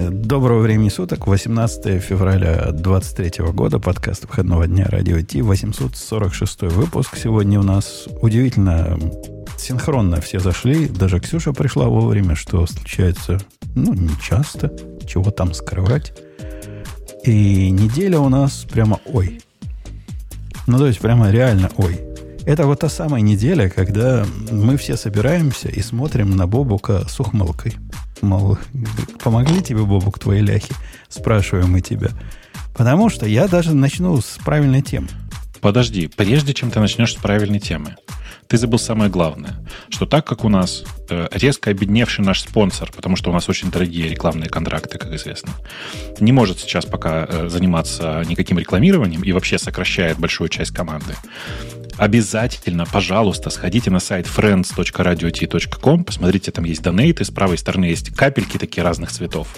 Доброго времени суток, 18 февраля 23 года, подкаст выходного дня Радио Ти, 846 выпуск. Сегодня у нас удивительно синхронно все зашли, даже Ксюша пришла вовремя, что случается, ну, не часто, чего там скрывать. И неделя у нас прямо ой. Ну, то есть прямо реально ой. Это вот та самая неделя, когда мы все собираемся и смотрим на Бобука с ухмылкой. Мол, помогли тебе, Бобук, твои ляхи? Спрашиваем мы тебя. Потому что я даже начну с правильной темы. Подожди, прежде чем ты начнешь с правильной темы, ты забыл самое главное, что так как у нас э, резко обедневший наш спонсор, потому что у нас очень дорогие рекламные контракты, как известно, не может сейчас пока э, заниматься никаким рекламированием и вообще сокращает большую часть команды, обязательно, пожалуйста, сходите на сайт friends.radiot.com, посмотрите, там есть донейты, с правой стороны есть капельки такие разных цветов.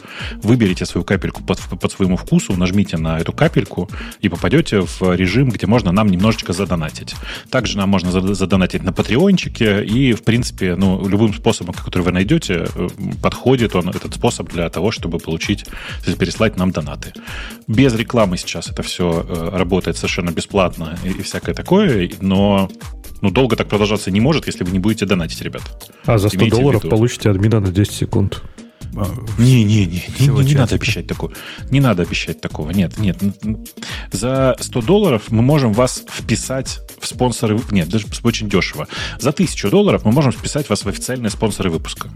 Выберите свою капельку под, под своему вкусу, нажмите на эту капельку и попадете в режим, где можно нам немножечко задонатить. Также нам можно задонатить на патреончике и, в принципе, ну, любым способом, который вы найдете, э, подходит он, этот способ для того, чтобы получить, переслать нам донаты. Без рекламы сейчас это все э, работает совершенно бесплатно и, и всякое такое, но ну, долго так продолжаться не может, если вы не будете донатить, ребят. А за 100 долларов получите админа на 10 секунд. Не-не-не, не, не, не надо обещать такого. Не надо обещать такого. Нет, нет. За 100 долларов мы можем вас вписать в спонсоры... Нет, даже очень дешево. За 1000 долларов мы можем вписать вас в официальные спонсоры выпуска.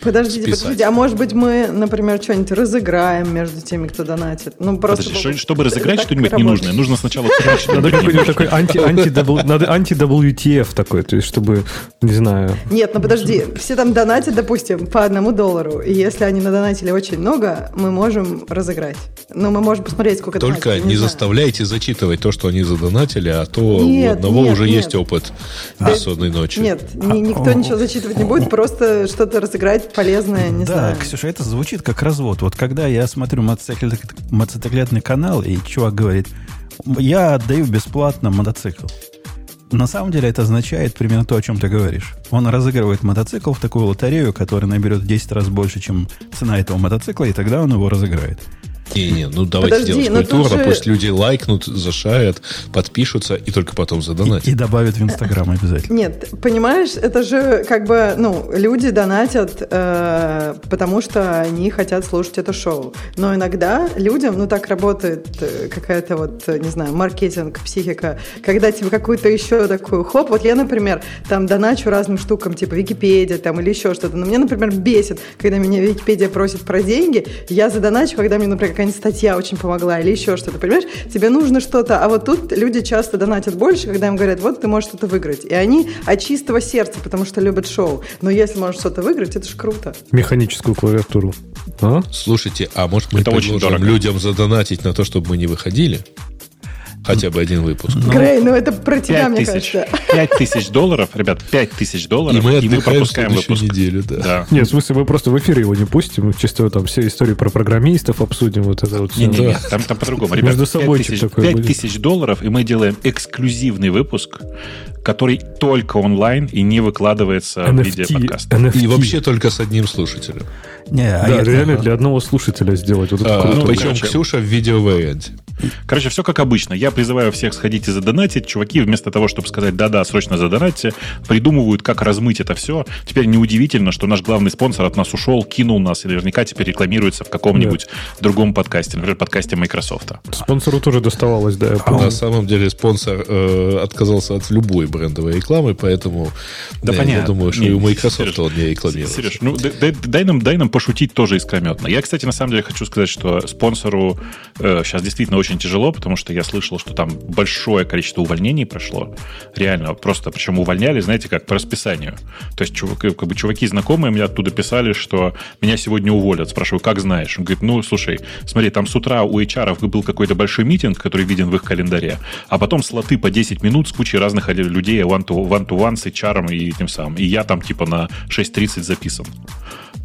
Подождите, Списать. подождите, а может быть мы, например, что-нибудь разыграем между теми, кто донатит? Ну, просто Подожди, чтобы, чтобы разыграть что-нибудь ненужное, нужно сначала... Надо какой-нибудь такой анти-WTF такой, то есть чтобы, не знаю... Нет, ну подожди, все там донатят, допустим, по одному доллару, и если они надонатили очень много, мы можем разыграть. Ну, мы можем посмотреть, сколько Только не, заставляйте зачитывать то, что они задонатили, а то у одного уже есть опыт бессонной ночи. Нет, никто ничего зачитывать не будет, просто что-то разыграть полезное, не да, знаю. Да, Ксюша, это звучит как развод. Вот когда я смотрю мотоциклетный, мотоциклетный канал, и чувак говорит, я отдаю бесплатно мотоцикл. На самом деле это означает примерно то, о чем ты говоришь. Он разыгрывает мотоцикл в такую лотерею, которая наберет в 10 раз больше, чем цена этого мотоцикла, и тогда он его разыграет. Не-не, ну давайте Подожди, делать культурно, же... пусть люди лайкнут, зашарят, подпишутся и только потом задонатят. И, и добавят в Инстаграм обязательно. Нет, понимаешь, это же как бы, ну, люди донатят, э, потому что они хотят слушать это шоу. Но иногда людям, ну так работает э, какая-то вот, не знаю, маркетинг, психика, когда тебе какую-то еще такую, хлоп, вот я, например, там доначу разным штукам, типа Википедия там или еще что-то, но мне, например, бесит, когда меня Википедия просит про деньги, я задоначу, когда мне, например, какая-нибудь статья очень помогла или еще что-то, понимаешь? Тебе нужно что-то, а вот тут люди часто донатят больше, когда им говорят, вот ты можешь что-то выиграть. И они от чистого сердца, потому что любят шоу. Но если можешь что-то выиграть, это же круто. Механическую клавиатуру. А? Слушайте, а может мы это предложим людям задонатить на то, чтобы мы не выходили? Хотя бы один выпуск. Ну, Грей, ну это про тебя, мне тысяч, кажется. 5 тысяч долларов, ребят, 5 тысяч долларов, и мы, и мы пропускаем выпуск. неделю, да. да. Нет, в смысле, мы просто в эфире его не пустим, чисто там все истории про программистов обсудим, вот это вот все. Не, не, не, там, там по-другому. Ребят, Между собой 5 тысяч, 5 тысяч долларов, и мы делаем эксклюзивный выпуск, который только онлайн и не выкладывается NFT, в виде подкаста. NFT. И вообще только с одним слушателем. Не, а да, реально для одного слушателя сделать. Вот это а, ну, причем Ксюша в видео-варианте. Короче, все как обычно. Я призываю всех сходить и задонатить. Чуваки вместо того, чтобы сказать «да-да, срочно задонатьте», придумывают, как размыть это все. Теперь неудивительно, что наш главный спонсор от нас ушел, кинул нас и наверняка теперь рекламируется в каком-нибудь да. другом подкасте, например, подкасте Microsoft. Спонсору тоже доставалось, да. А на самом деле спонсор э, отказался от любой брендовой рекламы, поэтому да, да, понятно. я думаю, что не, и у Microsoft Сереж, он не рекламирует. Сереж, ну дай, дай, нам, дай нам пошутить тоже искрометно. Я, кстати, на самом деле хочу сказать, что спонсору э, сейчас действительно очень тяжело, потому что я слышал, что там большое количество увольнений прошло. Реально, просто причем увольняли, знаете, как по расписанию. То есть чувак, как бы чуваки знакомые мне оттуда писали, что меня сегодня уволят. Спрашиваю, как знаешь? Он говорит, ну, слушай, смотри, там с утра у HR был какой-то большой митинг, который виден в их календаре, а потом слоты по 10 минут с кучей разных людей one-to-one one to one с HR и тем самым. И я там типа на 6.30 записан.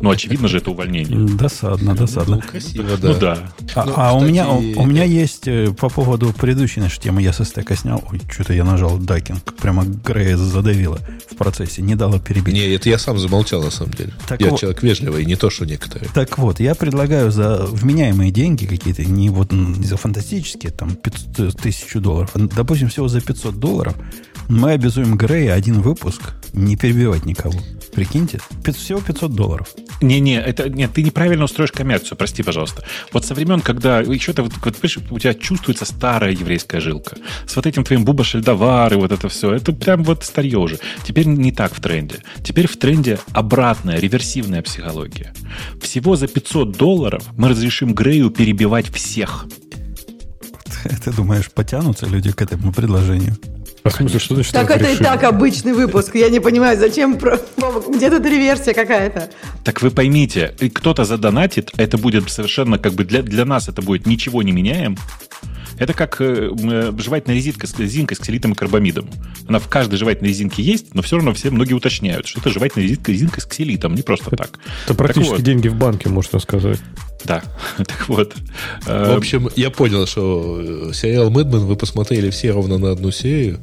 Ну, очевидно же, это увольнение. Досадно, досадно. Ну, красиво, да. Ну, да. А, ну, а у, меня, у, у меня есть э, по поводу предыдущей нашей темы, я со стека снял, ой, что-то я нажал дакинг, прямо Грея задавило в процессе, не дало перебить. Не, это я сам замолчал, на самом деле. Так я вот, человек вежливый, не то, что некоторые. Так вот, я предлагаю за вменяемые деньги какие-то, не вот не за фантастические, там, 500, тысячу долларов, а, допустим, всего за 500 долларов, мы обязуем Грея один выпуск не перебивать никого. Прикиньте, всего 500 долларов. Не-не, это нет, ты неправильно устроишь коммерцию, прости, пожалуйста. Вот со времен, когда еще то вот, вот, у тебя чувствуется старая еврейская жилка, с вот этим твоим буба шельдовар и вот это все, это прям вот старье уже. Теперь не так в тренде. Теперь в тренде обратная, реверсивная психология. Всего за 500 долларов мы разрешим Грею перебивать всех. Ты думаешь, потянутся люди к этому предложению? А в смысле, что значит Так это решили? и так обычный выпуск. Я не понимаю, зачем... Где тут реверсия какая-то? Так вы поймите, кто-то задонатит, это будет совершенно как бы для, для нас это будет ничего не меняем. Это как э, э жевательная резинка, резинка с ксилитом и карбамидом. Она в каждой жевательной резинке есть, но все равно все многие уточняют, что это жевательная резинка, резинка с ксилитом, не просто так. Это практически вот. деньги в банке, можно сказать. Да, так вот. В общем, я понял, что э, сериал «Мэдмен» вы посмотрели все ровно на одну серию.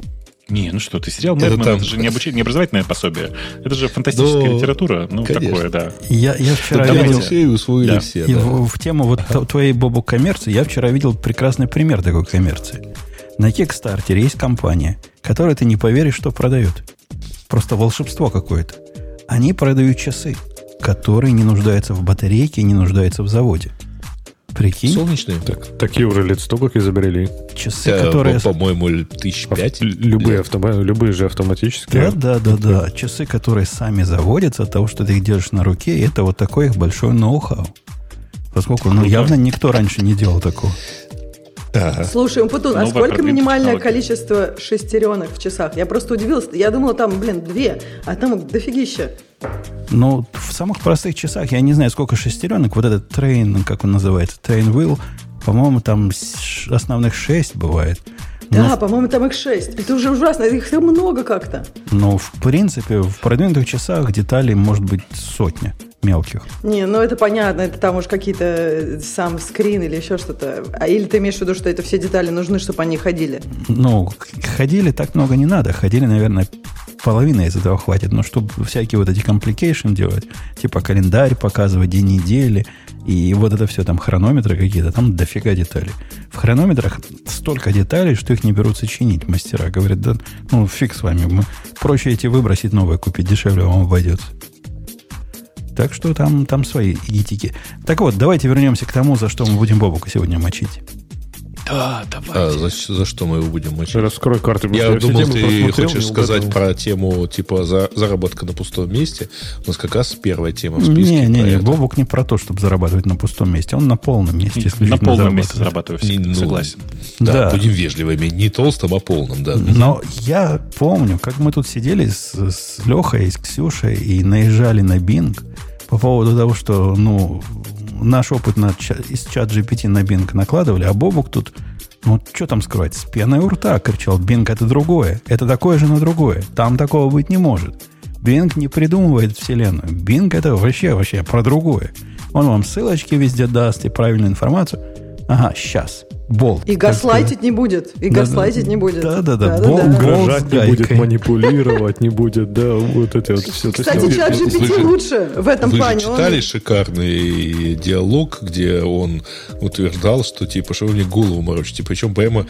Не, ну что ты, сериал «Мэдмен» это, там... это же не, обучение, не образовательное пособие. Это же фантастическая Но... литература. Ну, Конечно. такое, да. Я, я вчера Тут видел... Серию усвоили да. все. И да. в, в тему вот ага. твоей, Бобу, коммерции, я вчера видел прекрасный пример такой коммерции. На Кикстартере есть компания, которая, ты не поверишь, что продает. Просто волшебство какое-то. Они продают часы который не нуждается в батарейке, не нуждается в заводе. Прикинь? Солнечные? Так, такие уже лет сто как изобрели. Часы, э, которые... По-моему, тысяч пять. Любые, автома... Любые же автоматические. Да, да, да, да. Часы, которые сами заводятся от того, что ты их держишь на руке, это вот такой их большой ноу-хау. Поскольку, ну, явно никто раньше не делал такого. Ага. Слушай, Умпутун, а сколько минимальное технологии. количество шестеренок в часах? Я просто удивился. Я думала, там, блин, две, а там дофигища. Ну, в самых простых часах, я не знаю, сколько шестеренок, вот этот train, как он называется, train wheel, по-моему, там основных шесть бывает. Да, Но, по-моему, там их шесть. Это уже ужасно, их много как-то. Ну, в принципе, в продвинутых часах деталей может быть сотня мелких. Не, ну это понятно, это там уж какие-то э, сам скрин или еще что-то. А или ты имеешь в виду, что это все детали нужны, чтобы они ходили? Ну, ходили так много не надо. Ходили, наверное, половина из этого хватит. Но чтобы всякие вот эти complication делать, типа календарь показывать, день недели, и вот это все, там хронометры какие-то, там дофига деталей. В хронометрах столько деталей, что их не берутся чинить мастера. Говорят, да, ну фиг с вами, мы проще эти выбросить новые купить, дешевле вам обойдется. Так что там, там свои гитики. Так вот, давайте вернемся к тому, за что мы будем Бобука сегодня мочить. Да, давай. А, за, за что мы его будем мочить? Раскрой карты. Я думал, ты хочешь сказать про тему типа за, заработка на пустом месте. У нас как раз первая тема в списке. Не, не, не, Бобук не про то, чтобы зарабатывать на пустом месте. Он на полном месте На полном месте зарабатываю, ну, согласен. Да, да, будем вежливыми. Не толстым, а полным, да. Но я помню, как мы тут сидели с, с Лехой, с Ксюшей и наезжали на Бинг по поводу того, что, ну, наш опыт на, из чат GPT на Bing накладывали, а Бобук тут, ну, что там скрывать, с пеной у рта кричал, Bing это другое, это такое же на другое, там такого быть не может. Bing не придумывает вселенную. Bing это вообще, вообще про другое. Он вам ссылочки везде даст и правильную информацию. Ага, сейчас. Болт. И гаслайтить не будет. И да, гаслайтить да, не будет. Да, да, да. Бол, да, Угрожать не будет, манипулировать не будет, да, вот это вот все. Кстати, чат GPT лучше в этом плане. Вы читали шикарный диалог, где он утверждал, что типа, что вы мне голову морочите. Причем прямо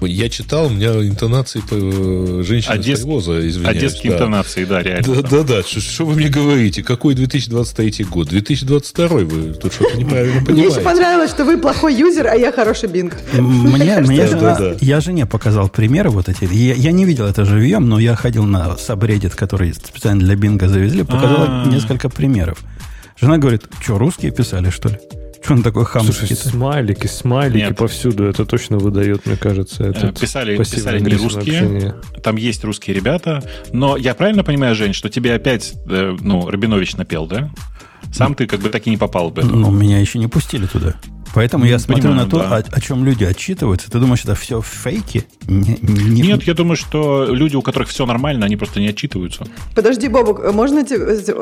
я читал, у меня интонации по женщины Одесс... Привоза, извиняюсь. Одесские да. интонации, да, реально. Да, да, да. Что, что вы мне говорите? Какой 2023 год? 2022 вы тут что-то неправильно понимаете. Мне еще понравилось, что вы плохой юзер, а я хороший бинг. Мне, мне жена, я жене показал примеры вот эти. Я, я не видел это живьем, но я ходил на сабреддит, который специально для бинга завезли, показал А-а-а. несколько примеров. Жена говорит, что, русские писали, что ли? Что он такой хамский Слушай, смайлики, смайлики Нет. повсюду. Это точно выдает, мне кажется. Это писали, писали не русские. Общение. Там есть русские ребята. Но я правильно понимаю, Жень, что тебе опять э, ну, Рабинович напел, да? Сам ты как бы так и не попал бы. Ну, меня еще не пустили туда. Поэтому я смотрю Понимаю, на то, да. о, о чем люди отчитываются. Ты думаешь, это все фейки? Не- не- Нет, я думаю, что люди, у которых все нормально, они просто не отчитываются. Подожди, Бобук, можно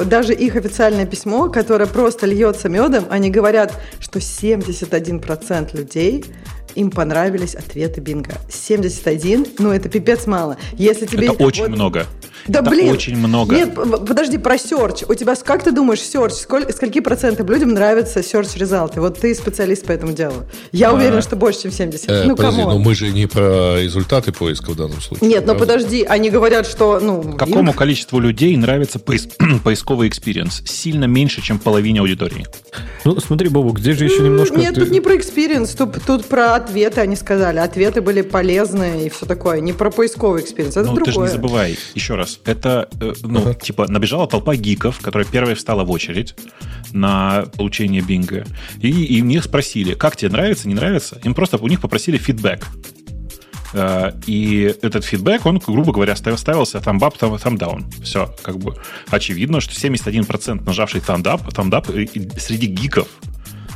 даже их официальное письмо, которое просто льется медом, они говорят, что 71% людей им понравились ответы Bing а. 71, ну это пипец мало. Если тебе Это очень вот- много. Да Это блин! очень много. Нет, подожди, про search. У тебя, как ты думаешь, search, сколь, скольки процентов людям нравятся search результаты? Вот ты специалист по этому делу. Я А. уверена, что больше, чем 70. Э, ну, подожди, come on. но мы же не про результаты поиска в данном случае. Нет, но правда? подожди, они говорят, что, ну... Какому им- количеству людей нравится поис- поисковый experience? Сильно меньше, чем половине аудитории. Ну, смотри, Бобук, здесь же еще немножко... Нет, ты- тут не про experience, тут, тут про ответы они сказали. Ответы были полезные и все такое. Не про поисковый experience, это ну, ты же другое. не забывай, еще раз, это, э, ну, типа, набежала толпа гиков, которая первая встала в очередь на получение Bing а, и, и у них спросили, как тебе нравится, не нравится? Им просто, у них попросили feedback. Э, И этот фидбэк, он, грубо говоря, ставил- ставился там up, там, там down. Все, как бы очевидно, что 71% нажавший thumb up и- и среди гиков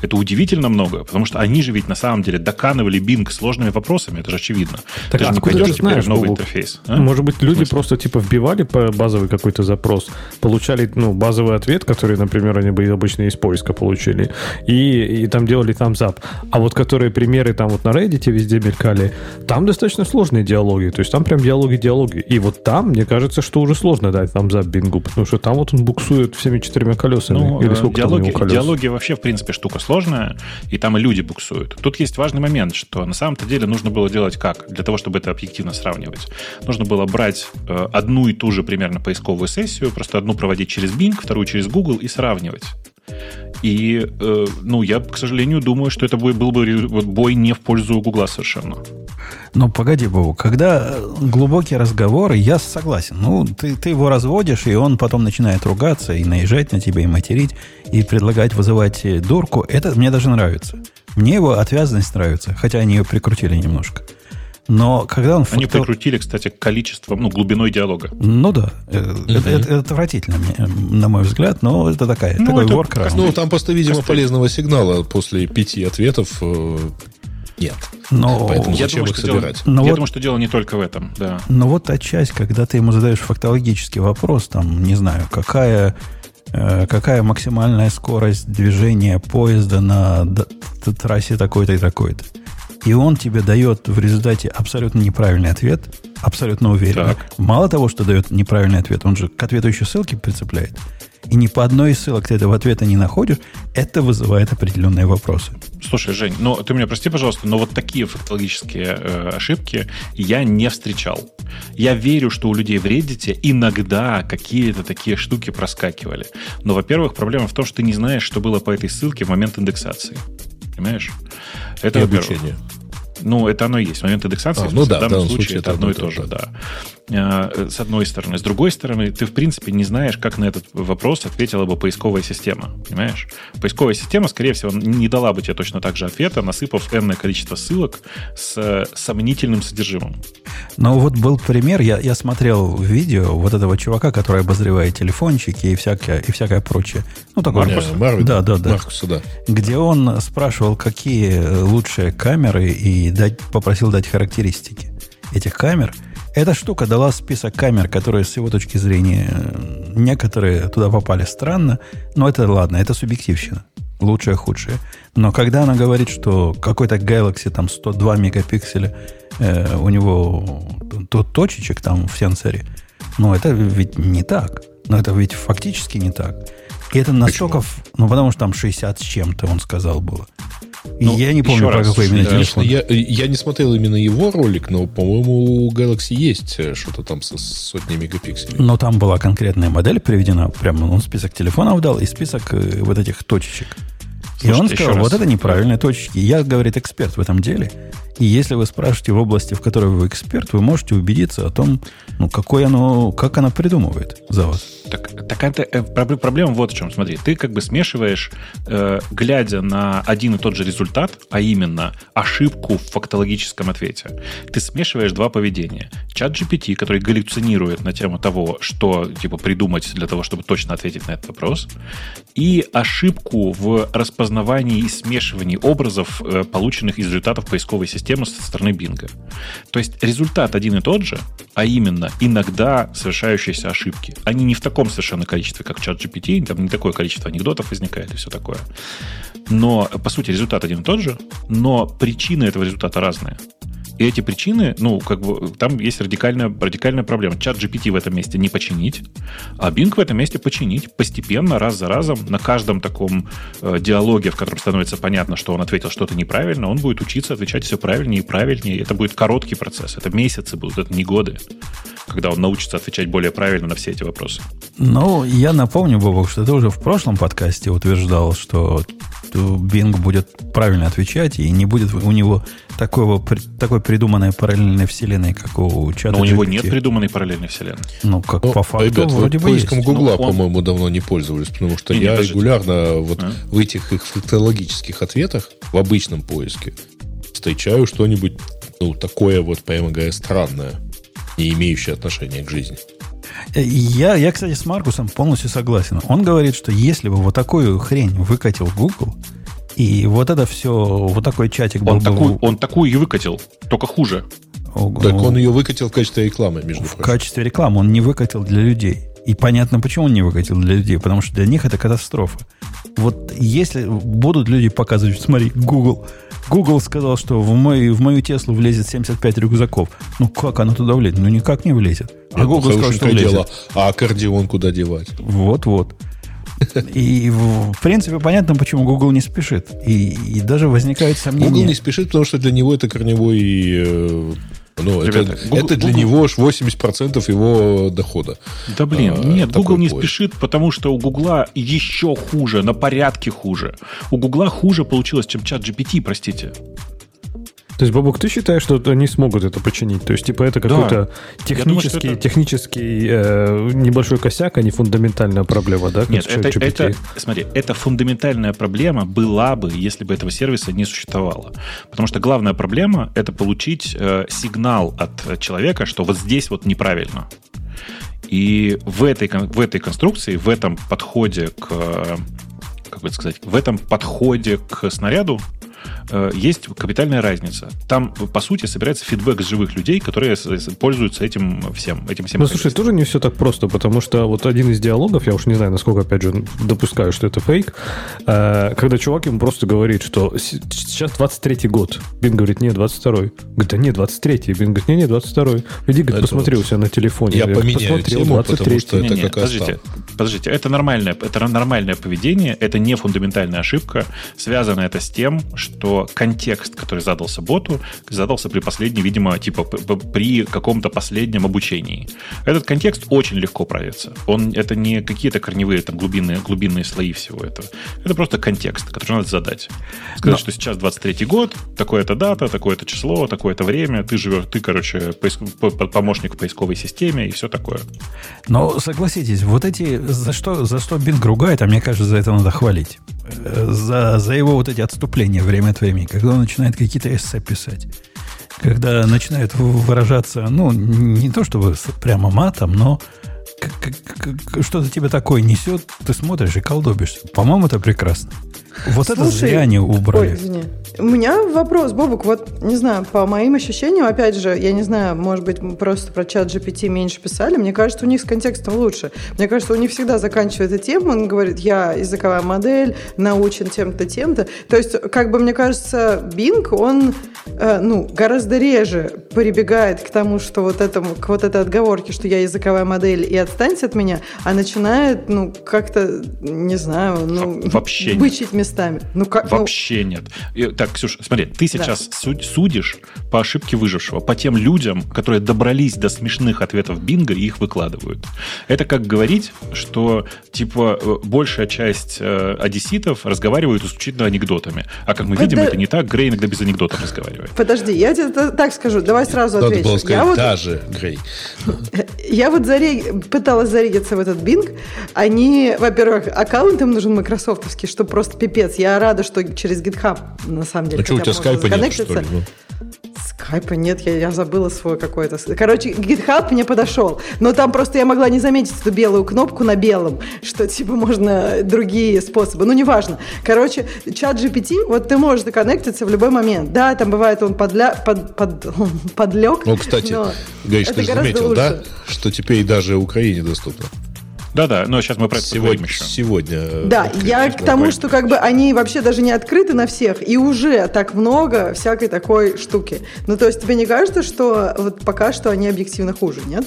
это удивительно много, потому что они же ведь на самом деле доканывали Bing сложными вопросами, это же очевидно. Так ты же не откуда пойдешь ты теперь знаешь, в новый Бобук? интерфейс. а? Может быть, люди просто типа вбивали по базовый какой-то запрос, получали ну, базовый ответ, который, например, они бы обычно из поиска получили, и, и там делали thumbs up. А вот которые примеры там вот на Reddit везде мелькали, там достаточно сложные диалоги. То есть там прям диалоги-диалоги. И вот там, мне кажется, что уже сложно дать thumbs up бингу, потому что там вот он буксует всеми четырьмя колесами. Ну, Или э, сколько там у диалоги, него колес? диалоги вообще, в принципе, штука сложная, и там и люди буксуют. Тут есть важный момент, что на самом-то деле нужно было делать как? Для того, чтобы это объективно сравнивать. Нужно было брать э, одну и ту же примерно поисковую сессию, просто одну проводить через Bing, вторую через Google и сравнивать. И, э, ну, я, к сожалению, думаю, что это был бы бой не в пользу Гугла совершенно. Ну, погоди, Богу, когда э, глубокие разговоры, я согласен. Ну, ты, ты его разводишь, и он потом начинает ругаться и наезжать на тебя, и материть, и предлагать вызывать э, дурку. Это мне даже нравится. Мне его отвязанность нравится, хотя они ее прикрутили немножко. Но когда он... Они фактор- прикрутили, кстати, количеством, ну, глубиной диалога. Ну да, это, это- это отвратительно, на мой взгляд, но это такая, Ну, такой это workaround. Ну, там просто, видимо, Костыль. полезного сигнала после пяти ответов э, нет. Но- Поэтому Я зачем думаю, их что дело- собирать? Ну я вот- думаю, что дело не только в этом, да. Но вот та часть, когда ты ему задаешь фактологический вопрос, там, не знаю, какая, э, какая максимальная скорость движения поезда на трассе такой-то и такой-то. И он тебе дает в результате абсолютно неправильный ответ, абсолютно уверенно. Так. Мало того, что дает неправильный ответ, он же к ответу еще ссылки прицепляет. И ни по одной из ссылок ты этого ответа не находишь, это вызывает определенные вопросы. Слушай, Жень, ну ты меня прости, пожалуйста, но вот такие фактологические э, ошибки я не встречал. Я верю, что у людей в Reddit иногда какие-то такие штуки проскакивали. Но, во-первых, проблема в том, что ты не знаешь, что было по этой ссылке в момент индексации. Понимаешь? Это И обучение. Ну, это оно и есть. Момент индексации, А, в ну да, в данном случае, это одно и то же, же, да. Э, С одной стороны. С другой стороны, ты, в принципе, не знаешь, как на этот вопрос ответила бы поисковая система. Понимаешь? Поисковая система, скорее всего, не дала бы тебе точно так же ответа, насыпав энное количество ссылок с сомнительным содержимым. Но вот был пример, я, я смотрел видео вот этого чувака, который обозревает телефончики и всякое, и всякое прочее. Ну, такой Маркус? Не, Марвин? Да, да, да. Маркуса, да. где он спрашивал, какие лучшие камеры, и дать, попросил дать характеристики этих камер. Эта штука дала список камер, которые с его точки зрения э, некоторые туда попали странно, но это ладно, это субъективщина. Лучшее, худшее. Но когда она говорит, что какой-то Galaxy там 102 мегапикселя, э, у него тут точечек там в сенсоре, ну это ведь не так. Но это ведь фактически не так. И это настолько... Ну, потому что там 60 с чем-то, он сказал, было. И Ну, я не помню, еще про раз, какой именно телефон. я, я не смотрел именно его ролик, но, по-моему, у Galaxy есть э, что-то там со сотней мегапикселей. Но там была конкретная модель приведена, прямо он список телефонов дал и список э, вот этих точечек. и Слушайте, он еще сказал, раз. вот это неправильные точечки. Я, говорит, эксперт в этом деле. И если вы спрашиваете в области, в которой вы эксперт, вы можете убедиться о том, ну, какой оно, как оно придумывает за вас. Так, так это, э, проб- проблема вот в чем. Смотри, ты как бы смешиваешь, э, глядя на один и тот же результат, а именно ошибку в фактологическом ответе, ты смешиваешь два поведения. Чат GPT, который галлюцинирует на тему того, что типа придумать для того, чтобы точно ответить на этот вопрос, и ошибку в распознавании и смешивании образов, э, полученных из результатов поисковой системы со стороны Бинга. То есть результат один и тот же, а именно иногда совершающиеся ошибки. Они не в таком совершенно количестве, как чат GPT, там не такое количество анекдотов возникает и все такое. Но, по сути, результат один и тот же, но причины этого результата разные. И эти причины, ну, как бы, там есть радикальная, радикальная проблема. Чат GPT в этом месте не починить, а Bing в этом месте починить постепенно, раз за разом, на каждом таком э, диалоге, в котором становится понятно, что он ответил что-то неправильно, он будет учиться отвечать все правильнее и правильнее. Это будет короткий процесс, это месяцы будут, это не годы, когда он научится отвечать более правильно на все эти вопросы. Ну, я напомню, Бобок, что ты уже в прошлом подкасте утверждал, что Bing будет правильно отвечать, и не будет у него такого, такой придуманной параллельной вселенной, как у чата Но у него нет придуманной параллельной вселенной. Ну, как ну, по факту ребят, вроде бы поиском есть. Гугла, ну, он... по-моему, давно не пользовались, потому что не, я не, регулярно вот а? в этих их фактологических ответах, в обычном поиске, встречаю что-нибудь ну, такое вот, прямо говоря, странное, не имеющее отношения к жизни. Я, я, кстати, с Маркусом полностью согласен. Он говорит, что если бы вот такую хрень выкатил Google, и вот это все, вот такой чатик был он бы... Такую, он такую и выкатил, только хуже. Так он ее выкатил в качестве рекламы, между прочим. В качестве рекламы он не выкатил для людей. И понятно, почему он не выкатил для людей, потому что для них это катастрофа. Вот если будут люди показывать, смотри, Google, Google сказал, что в, мой, в мою Теслу влезет 75 рюкзаков. Ну как оно туда влезет? Ну никак не влезет. А Google сказал, что влезет. Дело. А аккордеон куда девать? Вот-вот. И, в принципе, понятно, почему Google не спешит. И, и даже возникает сомнение. Google не спешит, потому что для него это корневой э, ну, Ребята, это, Google, это для Google... него 80% его дохода. Да блин, а, нет, Google не поиск. спешит, потому что у Google еще хуже, на порядке хуже. У Google хуже получилось, чем чат GPT, простите. То есть, Бабук, ты считаешь, что они смогут это починить? То есть, типа, это какой-то да. технический, думаю, это... технический э, небольшой косяк, а не фундаментальная проблема, да? Нет, это, это, смотри, это фундаментальная проблема была бы, если бы этого сервиса не существовало. Потому что главная проблема – это получить э, сигнал от человека, что вот здесь вот неправильно. И в этой, в этой конструкции, в этом подходе к как бы сказать, в этом подходе к снаряду Э, есть капитальная разница. Там, по сути, собирается фидбэк с живых людей, которые пользуются этим всем. Этим всем ну, слушай, тоже не все так просто, потому что вот один из диалогов, я уж не знаю, насколько, опять же, допускаю, что это фейк, э, когда чувак ему просто говорит, что сейчас 23-й год. Бин говорит, нет, 22-й. Говорит, да нет, 23-й. Бин говорит, нет, нет, 22-й. Иди, говорит, посмотри у себя на телефоне. Я, я поменяю посмотрел, тему, 23 потому что это не, как подождите, подождите, это нормальное, это нормальное поведение, это не фундаментальная ошибка. Связано это с тем, что контекст, который задался боту, задался при последнем, видимо, типа при каком-то последнем обучении. Этот контекст очень легко правится. Он, это не какие-то корневые там глубинные, глубинные слои всего этого. Это просто контекст, который надо задать. Сказать, Но... что сейчас 23 год, такое-то дата, такое-то число, такое-то время, ты живешь, ты, короче, поиск, помощник в поисковой системе и все такое. Но согласитесь, вот эти, за что, за что Bing ругает, а мне кажется, за это надо хвалить. За, за его вот эти отступления время от времени, когда он начинает какие-то эссе писать, когда начинает выражаться, ну, не то чтобы прямо матом, но что-то тебе такое несет, ты смотришь и колдобишься. По-моему, это прекрасно. Вот Слушай, это зря они убрали. Ой, извини. У меня вопрос, Бобук, вот, не знаю, по моим ощущениям, опять же, я не знаю, может быть, мы просто про чат GPT меньше писали, мне кажется, у них с контекстом лучше. Мне кажется, у них всегда заканчивается тема, он говорит, я языковая модель, научен тем-то, тем-то. То есть, как бы, мне кажется, Bing, он, э, ну, гораздо реже прибегает к тому, что вот этому, к вот этой отговорке, что я языковая модель и отстаньте от меня, а начинает, ну, как-то, не знаю, ну, вообще бычить местами. Ну, как, ну вообще ну... нет. И, так, Ксюша, смотри, ты сейчас да. судишь по ошибке выжившего, по тем людям, которые добрались до смешных ответов Бинга и их выкладывают. Это как говорить, что, типа, э, большая часть э, одесситов разговаривают исключительно анекдотами. А как мы Под... видим, это не так. Грей иногда без анекдотов разговаривает. Подожди, я тебе так скажу. Давай сразу Надо отвечу. Было сказать, я вот... даже Грей. Я вот зарег... пыталась зарегиться в этот Bing. Они, во-первых, аккаунт им нужен майкрософтовский, чтобы просто пипец. Я рада, что через GitHub, на самом деле. Ну что, у тебя скайпа нет, что ли? Ну? Скайпа нет, я, я забыла свой какой-то. Короче, GitHub мне подошел, но там просто я могла не заметить эту белую кнопку на белом, что типа можно другие способы. Ну, неважно. Короче, чат GPT, вот ты можешь законнектиться в любой момент. Да, там бывает он подля... под... Под... подлег. Ну, кстати, Гаиш, ты же заметил, лучше. да, что теперь даже Украине доступно? Да-да, но сейчас мы про это сегодня, еще. Сегодня. Да, я к тому, что как бы они вообще даже не открыты на всех, и уже так много всякой такой штуки. Ну, то есть тебе не кажется, что вот пока что они объективно хуже, нет?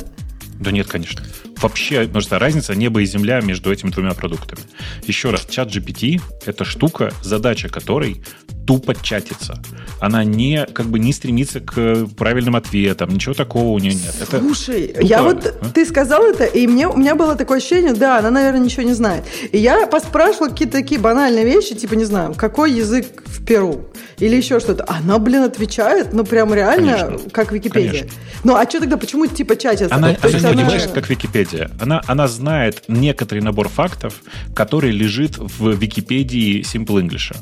Да нет, конечно. Вообще, что разница небо и земля между этими двумя продуктами. Еще раз, чат GPT — это штука, задача которой тупо чатится. Она не, как бы, не стремится к правильным ответам, ничего такого у нее нет. Это Слушай, тупо, я вот, а? ты сказал это, и мне, у меня было такое ощущение, да, она, наверное, ничего не знает. И я поспрашивала какие-то такие банальные вещи, типа, не знаю, какой язык в Перу? Или еще что-то. Она, блин, отвечает, ну, прям реально, Конечно. как Википедия. Конечно. Ну, а что тогда, почему типа чатится? Она, она не она... понимаешь, как Википедия. Она, она знает некоторый набор фактов, который лежит в Википедии Simple English.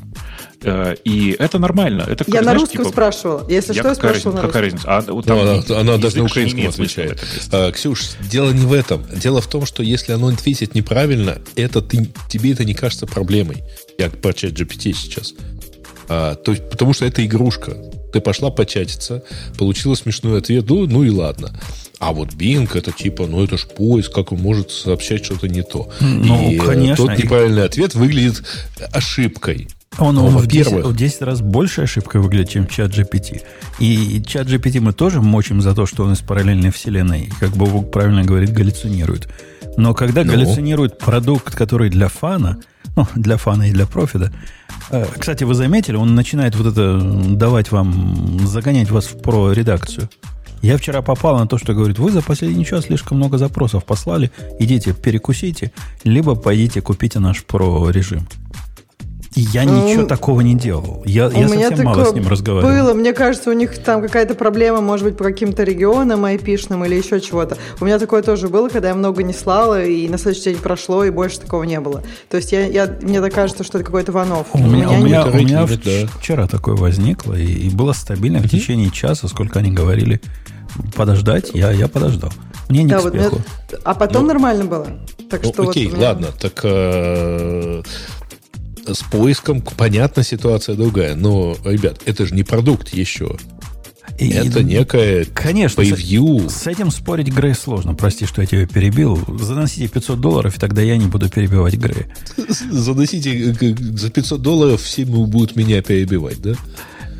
Э, и это нормально. Это, я знаешь, на русском типа, спрашивала. Если я что, я спрашивала на Какая разница? А, вот, там, она, она даже на украинском отвечает. А, Ксюш, дело не в этом. Дело в том, что если оно ответит неправильно, это ты, тебе это не кажется проблемой. Я про чат GPT сейчас. А, то есть, потому что это игрушка. Ты пошла початиться, получила смешной ответ, ну, ну и ладно. А вот Bing это типа, ну это ж поиск, как он может сообщать что-то не то. Ну, и конечно. Тот неправильный ответ выглядит ошибкой. Он, он в, 10, в 10 раз больше ошибкой выглядит, чем чат GPT. И чат GPT мы тоже мочим за то, что он из параллельной вселенной. Как Бог правильно говорит, галлюцинирует. Но когда ну. галлюцинирует продукт, который для фана, ну, для фана и для профита, э, кстати, вы заметили, он начинает вот это давать вам, загонять вас в про-редакцию. Я вчера попал на то, что говорит, вы за последний час слишком много запросов послали, идите перекусите, либо пойдите купите наш про-режим. И я ничего um, такого не делал. Я, я совсем мало с ним разговаривал. Было, мне кажется, у них там какая-то проблема, может быть, по каким-то регионам айпишным или еще чего-то. У меня такое тоже было, когда я много не слала, и на следующий день прошло, и больше такого не было. То есть я, я, мне так кажется, что это какой-то ванов. У, у меня, у меня, у меня да. вчера такое возникло, и, и было стабильно в течение часа, сколько они говорили подождать, я, я подождал. Мне не да, к вот. А потом ну, нормально было. Так ну, что окей, вот меня... ладно. Так э, с поиском, понятно, ситуация другая. Но, ребят, это же не продукт еще. И, это некое конечно, превью. С, с этим спорить Грей сложно. Прости, что я тебя перебил. Заносите 500 долларов, и тогда я не буду перебивать Грея. Заносите за 500 долларов, все будут меня перебивать, да?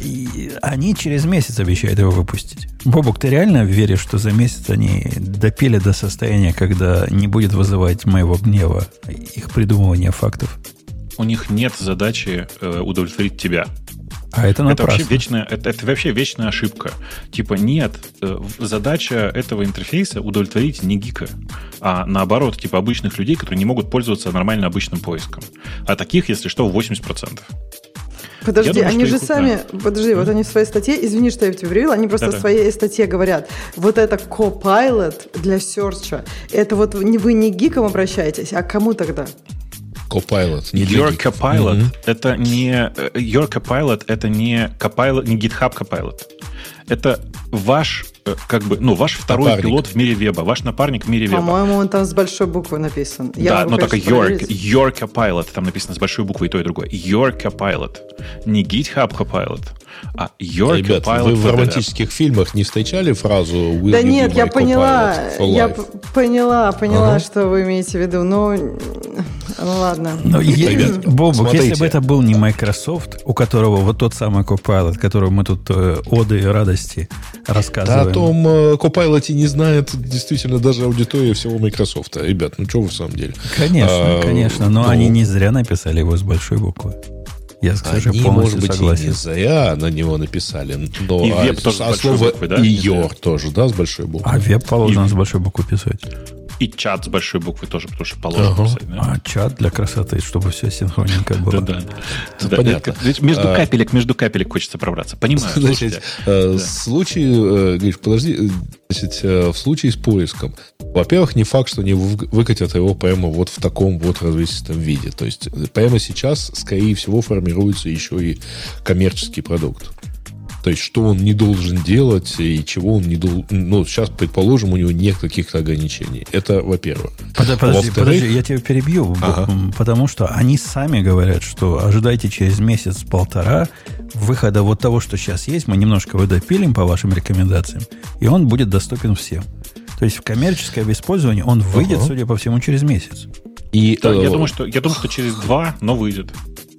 И они через месяц обещают его выпустить. Бобок, ты реально веришь, что за месяц они допили до состояния, когда не будет вызывать моего гнева их придумывание фактов? У них нет задачи э, удовлетворить тебя. А это напрасно. Это вообще вечная, это, это вообще вечная ошибка. Типа нет, э, задача этого интерфейса удовлетворить не гика, а наоборот, типа обычных людей, которые не могут пользоваться нормально обычным поиском. А таких, если что, 80%. Подожди, думаю, они же их... сами, да. подожди, mm-hmm. вот они в своей статье, извини, что я тебя перевела, они просто Да-да. в своей статье говорят, вот это Copilot для серча, это вот не вы не гиком обращаетесь, а кому тогда? Copilot. Не Your Copilot mm-hmm. это не э, Your Copilot это не Copilot, не GitHub Copilot. Это ваш э, как бы, ну, ваш второй напарник. пилот в мире веба, ваш напарник в мире веба. По-моему, он там с большой буквы написан. Я да, могу, но только your, your Copilot, там написано с большой буквы и то, и другое. Your Copilot, не GitHub Copilot. А your Ребят, вы в романтических фильмах не встречали фразу Will Да нет, я поняла, я поняла, поняла, ага. что вы имеете в виду. Но ну, ну ладно. Но Ребят, Бобок, если бы это был не Microsoft, у которого вот тот самый Copilot, которого мы тут э, оды и радости рассказываем. Да, о том э, Copilot не знает действительно даже аудитория всего Microsoft. Ребят, ну что вы в самом деле? Конечно, а, конечно, но ну, они не зря написали его с большой буквы. Я, кстати, Они, может быть, согласен. и не зря на него написали. Но, и веб а, тоже а слово буквы, да? и your тоже, да, с большой буквы. А веб положено и... с большой буквы писать. И чат с большой буквы тоже, потому что положено ага. писать. Да? А чат для красоты, чтобы все синхронненько было. Да, да. Понятно. Между а, капелек, между капелек хочется пробраться. Понимаю. Значит, э, случай, э, Гриш, подожди, значит, э, в случае с поиском, во-первых, не факт, что они выкатят его прямо вот в таком вот развесистом виде. То есть прямо сейчас, скорее всего, формируется еще и коммерческий продукт. То есть, что он не должен делать и чего он не должен... Ну, сейчас, предположим, у него нет каких-то ограничений. Это, во-первых. Подожди, подожди, подожди, я тебя перебью. Ага. Потому что они сами говорят, что ожидайте через месяц-полтора выхода вот того, что сейчас есть. Мы немножко его допилим по вашим рекомендациям, и он будет доступен всем. То есть в коммерческое использование он выйдет, ага. судя по всему, через месяц. И, да, э, я, думаю, что, я думаю, что через два, но выйдет.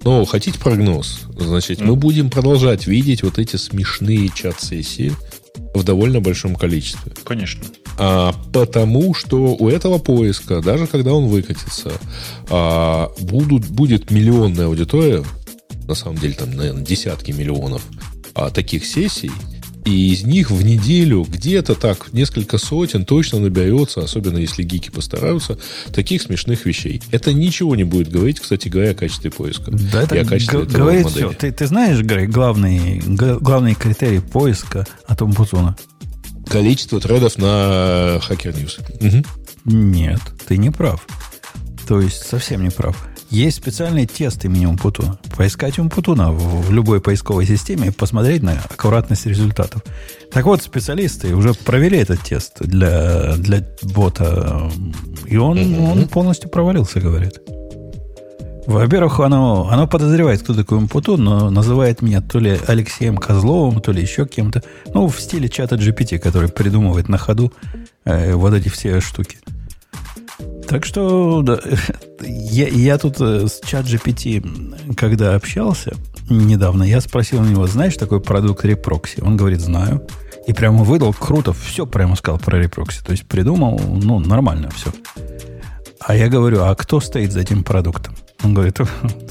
Ну, хотите прогноз? Значит, mm. мы будем продолжать видеть вот эти смешные чат-сессии в довольно большом количестве. Конечно. А, потому что у этого поиска, даже когда он выкатится, а, будут, будет миллионная аудитория, на самом деле там, наверное, десятки миллионов а, таких сессий, и из них в неделю где-то так несколько сотен точно наберется, особенно если гики постараются, таких смешных вещей. Это ничего не будет говорить, кстати говоря, о качестве поиска. Да, это и о качестве г- говорит модели. все. Ты, ты знаешь, Грей, главный, главный критерий поиска от Умпутуна? Количество тредов на Hacker News. Угу. Нет, ты не прав. То есть совсем не прав. Есть специальные тесты имени Умпутуна. Поискать Умпутуна в, в любой поисковой системе и посмотреть на аккуратность результатов. Так вот, специалисты уже провели этот тест для, для бота, и он, mm-hmm. он полностью провалился, говорит. Во-первых, оно, оно подозревает, кто такой Умпутун, но называет меня то ли Алексеем Козловым, то ли еще кем-то. Ну, в стиле чата GPT, который придумывает на ходу э, вот эти все штуки. Так что да, я, я тут э, с ChatGPT, когда общался недавно, я спросил у него, знаешь такой продукт Reproxy? Он говорит, знаю. И прямо выдал круто, все прямо сказал про Reproxy. То есть придумал, ну, нормально все. А я говорю, а кто стоит за этим продуктом? Он говорит,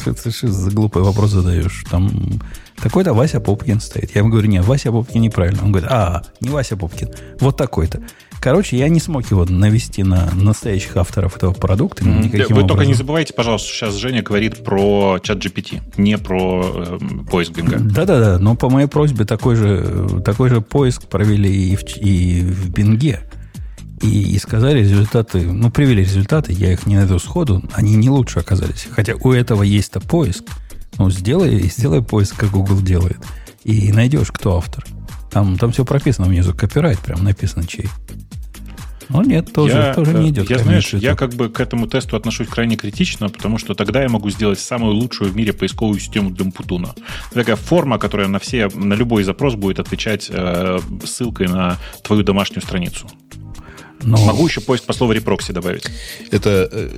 ты, за глупый вопрос задаешь? Там такой-то Вася Попкин стоит. Я ему говорю, нет, Вася Попкин неправильно. Он говорит, а, не Вася Попкин, вот такой-то. Короче, я не смог его навести на настоящих авторов этого продукта. Mm-hmm. Вы образом. только не забывайте, пожалуйста, сейчас Женя говорит про чат GPT, не про э, поиск Бинга. Да-да-да, но по моей просьбе такой же, такой же поиск провели и в, и в Бинге. И, и сказали результаты, ну, привели результаты, я их не найду сходу, они не лучше оказались. Хотя у этого есть-то поиск. Ну, сделай, сделай поиск, как Google делает. И найдешь, кто автор. Там, там все прописано внизу, копирайт прям написано чей. Ну нет, тоже, я, тоже не идет. Я, знаешь, я как бы к этому тесту отношусь крайне критично, потому что тогда я могу сделать самую лучшую в мире поисковую систему для Мпутуна. Такая форма, которая на все, на любой запрос будет отвечать э, ссылкой на твою домашнюю страницу. Но... Могу еще поиск по слову репрокси добавить. Это, э,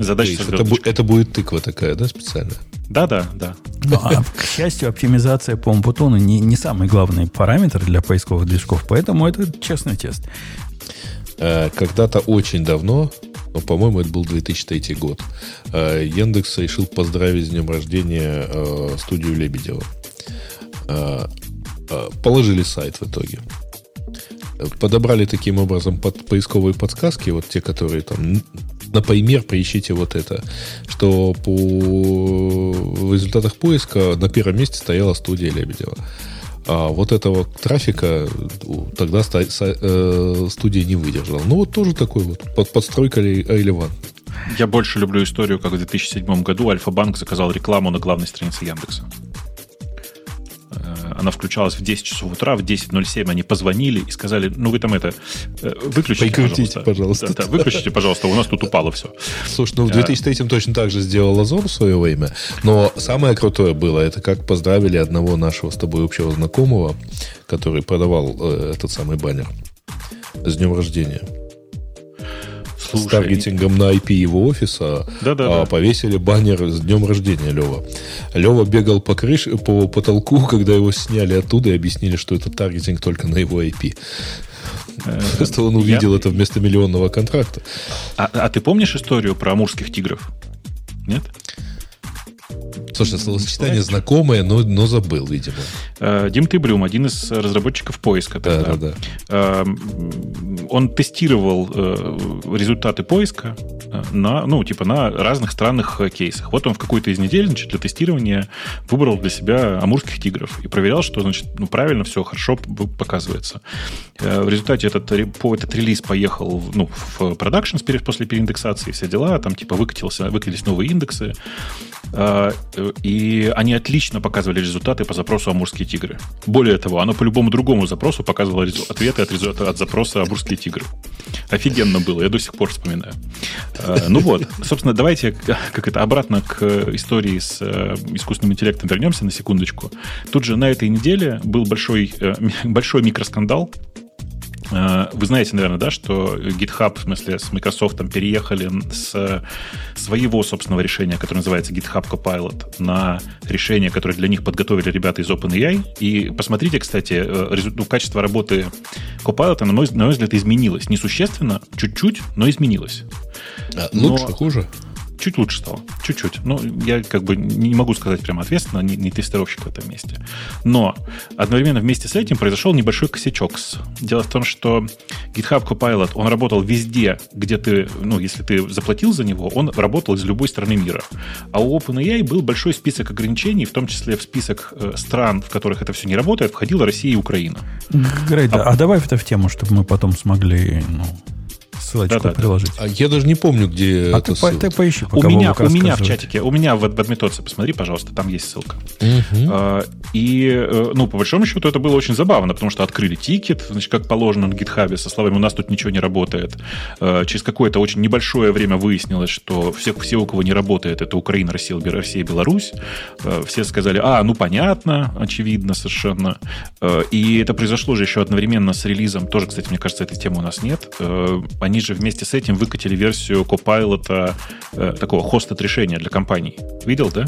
Задача это, это будет тыква такая, да, специально? Да, да, да. Ну, а, к счастью, оптимизация по Умпутону не, не самый главный параметр для поисковых движков, поэтому это честный тест. Э, когда-то очень давно, ну, по-моему, это был 2003 год, э, Яндекс решил поздравить с днем рождения э, студию Лебедева. Положили сайт в итоге. Подобрали таким образом под поисковые подсказки, вот те, которые там например, поищите вот это, что по в результатах поиска на первом месте стояла студия Лебедева. А вот этого трафика тогда э, студия не выдержала. Ну, вот тоже такой вот под, подстройка релевант. Я больше люблю историю, как в 2007 году Альфа-банк заказал рекламу на главной странице Яндекса она включалась в 10 часов утра, в 10.07 они позвонили и сказали, ну вы там это, э, выключите, пожалуйста. пожалуйста. Да, да, выключите, пожалуйста, у нас тут упало все. Слушай, ну в 2003 а... точно так же сделал Озон в свое время, но самое крутое было, это как поздравили одного нашего с тобой общего знакомого, который продавал э, этот самый баннер с днем рождения. Слушай, с таргетингом на IP его офиса да, да, а, повесили баннер с днем рождения Лева. Лева бегал по крыше, по потолку, когда его сняли оттуда и объяснили, что это таргетинг только на его IP. Э, Просто он увидел Я... это вместо миллионного контракта. А, а ты помнишь историю про амурских тигров? Нет? Слушай, словосочетание знакомое, но, но забыл, видимо. Э, Дим Тыбрюм, один из разработчиков поиска. Да, да, да. Эм, он тестировал э, результаты поиска э, на, ну, типа на разных странных кейсах. Вот он в какой-то из недель, значит, для тестирования выбрал для себя амурских тигров и проверял, что, значит, ну, правильно все хорошо показывается. В результате этот, этот релиз поехал ну, в продакшн после переиндексации, все дела, там, типа, выкатился, выкатились новые индексы, Э, и они отлично показывали результаты по запросу «Амурские тигры». Более того, оно по любому другому запросу показывало ответы от, от запроса «Амурские тигры». Офигенно было, я до сих пор вспоминаю. Э, ну вот, собственно, давайте как это обратно к истории с э, искусственным интеллектом вернемся на секундочку. Тут же на этой неделе был большой, большой микроскандал Э, вы знаете, наверное, да, что GitHub, в смысле, с Microsoft переехали с своего собственного решения, которое называется GitHub Copilot, на решение, которое для них подготовили ребята из OpenAI. И посмотрите, кстати, э, ну, качество работы Copilot, на мой, на мой взгляд, изменилось. Несущественно, чуть-чуть, но изменилось. А, лучше, но... хуже? Чуть лучше стало. Чуть-чуть. Ну, я как бы не могу сказать прямо ответственно, не, не тестировщик в этом месте. Но одновременно вместе с этим произошел небольшой косячок. Дело в том, что GitHub Copilot, он работал везде, где ты, ну, если ты заплатил за него, он работал из любой страны мира. А у OpenAI был большой список ограничений, в том числе в список э, стран, в которых это все не работает, входила Россия и Украина. Грейд, а, а добавь это в тему, чтобы мы потом смогли ну, ссылочку да, да, приложить. А я даже не помню, где а это ты, по, ты поищи, пока у меня, у меня в чатике, у меня в админтоце, посмотри, пожалуйста, там есть ссылка. Угу. А, и, э, ну, по большому счету, это было очень забавно, потому что открыли тикет, значит, как положено на гитхабе, со словами «у нас тут ничего не работает». А, через какое-то очень небольшое время выяснилось, что все, все у кого не работает, это Украина, Россия, Россия, Беларусь. А, все сказали, а, ну, понятно, очевидно совершенно. А, и это произошло же еще одновременно с релизом, тоже, кстати, мне кажется, этой темы у нас нет. Они же вместе с этим выкатили версию Copilot, э, такого хостед решения для компаний. Видел, да?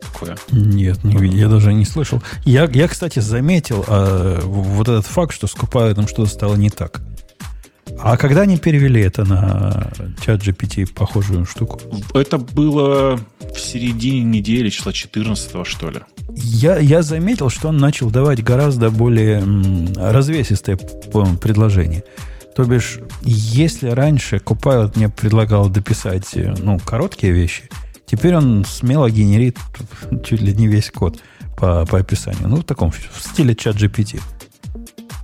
Такое. Нет, не видел. Я даже не слышал. Я, я кстати, заметил э, вот этот факт, что с Copilot что-то стало не так. А когда они перевели это на чат GPT, похожую штуку? Это было в середине недели, числа 14 что ли. Я, я заметил, что он начал давать гораздо более м, развесистое предложение. То бишь, если раньше Copilot мне предлагал дописать э, ну, короткие вещи, теперь он смело генерит чуть ли не весь код по, по описанию. Ну, в таком в стиле чат GPT.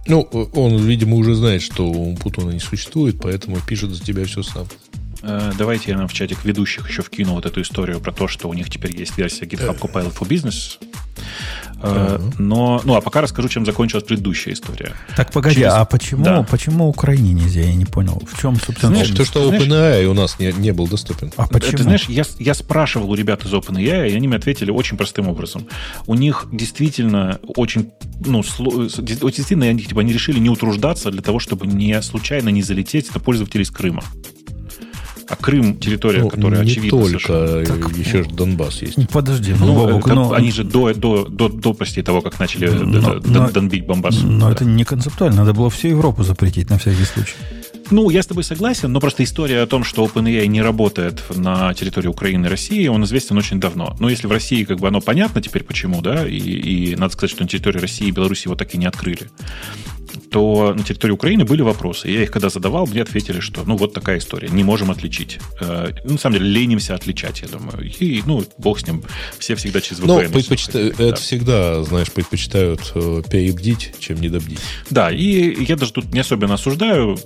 Ну, он, видимо, уже знает, что у Путона не существует, поэтому пишет за тебя все сам. Э, давайте я нам в чатик ведущих еще вкину вот эту историю про то, что у них теперь есть версия GitHub Copilot for Business. Uh-huh. Но, ну, а пока расскажу, чем закончилась предыдущая история. Так, погоди, Через... а почему, да. почему Украине нельзя? Я не понял. В чем, собственно, знаешь, То, что OpenAI у нас не, не был доступен. А почему? Ты знаешь, я, я спрашивал у ребят из OpenAI, и они мне ответили очень простым образом. У них действительно очень, ну, действительно, они, типа, они решили не утруждаться для того, чтобы не случайно не залететь на пользователей из Крыма. А Крым территория, ну, которая не очевидно. только, так, еще же Донбасс есть. Подожди, ну, ну Бобок, но... они же до, до, до, до прости, того, как начали но, это, но, донбить Бомбас. Но да. это не концептуально, надо было всю Европу запретить на всякий случай. Ну, я с тобой согласен, но просто история о том, что OpenAI не работает на территории Украины и России, он известен очень давно. Но если в России как бы оно понятно теперь почему, да, и, и надо сказать, что на территории России и Беларуси его так и не открыли то на территории Украины были вопросы. Я их когда задавал, мне ответили, что ну вот такая история, не можем отличить. Э, ну, на самом деле, ленимся отличать, я думаю. И, ну, бог с ним, все всегда через VPN. Ну, предпочита... это да. всегда, знаешь, предпочитают э, перебдить, чем недобдить. Да, и я даже тут не особенно осуждаю,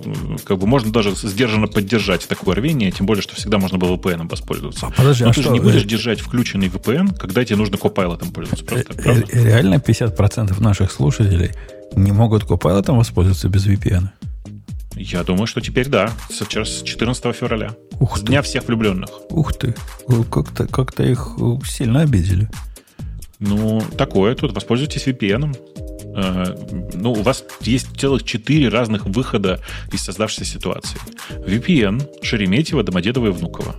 как бы можно даже сдержанно поддержать такое рвение, тем более, что всегда можно было VPN воспользоваться. А, подожди, Но а ты что? же не будешь держать включенный VPN, когда тебе нужно Copilot пользоваться. Просто, э, Реально 50% наших слушателей не могут Copilot воспользоваться без VPN? Я думаю, что теперь да. С 14 февраля. Ух с ты. Дня всех влюбленных. Ух ты. Как-то как их сильно обидели. Ну, такое тут. Воспользуйтесь VPN. Э, ну, у вас есть целых четыре разных выхода из создавшейся ситуации. VPN, Шереметьево, Домодедово и Внуково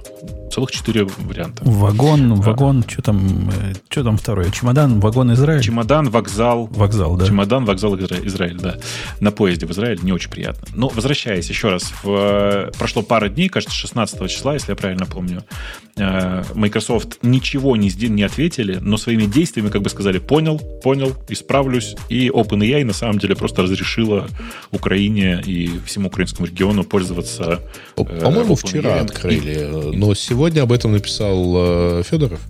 целых четыре варианта. Вагон, вагон, что там, э, что там второе? Чемодан, вагон Израиль? Чемодан, вокзал. Вокзал, да. Чемодан, вокзал Израиль, да. На поезде в Израиль не очень приятно. Но возвращаясь еще раз, в, э, прошло пара дней, кажется, 16 числа, если я правильно помню, Microsoft ничего не, не ответили, но своими действиями как бы сказали, понял, понял, исправлюсь. И OpenAI на самом деле просто разрешила Украине и всему украинскому региону пользоваться По-моему, вчера открыли, но сегодня об этом написал э, Федоров.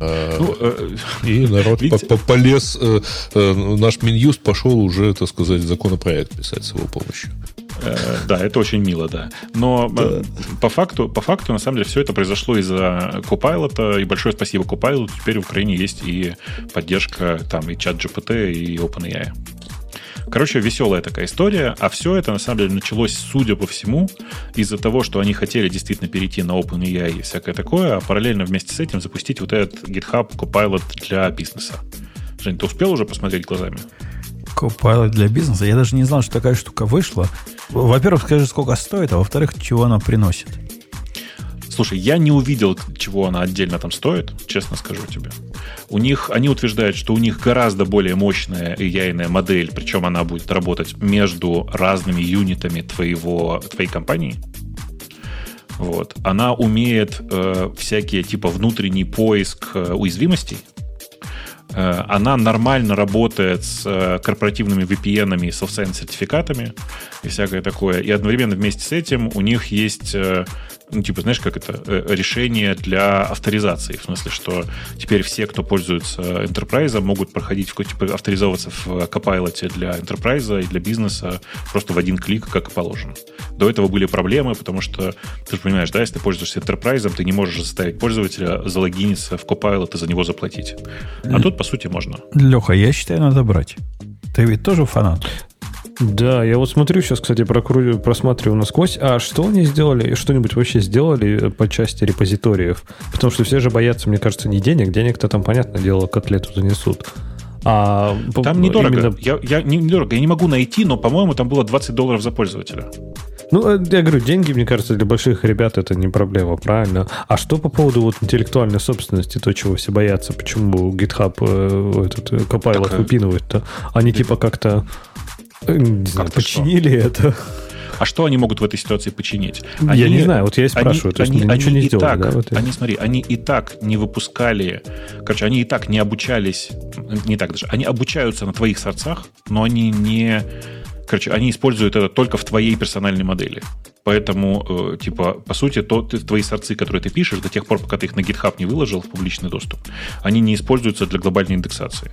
Э, ну, э, и народ видите? по -по полез, э, э, наш Минюст пошел уже, так сказать, законопроект писать с его помощью. Э, да, это очень мило, да. Но э, по факту, по факту, на самом деле, все это произошло из-за Copilot, и большое спасибо Copilot. Теперь в Украине есть и поддержка там и чат GPT, и OpenAI. Короче, веселая такая история, а все это на самом деле началось, судя по всему, из-за того, что они хотели действительно перейти на OpenAI и всякое такое, а параллельно вместе с этим запустить вот этот GitHub Copilot для бизнеса. Жень, ты успел уже посмотреть глазами? Copilot для бизнеса? Я даже не знал, что такая штука вышла. Во-первых, скажи, сколько стоит, а во-вторых, чего она приносит. Слушай, я не увидел, чего она отдельно там стоит, честно скажу тебе. У них, они утверждают, что у них гораздо более мощная AI модель, причем она будет работать между разными юнитами твоего, твоей компании. Вот. Она умеет э, всякие типа внутренний поиск э, уязвимостей. Э, она нормально работает с э, корпоративными VPN и software сертификатами и всякое такое. И одновременно вместе с этим у них есть э, ну, типа, знаешь, как это, э, решение для авторизации. В смысле, что теперь все, кто пользуется Enterprise, могут проходить, типа, авторизовываться в Copilot для Enterprise и для бизнеса просто в один клик, как и положено. До этого были проблемы, потому что, ты же понимаешь, да, если ты пользуешься Enterprise, ты не можешь заставить пользователя залогиниться в Copilot и за него заплатить. А тут, по сути, можно. Леха, я считаю, надо брать. Ты ведь тоже фанат? Да, я вот смотрю сейчас, кстати, прокру... просматриваю насквозь. А что они сделали? Что-нибудь вообще сделали по части репозиториев? Потому что все же боятся, мне кажется, не денег. Денег-то там, понятное дело, котлету занесут. А там недорого. Именно... Я, я, не, недорого. Я не могу найти, но, по-моему, там было 20 долларов за пользователя. Ну, э, я говорю, деньги, мне кажется, для больших ребят это не проблема, правильно? А что по поводу вот интеллектуальной собственности, то, чего все боятся, почему GitHub э, этот э, Copilot так, выпинывает-то? Они типа как-то Э, не знаю, починили что? это. А что они могут в этой ситуации починить? Они, я не знаю, вот я и спрашиваю. Они, они, они, не и так, да, вот они, смотри, они и так не выпускали, короче, они и так не обучались, не так даже, они обучаются на твоих сорцах, но они не, короче, они используют это только в твоей персональной модели. Поэтому, э, типа, по сути, то, ты, твои сорцы, которые ты пишешь, до тех пор, пока ты их на GitHub не выложил в публичный доступ, они не используются для глобальной индексации.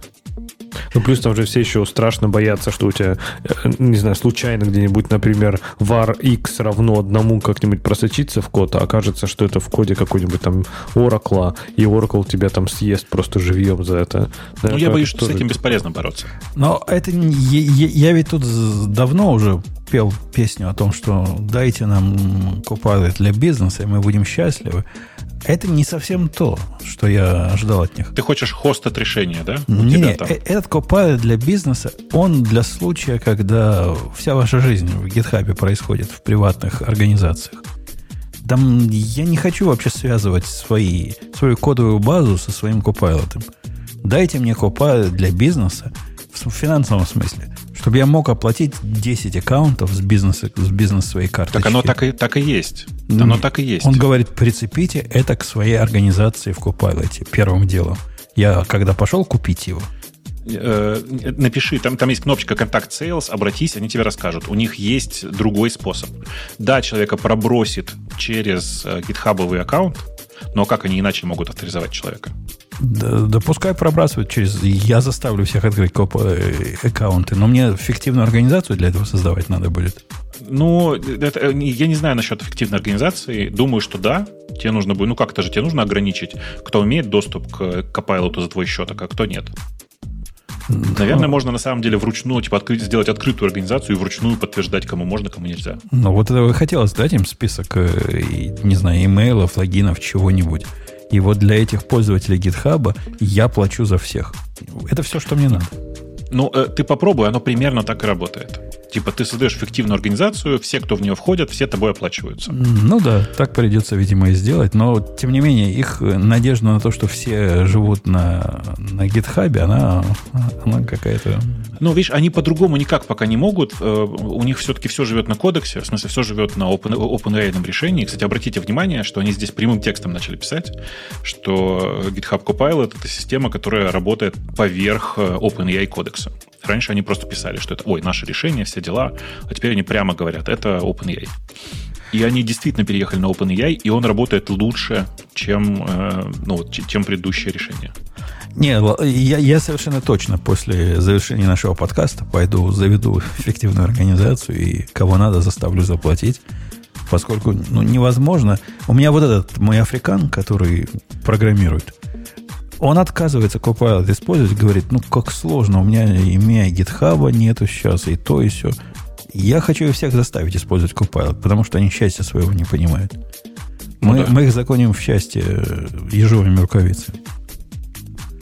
Ну, плюс там же все еще страшно боятся, что у тебя, э, не знаю, случайно где-нибудь, например, var x равно одному как-нибудь просочиться в код, а окажется, что это в коде какой-нибудь там Oracle, и Oracle тебя там съест просто живьем за это. Да, ну, я боюсь, что с этим бесполезно бороться. Но это я, я ведь тут давно уже пел песню о том, что дайте нам Copilot для бизнеса, и мы будем счастливы. Это не совсем то, что я ожидал от них. Ты хочешь хост от решения, да? Не, не э, этот Copilot для бизнеса, он для случая, когда вся ваша жизнь в GitHub происходит в приватных организациях. Там я не хочу вообще связывать свои, свою кодовую базу со своим Copilot. Дайте мне Copilot для бизнеса в финансовом смысле чтобы я мог оплатить 10 аккаунтов с бизнеса, с бизнес своей карты. Так оно так и, так и есть. Оно так и есть. Он говорит, прицепите это к своей организации в Copilot первым делом. Я когда пошел купить его, э, напиши, там, там есть кнопочка «Контакт Sales», обратись, они тебе расскажут. У них есть другой способ. Да, человека пробросит через э, гитхабовый аккаунт, но как они иначе могут авторизовать человека? Да, да пускай пробрасывают через... Я заставлю всех открыть коп э, аккаунты, но мне фиктивную организацию для этого создавать надо будет. Ну, это, э, я не знаю насчет эффективной организации. Думаю, что да. Тебе нужно будет, ну как-то же тебе нужно ограничить, кто имеет доступ к Copilot за твой счет, а кто нет. Наверное, можно на самом деле вручную, типа, открыть, сделать открытую организацию и вручную подтверждать, кому можно, кому нельзя. Ну, вот это хотелось дать им список, э, не знаю, имейлов, логинов, чего-нибудь. И вот для этих пользователей GitHub я плачу за всех. Это все, что мне надо. Ну, э, ты попробуй, оно примерно так и работает. Типа ты создаешь эффективную организацию, все, кто в нее входят, все тобой оплачиваются. Ну да, так придется, видимо, и сделать. Но, тем не менее, их надежда на то, что все живут на, на GitHub, она, она какая-то... Ну, видишь, они по-другому никак пока не могут. Э, у них все-таки все живет на кодексе, в смысле, все живет на open, OpenAI решении. Кстати, обратите внимание, что они здесь прямым текстом начали писать, что GitHub Copilot — это система, которая работает поверх э, OpenAI кодекса. Раньше они просто писали, что это, ой, наше решение, все дела, а теперь они прямо говорят, это OpenAI. И они действительно переехали на OpenAI, и он работает лучше, чем, э, ну, чем предыдущее решение. Не, я, я совершенно точно после завершения нашего подкаста пойду заведу эффективную организацию и кого надо заставлю заплатить, поскольку ну, невозможно. У меня вот этот мой африкан, который программирует, он отказывается Copilot использовать, говорит, ну как сложно, у меня имя гитхаба нету сейчас, и то, и все. Я хочу всех заставить использовать Copilot, потому что они счастья своего не понимают. Ну, мы, да. мы их законим в счастье ежовыми рукавицами.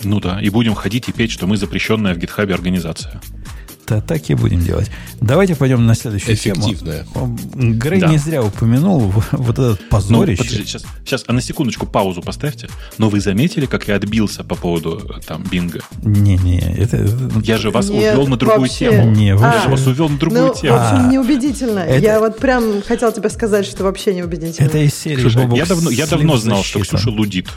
Ну да, и будем ходить и петь, что мы запрещенная в гитхабе организация. Да, так и будем делать. Давайте пойдем на следующую Эффективная. тему. Грей да. не зря упомянул вот этот позорище. Ну, подожди, сейчас, сейчас, а на секундочку паузу поставьте. Но вы заметили, как я отбился по поводу э, там бинга? Не-не, это... Я же вас Нет, увел на другую вообще. тему. Не, вы... а, я же вас увел на другую ну, тему. В общем, неубедительно. Это... Я вот прям хотел тебе сказать, что вообще неубедительно. Это из серии Слушай, я давно, я давно знал, что Ксюша лудит.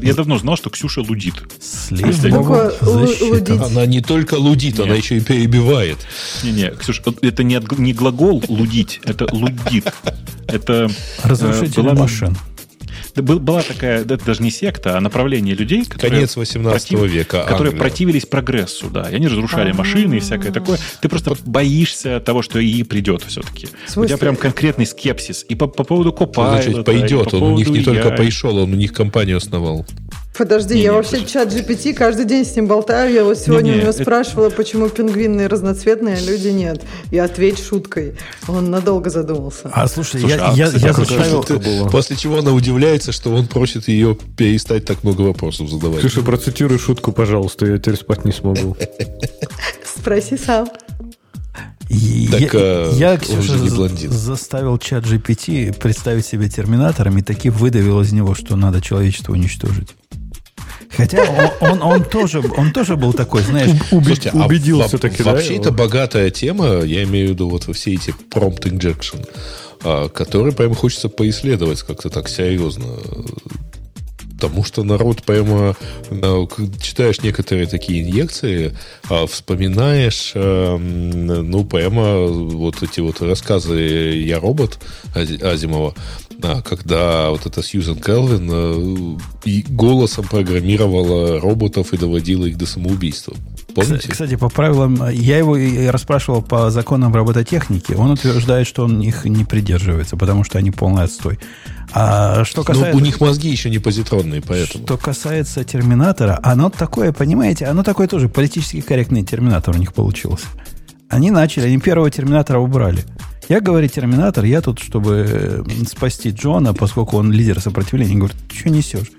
Я давно знал, что Ксюша лудит. Слива лудить? Она не только лудит, Нет. она еще и перебивает. Не-не, Ксюша, это не, не глагол лудить, это лудит. Это Разрушитель э, машин была такая, это даже не секта, а направление людей, которые, Конец 18 против, века, которые Англия. противились прогрессу, да. И они разрушали А-а-а. машины и всякое такое. Ты просто боишься того, что и придет все-таки. У тебя прям конкретный скепсис. И по, по поводу Copilot. Значит, пойдет. По он у них не только пришел, он у них компанию основал. Подожди, не, я не, вообще подожди. чат GPT каждый день с ним болтаю. Я вот сегодня не, не, у него это... спрашивала, почему пингвины разноцветные, а люди нет. И ответь шуткой. Он надолго задумался. А слушай, слушай я, а, я, кстати, я заставил... Ты, после чего она удивляется, что он просит ее перестать так много вопросов задавать. Слушай, процитируй шутку, пожалуйста, я теперь спать не смогу. Спроси сам. Так, я, я Ксюша, не блондин. заставил чат GPT представить себя терминатором и таки выдавил из него, что надо человечество уничтожить. Хотя он, он, он, тоже, он тоже был такой, знаешь... Слушайте, а убедил а все-таки, да? Вообще это богатая тема, я имею в виду вот во все эти prompt injection, а, которые прямо хочется поисследовать как-то так серьезно. Потому что народ прямо читаешь некоторые такие инъекции, а вспоминаешь, ну, прямо вот эти вот рассказы «Я робот» Азимова, а, когда вот эта Сьюзен Келвин э, и голосом программировала роботов и доводила их до самоубийства. Помните? Кстати, по правилам, я его расспрашивал по законам робототехники. Он утверждает, что он их не придерживается, потому что они полный отстой. А что касается... Но у них мозги еще не позитронные, поэтому... Что касается терминатора, оно такое, понимаете, оно такое тоже политически корректный терминатор у них получился. Они начали, они первого терминатора убрали. Я говорю, терминатор, я тут, чтобы спасти Джона, поскольку он лидер сопротивления, говорит, что несешь?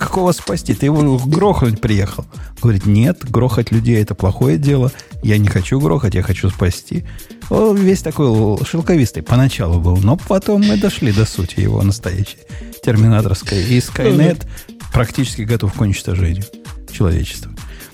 Какого спасти? Ты его грохнуть приехал. Говорит, нет, грохать людей это плохое дело. Я не хочу грохать, я хочу спасти. Он весь такой шелковистый поначалу был, но потом мы дошли до сути его настоящей терминаторской. И Skynet практически готов к уничтожению человечества.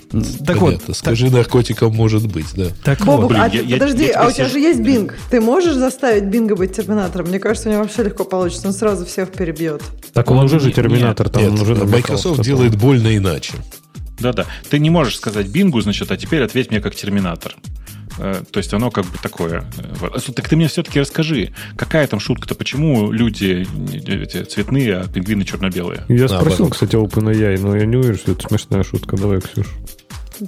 Так Понятно. вот, скажи, так... наркотиком может быть, да. Так Бобук, вот. Блин, а, я, подожди, я, я а у тебя же есть Бинг. Ты можешь заставить Бинга быть терминатором? Мне кажется, у него вообще легко получится. Он сразу всех перебьет. Так он уже же терминатор, там нет, уже Microsoft делает больно иначе. Да-да. Ты не можешь сказать Бингу, значит, а теперь ответь мне как терминатор. Э, то есть оно как бы такое. Э, так ты мне все-таки расскажи, какая там шутка-то, почему люди эти, цветные, а пингвины черно-белые? Я спросил, кстати, OpenAI, но я не уверен, что это смешная шутка. Давай, Ксюш.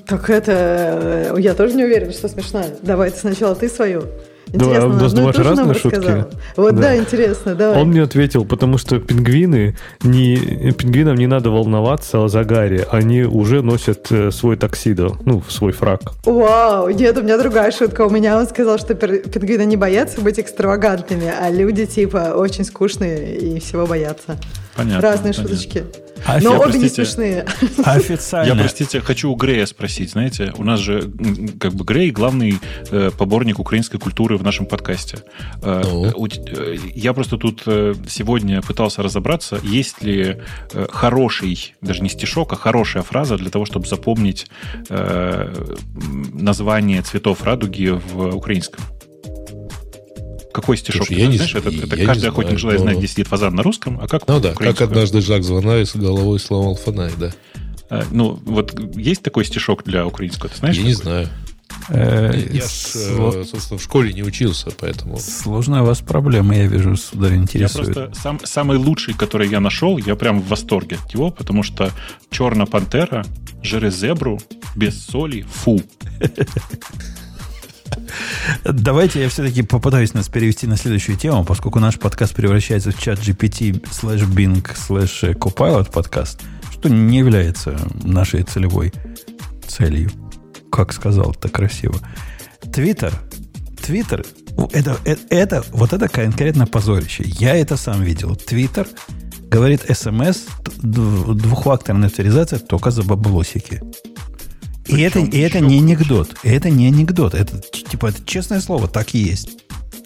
Так это... Э, я тоже не уверена, что смешная. Давай сначала ты свою. Интересно, да, думаешь, разные шутки? Вот да. да, интересно, давай. Он мне ответил, потому что пингвины, не, пингвинам не надо волноваться о загаре, они уже носят э, свой таксидо, ну, свой фраг. Вау, нет, у меня другая шутка. У меня он сказал, что пингвины не боятся быть экстравагантными, а люди типа очень скучные и всего боятся. Понятно. Разные понятно. шуточки. А Но я, обе не смешные. Официально. Я, простите, хочу у Грея спросить. Знаете, у нас же как бы Грей главный э, поборник украинской культуры в нашем подкасте. Э, ну. э, я просто тут э, сегодня пытался разобраться, есть ли э, хороший, даже не стишок, а хорошая фраза для того, чтобы запомнить э, название цветов радуги в украинском. Какой стишок? Слушай, я не, знаешь, это, это каждый охотник знаю, желает знать, где сидит фазан на русском, а как Ну да, как однажды Жак Звонарь с головой сломал фонарь, да. А, ну, вот есть такой стишок для украинского, ты знаешь? Я не знаю. Э, я, Сло... собственно, в школе не учился, поэтому... Сложная у вас проблема, я вижу, сударь, интересует. Я просто сам, самый лучший, который я нашел, я прям в восторге от него, потому что черная пантера, жире зебру, без соли, фу. Давайте я все-таки попытаюсь нас перевести на следующую тему, поскольку наш подкаст превращается в чат GPT слэш Bing слэш Copilot подкаст, что не является нашей целевой целью. Как сказал так красиво. Твиттер. Твиттер. Это, это, это, вот это конкретно позорище. Я это сам видел. Твиттер говорит смс, двухфакторная авторизация только за баблосики. И это, и это не анекдот. Это не анекдот. Это, типа, это честное слово, так и есть.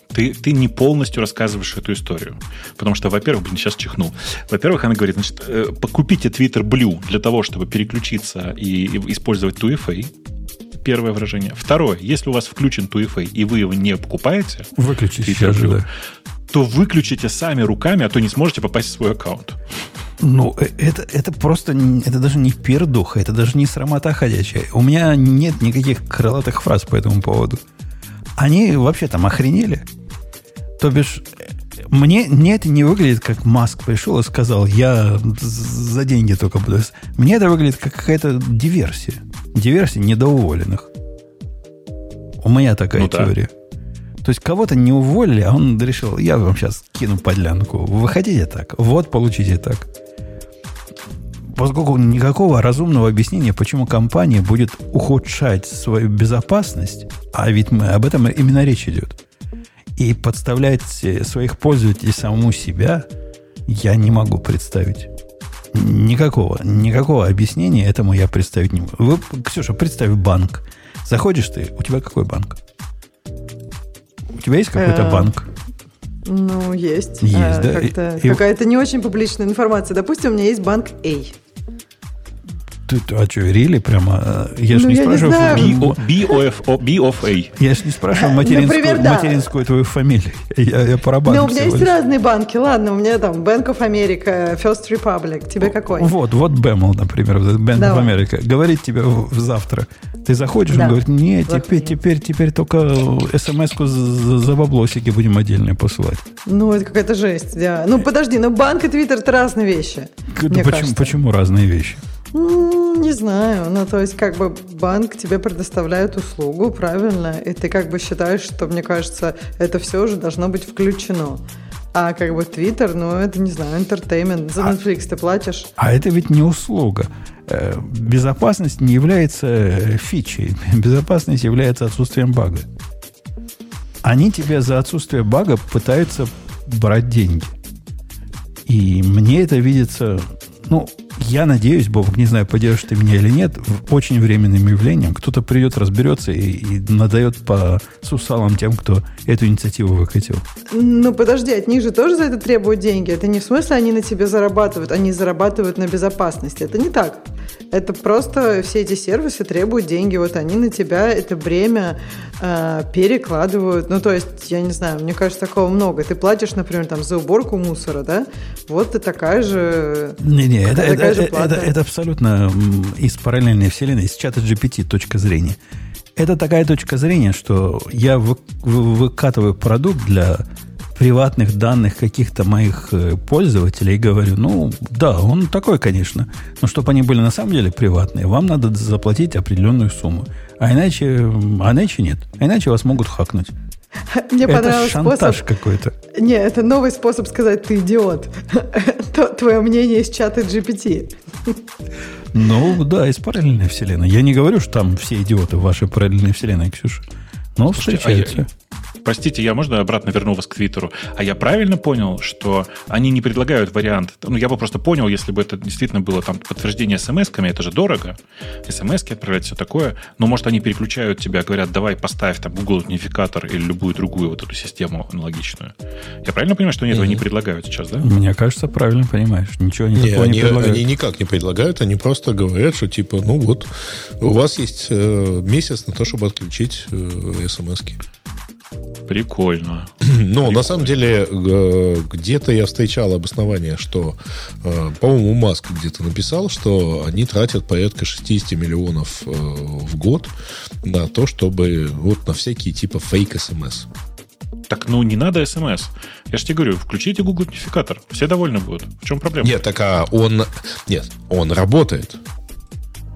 Ты, ты не полностью рассказываешь эту историю. Потому что, во-первых, блин, сейчас чихнул. Во-первых, она говорит, значит, э, покупите Twitter Blue для того, чтобы переключиться и, и использовать 2FA. Первое выражение. Второе, если у вас включен 2FA, и вы его не покупаете, выключите Twitter Blue, да. То выключите сами руками, а то не сможете попасть в свой аккаунт. Ну, э, это, это просто, это даже не пердуха, это даже не срамота ходячая. У меня нет никаких крылатых фраз по этому поводу. Они вообще там охренели. То бишь, мне, мне это не выглядит, как Маск пришел и сказал, я за деньги только буду. Мне это выглядит как какая-то диверсия. Диверсия недоуволенных. У меня такая ну, теория. Да. То есть кого-то не уволили, а он решил, я вам сейчас кину подлянку. Выходите так. Вот, получите так поскольку никакого разумного объяснения, почему компания будет ухудшать свою безопасность, а ведь мы об этом именно речь идет, и подставлять своих пользователей самому себя, я не могу представить. Никакого, никакого объяснения этому я представить не могу. Вы, Ксюша, представь банк. Заходишь ты, у тебя какой банк? Тебя есть какой-то э, банк? Ну, есть. Есть, а, да? Какая-то не очень публичная информация. Допустим, у меня есть банк A. Ты, а что, рили прямо? Э, я же ну, не спрашиваю... B, of, B of A. Я же не спрашиваю материнскую, Например, да. материнскую твою фамилию. Я, я про банк Ну, у меня есть лишь. разные банки. Ладно, у меня там Bank of America, First Republic. Тебе какой? Вот, вот BAML, например, Bank Давай. of America. Говорит тебе завтра. Ты заходишь, да. он говорит, нет, теперь, теперь, теперь только смс-ку за, за баблосики будем отдельно посылать. Ну, это какая-то жесть, да. Ну, подожди, ну банк и твиттер это разные вещи. Почему, почему разные вещи? Не знаю. Ну, то есть, как бы банк тебе предоставляет услугу, правильно? И ты как бы считаешь, что, мне кажется, это все уже должно быть включено. А как бы Twitter, ну, это, не знаю, entertainment. За а Netflix а, ты платишь. А это ведь не услуга. Э, безопасность не является э, фичей. Безопасность является отсутствием бага. Они тебе за отсутствие бага пытаются брать деньги. И мне это видится, ну, я надеюсь, Бог, не знаю, поддержишь ты меня или нет, очень временным явлением. Кто-то придет, разберется и, и надает по сусалам тем, кто эту инициативу выкатил. Ну, подожди, от них же тоже за это требуют деньги. Это не в смысле они на тебе зарабатывают, они зарабатывают на безопасности. Это не так. Это просто все эти сервисы требуют деньги. Вот они на тебя это бремя э, перекладывают. Ну, то есть, я не знаю, мне кажется, такого много. Ты платишь, например, там за уборку мусора, да? Вот ты такая же... Не-не, это, это, это, это, это абсолютно из параллельной вселенной, из чата GPT точка зрения. Это такая точка зрения, что я вы, вы, выкатываю продукт для приватных данных каких-то моих э, пользователей и говорю, ну, да, он такой, конечно, но чтобы они были на самом деле приватные, вам надо заплатить определенную сумму. А иначе, а иначе нет. А иначе вас могут хакнуть. Мне это понравился шантаж способ... какой-то. Не, это новый способ сказать «ты идиот». Твое мнение из чата GPT. Ну, да, из параллельной вселенной. Я не говорю, что там все идиоты в вашей параллельной вселенной, Ксюша. Но встречаются. А я, Простите, я можно обратно верну вас к Твиттеру? А я правильно понял, что они не предлагают вариант? Ну, я бы просто понял, если бы это действительно было там подтверждение смс-ками, это же дорого. смс-ки отправлять, все такое. Но, может, они переключают тебя, говорят, давай поставь там Google Аутентификатор или любую другую вот эту систему аналогичную. Я правильно понимаю, что они mm-hmm. этого не предлагают сейчас, да? Мне кажется, правильно понимаешь. Ничего не, не, они, не предлагают. Они никак не предлагают, они просто говорят, что типа, ну вот, у вас есть э, месяц на то, чтобы отключить э, смс-ки. Прикольно. Ну, на самом деле, где-то я встречал обоснование, что, э, по-моему, Маск где-то написал, что они тратят порядка 60 миллионов э, в год на то, чтобы вот на всякие типа фейк СМС. Так, ну, не надо смс. Я же тебе говорю, включите Google Notificator. Все довольны будут. В чем проблема? Нет, так а он... Нет, он работает.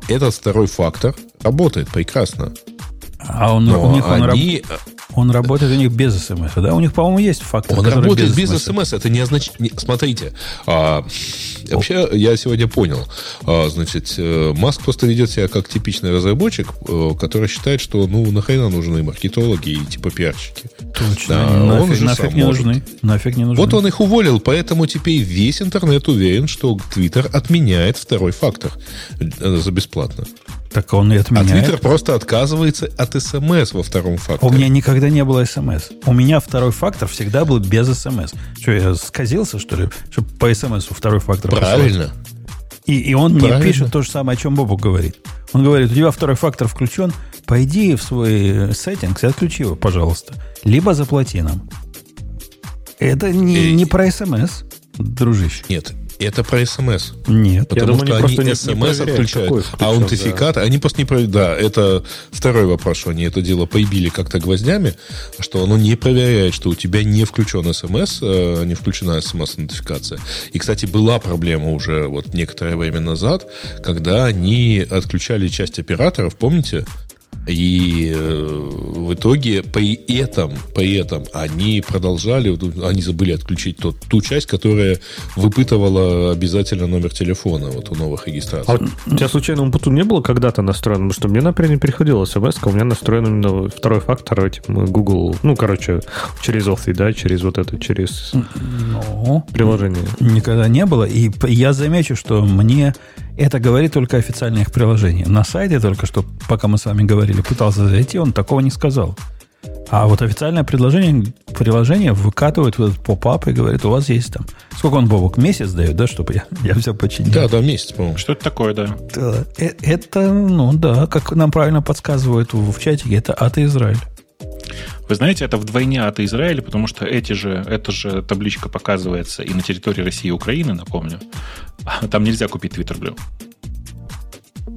Этот второй фактор работает прекрасно. А он, Но у них он, они... раб... он работает у них без смс, да? У них, по-моему, есть фактор. Он работает без, смс. Это не означает... Смотрите, а, вообще я сегодня понял. А, значит, э, Маск просто ведет себя как типичный разработчик, э, который считает, что ну нахрена нужны маркетологи и типа пиарщики. Точно. Да, нафиг, он же нафиг не может. нужны. Нафиг не нужны. Вот он их уволил, поэтому теперь весь интернет уверен, что Твиттер отменяет второй фактор э, за бесплатно. Так он и отменяет. А Твиттер просто отказывается от СМС во втором факторе. У меня никогда не было СМС. У меня второй фактор всегда был без СМС. Что, я сказился, что ли, чтобы по СМС второй фактор Правильно. И, и он Правильно. мне пишет то же самое, о чем Бобук говорит. Он говорит, у тебя второй фактор включен, пойди в свой setting и отключи его, пожалуйста. Либо заплати нам. Это не, не про СМС, дружище. Нет, это про смс. Нет. Потому думаю, что они, они смс отключают, а аутентификат, да. они просто не проверяют. Да, это второй вопрос, что они это дело прибили как-то гвоздями, что оно не проверяет, что у тебя не включен смс, э, не включена смс-идентификация. И, кстати, была проблема уже вот некоторое время назад, когда они отключали часть операторов, помните? И э, в итоге при этом, при этом они продолжали, они забыли отключить тот, ту часть, которая выпытывала обязательно номер телефона вот у новых регистраций. А у тебя случайно Умпутун не было когда-то настроен? Потому что мне, например, не приходила смс у меня настроен именно второй фактор, этим Google, ну, короче, через Authy, да, через вот это, через ну, приложение. Никогда не было. И я замечу, что мне это говорит только официальное их приложение. На сайте только что, пока мы с вами говорили, пытался зайти, он такого не сказал. А вот официальное предложение, приложение выкатывает вот этот поп-ап и говорит, у вас есть там... Сколько он, Бобок, месяц дает, да, чтобы я, я все починил? Да, да, месяц, по-моему. Что это такое, да? да э, это, ну да, как нам правильно подсказывают в, чатике, это АТ Израиль. Вы знаете, это вдвойне от Израиля, потому что эти же, эта же табличка показывается и на территории России и Украины, напомню. Там нельзя купить Twitter Blue.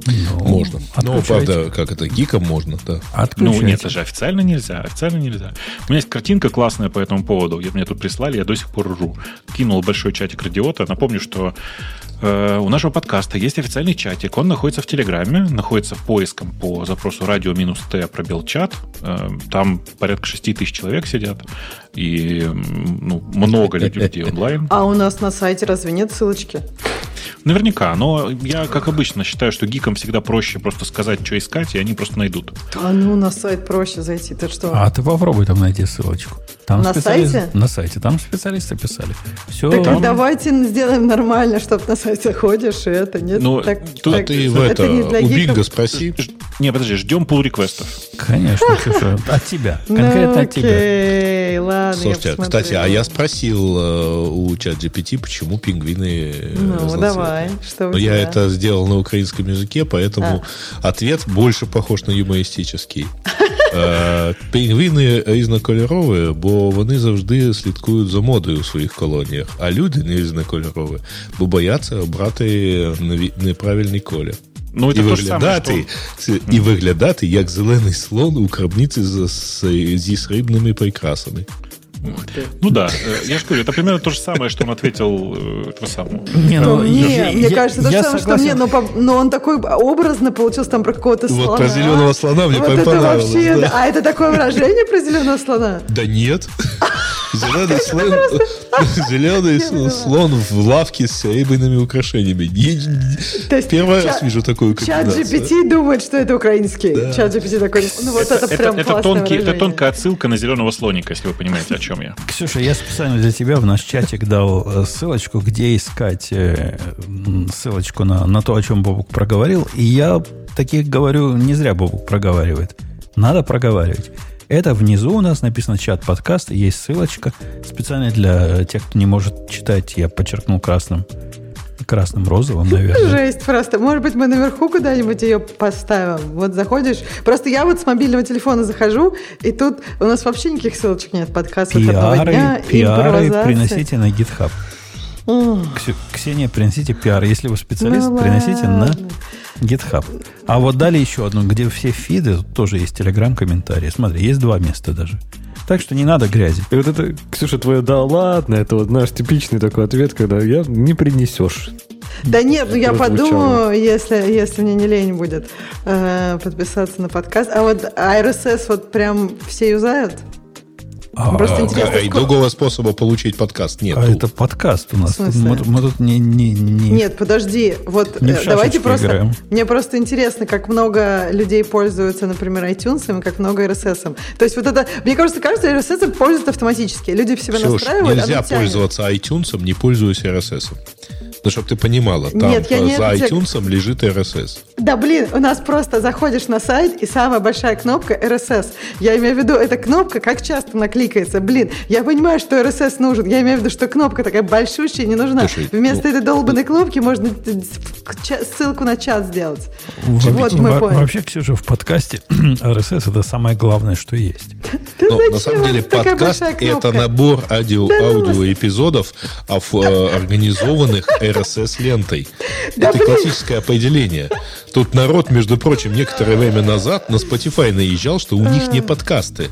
Ну, можно. Ну, правда, как это, гиком можно, да. Ну, нет, это же официально нельзя. Официально нельзя. У меня есть картинка классная по этому поводу. Мне тут прислали, я до сих пор ржу. Кинул большой чатик радиота. Напомню, что у нашего подкаста есть официальный чатик. Он находится в Телеграме, находится в поиском по запросу радио минус Т пробел чат. Э, там порядка 6 тысяч человек сидят. И ну, много людей онлайн. А у нас на сайте разве нет ссылочки? Наверняка, но я, как обычно, считаю, что гикам всегда проще просто сказать, что искать, и они просто найдут. А ну, на сайт проще зайти, ты что? А ты попробуй там найти ссылочку. Там на сайте? На сайте. Там специалисты писали. Все. Так там... давайте сделаем нормально, чтобы на сайт заходишь, и это нет. Ну, так, тут так, ты в это, не у Бинга спроси. Не, подожди, ждем pull реквестов. Конечно, от тебя. Конкретно от тебя. ладно, Слушайте, кстати, а я спросил э, у чат GPT, почему пингвины Ну, давай, что Но я это сделал на украинском языке, поэтому а. ответ больше похож на юмористический. Е, пінгвіни різнокольорові, бо вони завжди слідкують за модою у своїх колоніях, а люди не різнокольорові, бо бояться обрати неправильний колір. Ну, і виглядати, саме, що... і виглядати як зелений слон у крабниці зі срібними прикрасами. Ну да, э, я же говорю, это примерно то же самое, что он ответил э, этого самого. Не, ну, не, я, мне я, кажется, то же самое, что мне, но, но он такой образно получился там про какого-то слона. Вот про зеленого слона мне вот понравилось. Это вообще, да. А это такое выражение про зеленого слона? Да нет. Зеленый слон, зеленый слон в лавке с серебряными украшениями. Первый раз вижу такую Чат GPT думает, что это украинский. Чат GPT такой, ну вот это прям Это тонкая отсылка на зеленого слоника, если вы понимаете, о чем я. Ксюша, я специально для тебя в наш чатик дал э, ссылочку, где искать э, ссылочку на, на то, о чем Бобук проговорил. И я таких говорю, не зря Бобук проговаривает. Надо проговаривать. Это внизу у нас написано чат подкаст, есть ссылочка специально для тех, кто не может читать, я подчеркнул красным красным, розовым, наверное. Жесть просто. Может быть, мы наверху куда-нибудь ее поставим. Вот заходишь. Просто я вот с мобильного телефона захожу, и тут у нас вообще никаких ссылочек нет. Подкаст выходного дня. Пиары приносите на GitHub. Ксения, принесите пиар. Если вы специалист, ну, приносите ладно. на GitHub. А вот дали еще одну, где все фиды, тоже есть телеграм-комментарии. Смотри, есть два места даже. Так что не надо грязи. И вот это, Ксюша, твое «да ладно», это вот наш типичный такой ответ, когда я не принесешь. Да нет, ну я подумаю, если, если мне не лень будет э, подписаться на подкаст. А вот RSS вот прям все юзают? А, Просто интересно, а, и другого способа получить подкаст нет. А это подкаст у нас. Мы, мы тут не, не, не... Нет, подожди. Вот не э, давайте просто... Играем. Мне просто интересно, как много людей пользуются, например, iTunes, и как много RSS. То есть вот это... Мне кажется, кажется, RSS пользуются автоматически. Люди в себя Слушай, настраивают, нельзя пользоваться iTunes, не пользуясь RSS. Ну, чтобы ты понимала, там Нет, я не за это... iTunes лежит RSS. Да, блин, у нас просто заходишь на сайт, и самая большая кнопка RSS. Я имею в виду, эта кнопка, как часто она кликается. Блин, я понимаю, что RSS нужен. Я имею в виду, что кнопка такая большущая не нужна. Слушай, Вместо ну, этой долбанной кнопки можно ссылку на чат сделать. Вообще, вот мы поняли. Вообще, Ксюша, в подкасте RSS это самое главное, что есть. Но, на самом деле подкаст это набор аудио, да, аудио эпизодов, э, организованных RSS-лентой. Это классическое определение. Тут народ, между прочим, некоторое время назад на Spotify наезжал, что у них не подкасты.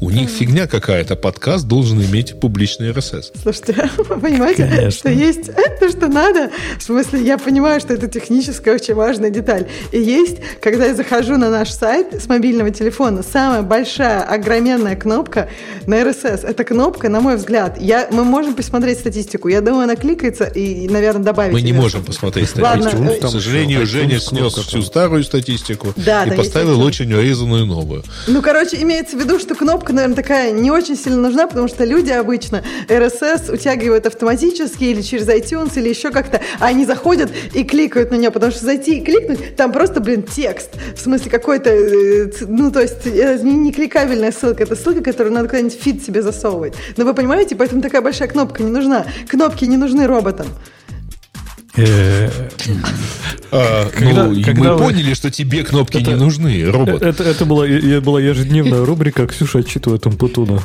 У них фигня какая-то. Подкаст должен иметь публичный RSS. Слушайте, вы понимаете, Конечно. что есть то, что надо? В смысле, я понимаю, что это техническая очень важная деталь. И есть, когда я захожу на наш сайт с мобильного телефона, самая большая, огроменная кнопка на RSS. Эта кнопка, на мой взгляд, я, мы можем посмотреть статистику. Я думаю, она кликается, и, наверное, добавить. Мы не можем посмотреть статистику. Ладно, К сожалению, Женя снес всю старую статистику да, и поставил очень урезанную новую. Ну, короче, имеется в виду, что кнопка, наверное, такая не очень сильно нужна, потому что люди обычно RSS утягивают автоматически или через iTunes, или еще как-то, а они заходят и кликают на нее, потому что зайти и кликнуть, там просто, блин, текст. В смысле, какой-то, э, ну, то есть э, не, кликабельная ссылка, это ссылка, которую надо куда-нибудь feed себе засовывать. Но вы понимаете, поэтому такая большая кнопка не нужна. Кнопки не нужны роботам. Э, а, ну, мы поняли, что тебе кнопки не нужны, робот. Это была ежедневная рубрика «Ксюша отчитывает Умпутуна».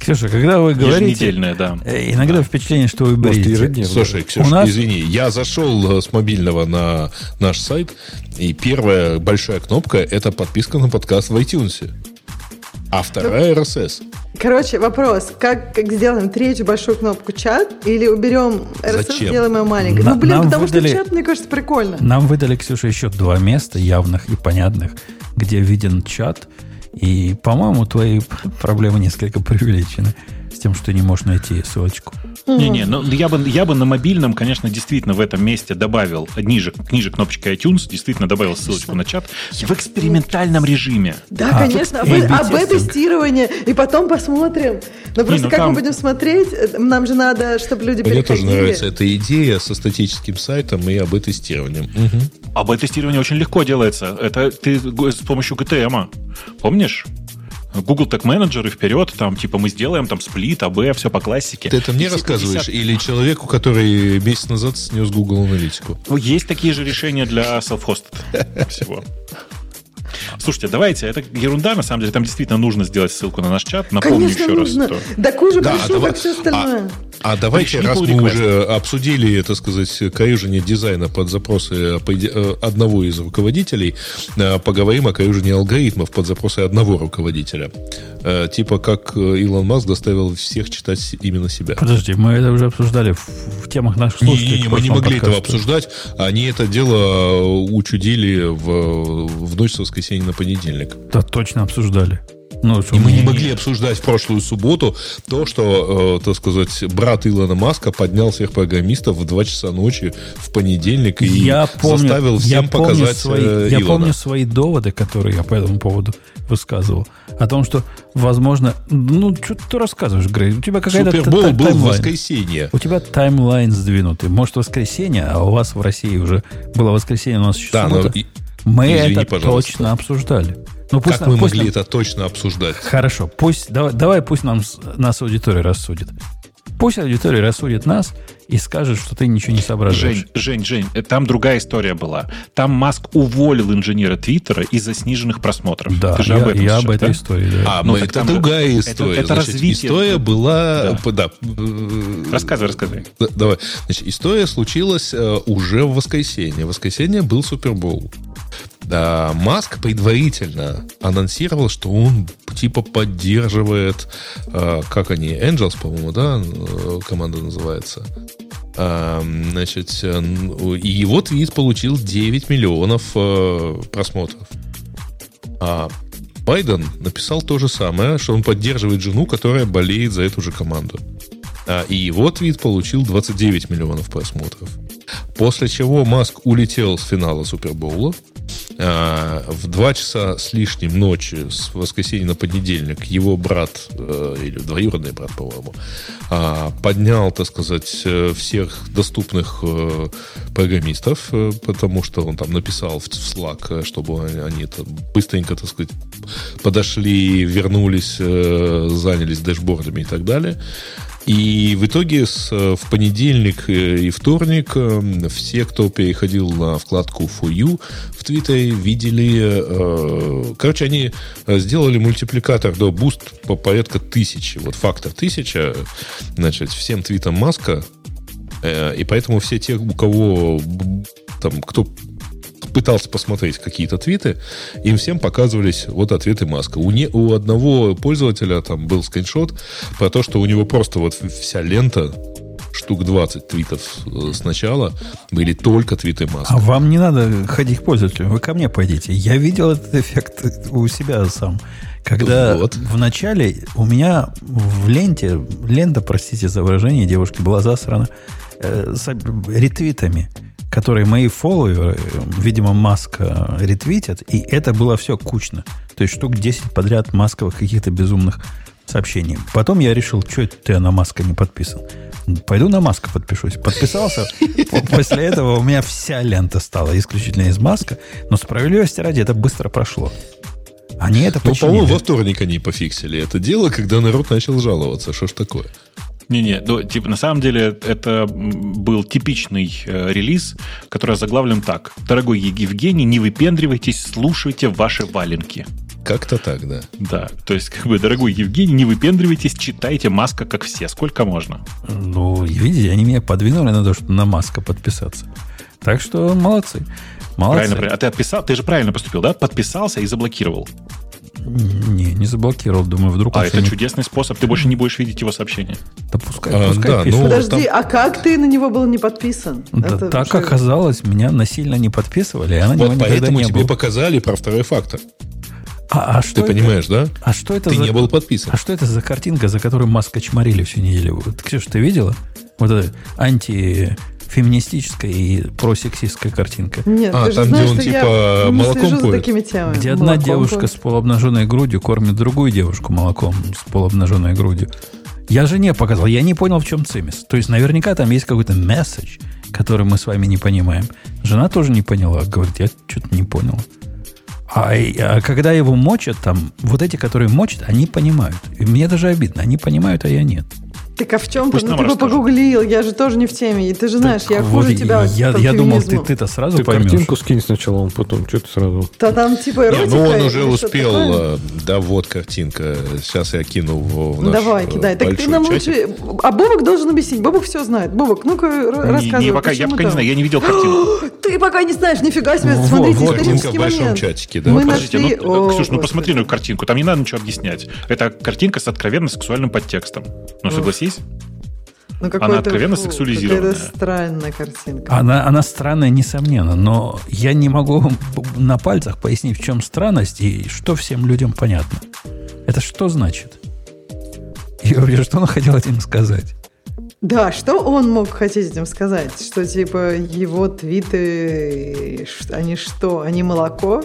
Ксюша, когда вы говорите... да. Э, иногда впечатление, что вы бредите. Слушай, Ксюша, нас... извини, я зашел э, с мобильного на наш сайт, и первая большая кнопка – это подписка на подкаст в iTunes. А вторая RSS. Короче, вопрос. Как, как сделаем третью большую кнопку чат или уберем Зачем? сделаем ее маленькой? На, ну, блин, потому выдали, что чат, мне кажется, прикольно. Нам выдали, Ксюша, еще два места явных и понятных, где виден чат. И, по-моему, твои проблемы несколько преувеличены тем, что ты не можешь найти ссылочку. Не-не, ну я бы, я бы на мобильном, конечно, действительно в этом месте добавил, ниже, ниже кнопочки iTunes, действительно добавил ссылочку на чат в экспериментальном режиме. Да, а, конечно, об, об тестирование, и потом посмотрим. Но просто Не, ну, как там... мы будем смотреть, нам же надо, чтобы люди Мне переходили. тоже нравится эта идея со статическим сайтом и об-тестированием. Угу. Об-тестирование очень легко делается. Это ты с помощью GTM. Помнишь? Google Tag Manager и вперед, там, типа, мы сделаем там сплит, АБ, все по классике. Ты это мне рассказываешь 50... или человеку, который месяц назад снес Google аналитику? Ну, есть такие же решения для self-hosted всего. Слушайте, давайте, это ерунда, на самом деле, там действительно нужно сделать ссылку на наш чат. Напомню Конечно, еще нужно. раз. Что... Да уже да, пришло, давай... как все остальное. А... А давайте, раз мы уже обсудили, так сказать, каюжение дизайна под запросы э, одного из руководителей, э, поговорим о каюжении алгоритмов под запросы одного руководителя. Э, типа как Илон Маск заставил всех читать именно себя. Подожди, мы это уже обсуждали в, в темах наших слушателей. Не, не, мы не могли подкасту. этого обсуждать. Они это дело учудили в, в ночь с воскресенья на понедельник. Да, точно обсуждали. Ну, и мы не могли обсуждать в прошлую субботу то, что, э, так сказать, брат Илона Маска поднял всех программистов в 2 часа ночи в понедельник и я помню, заставил всем я показать свои, э, Я помню свои доводы, которые я по этому поводу высказывал. О том, что, возможно... Ну, что ты рассказываешь, Грей? У тебя какая-то Супербол был таймлайн. в воскресенье. У тебя таймлайн сдвинутый. Может, воскресенье, а у вас в России уже было воскресенье, у нас еще да, суббота. Но... И... Мы Извини, это пожалуйста. точно обсуждали. Ну, пусть как нам, мы могли нам... это точно обсуждать? Хорошо, пусть давай, давай пусть нам нас аудитория рассудит. Пусть аудитория рассудит нас и скажет, что ты ничего не соображаешь. Жень, Жень, Жень, э, там другая история была. Там Маск уволил инженера Твиттера из-за сниженных просмотров. Да, ты же я, об этом я сейчас, об этой да? истории. Да. А, Ну, так это там же- другая это- история. это Значит, развитие. история была... Да. п- Да. э, Рассказывай, рассказывай. Да, Давай. Значит, история случилась э, уже в воскресенье. В воскресенье был Супербоул. Да, Маск предварительно анонсировал, что он типа поддерживает, э, как они, Angels, по-моему, да, э, команда называется. Значит, э, н- и его твит получил 9 миллионов просмотров. А Байден написал то же самое, что он поддерживает жену, которая болеет за эту же команду. А, и его твит получил 29 миллионов просмотров. После чего Маск улетел с финала Супербоула. А, в 2 часа с лишним ночи с воскресенья на понедельник его брат, э, или двоюродный брат, по-моему, а, поднял, так сказать, э, всех доступных э, программистов, потому что он там написал в Slack, чтобы они, быстренько, так сказать, подошли, вернулись, занялись dashboard ами и так далее. И в итоге с, э, в понедельник э, и вторник э, все, кто переходил на вкладку For You в Твиттере, видели... Короче, они сделали мультипликатор до boost по порядка тысячи. Вот фактор тысяча, значит, всем твитам Маска. И поэтому все те, у кого там, кто пытался посмотреть какие-то твиты, им всем показывались вот ответы Маска. У, не, у одного пользователя там был скриншот про то, что у него просто вот вся лента, штук 20 твитов э, сначала, были только твиты Маска. А вам не надо ходить к пользователю, вы ко мне пойдите. Я видел этот эффект у себя сам. Когда Вот. в начале у меня в ленте, лента, простите за выражение, девушки, была засрана э, с ретвитами, которые мои фолловеры, э, видимо, Маска ретвитят, и это было все кучно. То есть штук 10 подряд масковых каких-то безумных сообщений. Потом я решил, что это ты на Маска не подписан. Пойду на Маска подпишусь. Подписался. После этого у меня вся лента стала исключительно из Маска. Но справедливости ради это быстро прошло. Они это Ну, по-моему, починили. во вторник они пофиксили это дело, когда народ начал жаловаться. Что ж такое? Не-не, ну, типа, на самом деле это был типичный э, релиз, который заглавлен так. Дорогой Евгений, не выпендривайтесь, слушайте ваши валенки. Как-то так, да. Да, то есть, как бы, дорогой Евгений, не выпендривайтесь, читайте Маска как все, сколько можно. Ну, видите, они меня подвинули на то, что на Маска подписаться. Так что молодцы. Молодцы. Правильно, правильно. А ты отписал, ты же правильно поступил, да? Подписался и заблокировал. Не, не заблокировал. Думаю, вдруг А это что-нибудь- чудесный способ, ты больше не будешь видеть его сообщения. Да пускай, А, пускай да, пишет. ну, Подожди, там- а как ты на него был не подписан? Да Это так что- оказалось, меня насильно не подписывали, а на него Вот никогда поэтому не тебе был. показали про второй фактор. А, а что Ты это? понимаешь, да? А что это Ты за... не был подписан. А что это за картинка, за которую Маска чморили всю неделю? Вот, Ксюша, ты видела? Вот эта антифеминистическая и просексистская картинка. Нет, А, ты же там, знаешь, где он, я типа, не молоком поет? такими темами. Где одна Молоком девушка поет. с полуобнаженной грудью кормит другую девушку молоком с полуобнаженной грудью. Я жене показал, я не понял, в чем цимис. То есть, наверняка там есть какой-то месседж, который мы с вами не понимаем. Жена тоже не поняла, говорит, я что-то не понял. А, а когда его мочат, там, вот эти, которые мочат, они понимают. И мне даже обидно, они понимают, а я нет. Так а в чем-то? Пусть Ну нам ты бы погуглил, я же тоже не в теме. И ты же знаешь, я Так хуже вот, тебя Я, я думал, ты, ты-то сразу Ты поймешь. картинку скинь сначала, он потом. Что ты сразу? Да там типа Не, эротика ну он уже успел. такое. э, Да, вот картинка. Сейчас я кину в, в Ну, наш давай, э, кидай. Так ты большой нам лучше... А Бобок должен объяснить. Бобок все знает. Бобок, ну-ка Не, рассказывай. не, пока, я пока не знаю, я не видел картинку. Ты пока не знаешь, нифига себе, смотрите, вот Картинка исторический в большом момент. чатике, да. Мы Подождите, нашли... ну, О, Ксюш, ну посмотри на картинку, там не надо ничего объяснять. Это картинка с откровенно сексуальным подтекстом. Ну, согласись? Ну, какой-то, откровенно фу, сексуализированная. Какая-то странная картинка. Она, она странная, несомненно, но я не могу на пальцах пояснить, в чем странность и что всем людям понятно. Это что значит? Юрий, что он хотел этим сказать? Да, что он мог хотеть этим сказать? Что, типа, его твиты, они что, они молоко?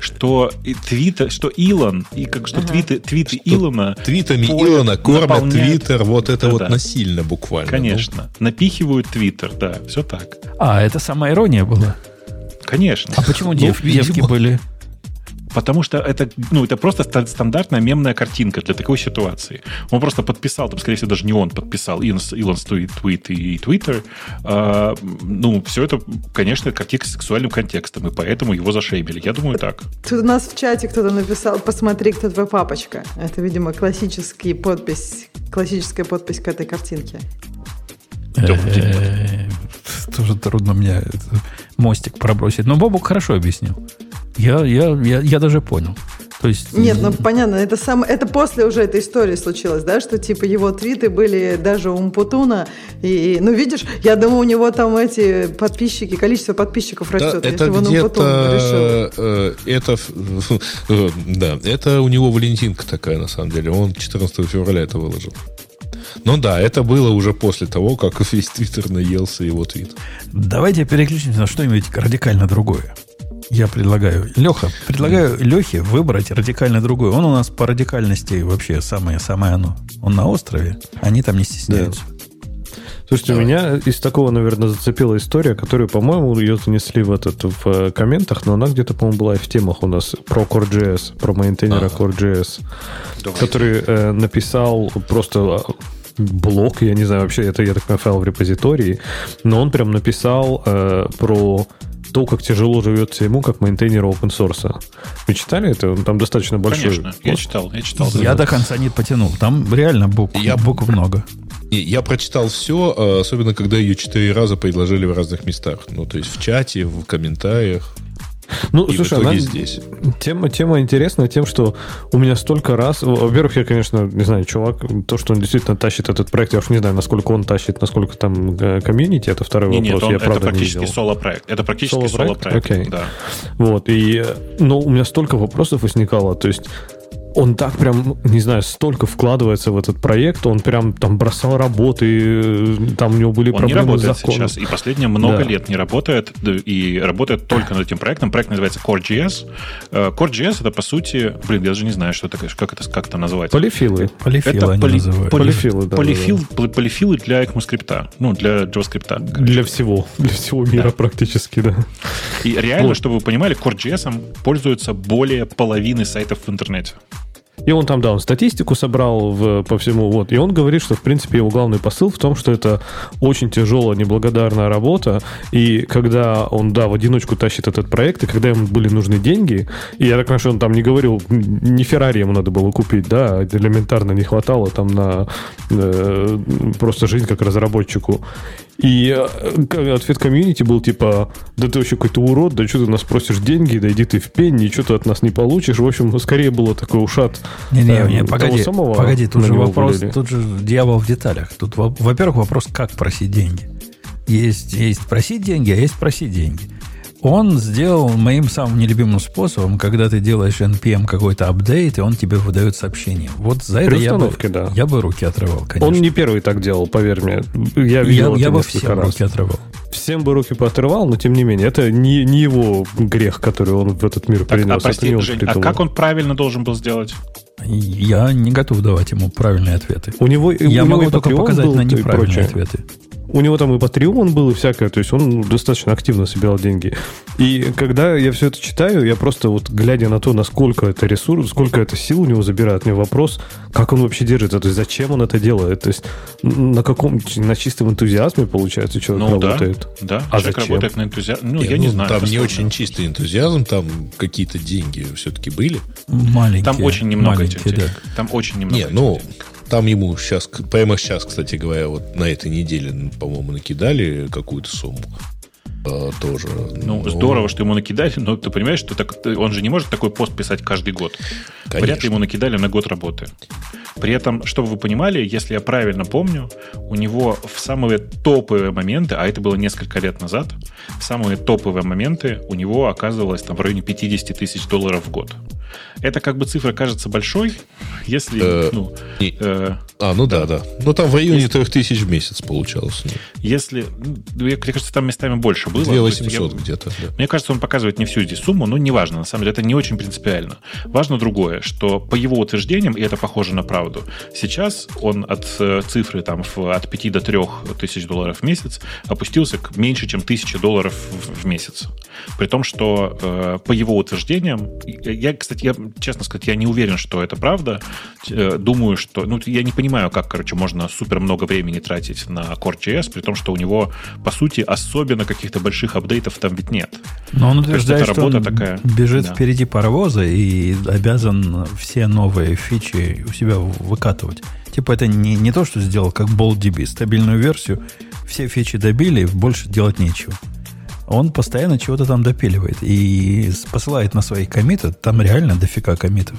Что и твита, что Илон, и как что Ага. твиты, твиты Илона Твитами Илона кормят наполняют- Твиттер, вот это Да-да. вот насильно буквально. Конечно. Напихивают Твиттер, да, все так. А, это сама ирония была. Конечно. А почему Ну, девки были? Потому что это, ну, это просто стандартная мемная картинка для такой ситуации. Он просто подписал, там, скорее всего, даже не он подписал, Илон Твит и Твиттер. А, ну, все это, конечно, картинка с сексуальным контекстом, и поэтому его зашейбили. Я думаю, так. Тут у нас в чате кто-то написал, посмотри, кто твоя папочка. Это, видимо, классический подпись, классическая подпись к этой картинке. Тоже трудно мне мостик пробросить. Но Бобук хорошо объяснил. Я, я, я, я даже понял. То есть... Нет, ну понятно, это, сам, это после уже этой истории случилось, да, что типа его твиты были даже у Мпутуна. И, ну, видишь, я думаю, у него там эти подписчики, количество подписчиков растет, да, это если он решил. Э, это, да, это у него Валентинка такая, на самом деле. Он 14 февраля это выложил. Ну да, это было уже после того, как весь Твиттер наелся его твит. Давайте переключимся на что-нибудь радикально другое. Я предлагаю, Леха, предлагаю Лехе выбрать радикально другое. Он у нас по радикальности вообще самое-самое оно. Он на острове, они там не стесняются. Да. Слушайте, Давай. у меня из такого, наверное, зацепила история, которую, по-моему, ее занесли в этот в э, комментах, но она где-то, по-моему, была и в темах у нас про Core.js, про мейнтейнера ага. Core.js, который э, написал просто э, блог, я не знаю, вообще это, я так понимаю, файл в репозитории, но он прям написал э, про то, как тяжело живется ему, как мейнтейнеру open source. Вы читали это? Он там достаточно большой. Конечно, я читал, я читал. Я до конца не потянул. Там реально букв, я, букв много. Я прочитал все, а, особенно когда ее четыре раза предложили в разных местах. Ну, то есть в чате, в комментариях. Ну, и слушай, она, здесь. Тема, тема интересная тем, что у меня столько раз... Во-первых, я, конечно, не знаю, чувак, то, что он действительно тащит этот проект, я уж не знаю, насколько он тащит, насколько там э, комьюнити, это второй не, вопрос. Нет, он, я, это правда, практически соло-проект. Это практически соло-проект, соло okay. да. Вот, и... Э, но у меня столько вопросов возникало, то есть он так прям, не знаю, столько вкладывается в этот проект, он прям там бросал работы, там у него были он проблемы не работает с законом. сейчас, и последние много да. лет не работает, и работает только над этим проектом. Проект называется Core.js. Э, Core.js это, по сути, блин, я даже не знаю, что это, как это, как это называть. Полифилы. Полифилы это они поли, называют. Полифилы, да, полифил, да, да. Полифилы для ECMAScript, ну, для JavaScript. Для всего, для всего мира да. практически, да. И реально, вот. чтобы вы понимали, Core.js пользуются более половины сайтов в интернете. И он там, да, он статистику собрал в, по всему, вот. И он говорит, что, в принципе, его главный посыл в том, что это очень тяжелая, неблагодарная работа. И когда он, да, в одиночку тащит этот проект, и когда ему были нужны деньги, и я так понимаю, что он там не говорил, не Феррари ему надо было купить, да, элементарно не хватало там на э, просто жизнь как разработчику. И э, ответ комьюнити был типа, да ты вообще какой-то урод, да что ты нас просишь деньги, да иди ты в пень, ничего ты от нас не получишь. В общем, скорее было такой ушат. Не-не, э, не, погоди, погоди, тут же вопрос, были. тут же дьявол в деталях. Тут, во-первых, вопрос, как просить деньги. Есть, есть просить деньги, а есть просить деньги. Он сделал моим самым нелюбимым способом, когда ты делаешь NPM какой-то апдейт, и он тебе выдает сообщение. Вот за это я бы, да. я бы руки отрывал, конечно. Он не первый так делал, поверь мне. Я, видел я, я бы всем раз. руки отрывал. Всем бы руки поотрывал, но тем не менее, это не, не его грех, который он в этот мир так, принес. А, прости, Жень, а как он правильно должен был сделать? Я не готов давать ему правильные ответы. У него, я у могу него только показать на неправильные ответы. У него там и Patreon был, и всякое. То есть он достаточно активно собирал деньги. И когда я все это читаю, я просто вот глядя на то, насколько это ресурс, сколько это сил у него забирает, мне вопрос, как он вообще держит это, то есть зачем он это делает. То есть на каком, на чистом энтузиазме, получается, человек ну, работает. Да, да. А человек зачем? работает на энтузиазме. Ну, Нет, я ну, не знаю. Там не очень чистый энтузиазм, там какие-то деньги все-таки были. Маленькие. Там очень немного этих денег. Там очень немного Не, ну, денег. Там ему сейчас, прямо сейчас, кстати говоря, вот на этой неделе, по-моему, накидали какую-то сумму а, тоже. Ну, но... здорово, что ему накидали, но ты понимаешь, что так, он же не может такой пост писать каждый год. Конечно. Вряд ли ему накидали на год работы. При этом, чтобы вы понимали, если я правильно помню, у него в самые топовые моменты, а это было несколько лет назад, в самые топовые моменты у него оказывалось там в районе 50 тысяч долларов в год. Это как бы цифра кажется большой, если... Э, ну, э, а, ну да, да. Ну там в районе трех тысяч в месяц получалось. Если... Ну, мне кажется, там местами больше было. 2800 где-то. Да. Мне кажется, он показывает не всю здесь сумму, но неважно. На самом деле это не очень принципиально. Важно другое, что по его утверждениям, и это похоже на правду, сейчас он от э, цифры там от 5 до 3 тысяч долларов в месяц опустился к меньше, чем 1000 долларов в месяц. При том, что э, по его утверждениям, я, кстати, я, честно сказать, я не уверен, что это правда. Э, думаю, что... Ну, я не понимаю, как, короче, можно супер много времени тратить на Core.js, при том, что у него, по сути, особенно каких-то больших апдейтов там ведь нет. Но он утверждает, что он такая, бежит да. впереди паровоза и обязан все новые фичи у себя выкатывать. Типа это не, не то, что сделал как BoldDB, стабильную версию, все фичи добили, больше делать нечего он постоянно чего-то там допиливает и посылает на свои комиты, там реально дофига комитов.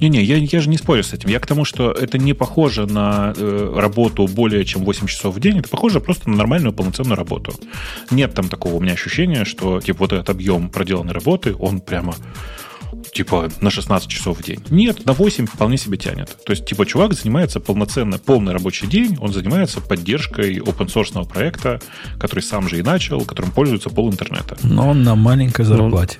Не-не, я, я же не спорю с этим. Я к тому, что это не похоже на э, работу более чем 8 часов в день. Это похоже просто на нормальную полноценную работу. Нет там такого у меня ощущения, что типа вот этот объем проделанной работы, он прямо типа на 16 часов в день. Нет, на 8 вполне себе тянет. То есть, типа, чувак занимается полноценно, полный рабочий день, он занимается поддержкой open source проекта, который сам же и начал, которым пользуется пол интернета. Но он на маленькой ну, зарплате.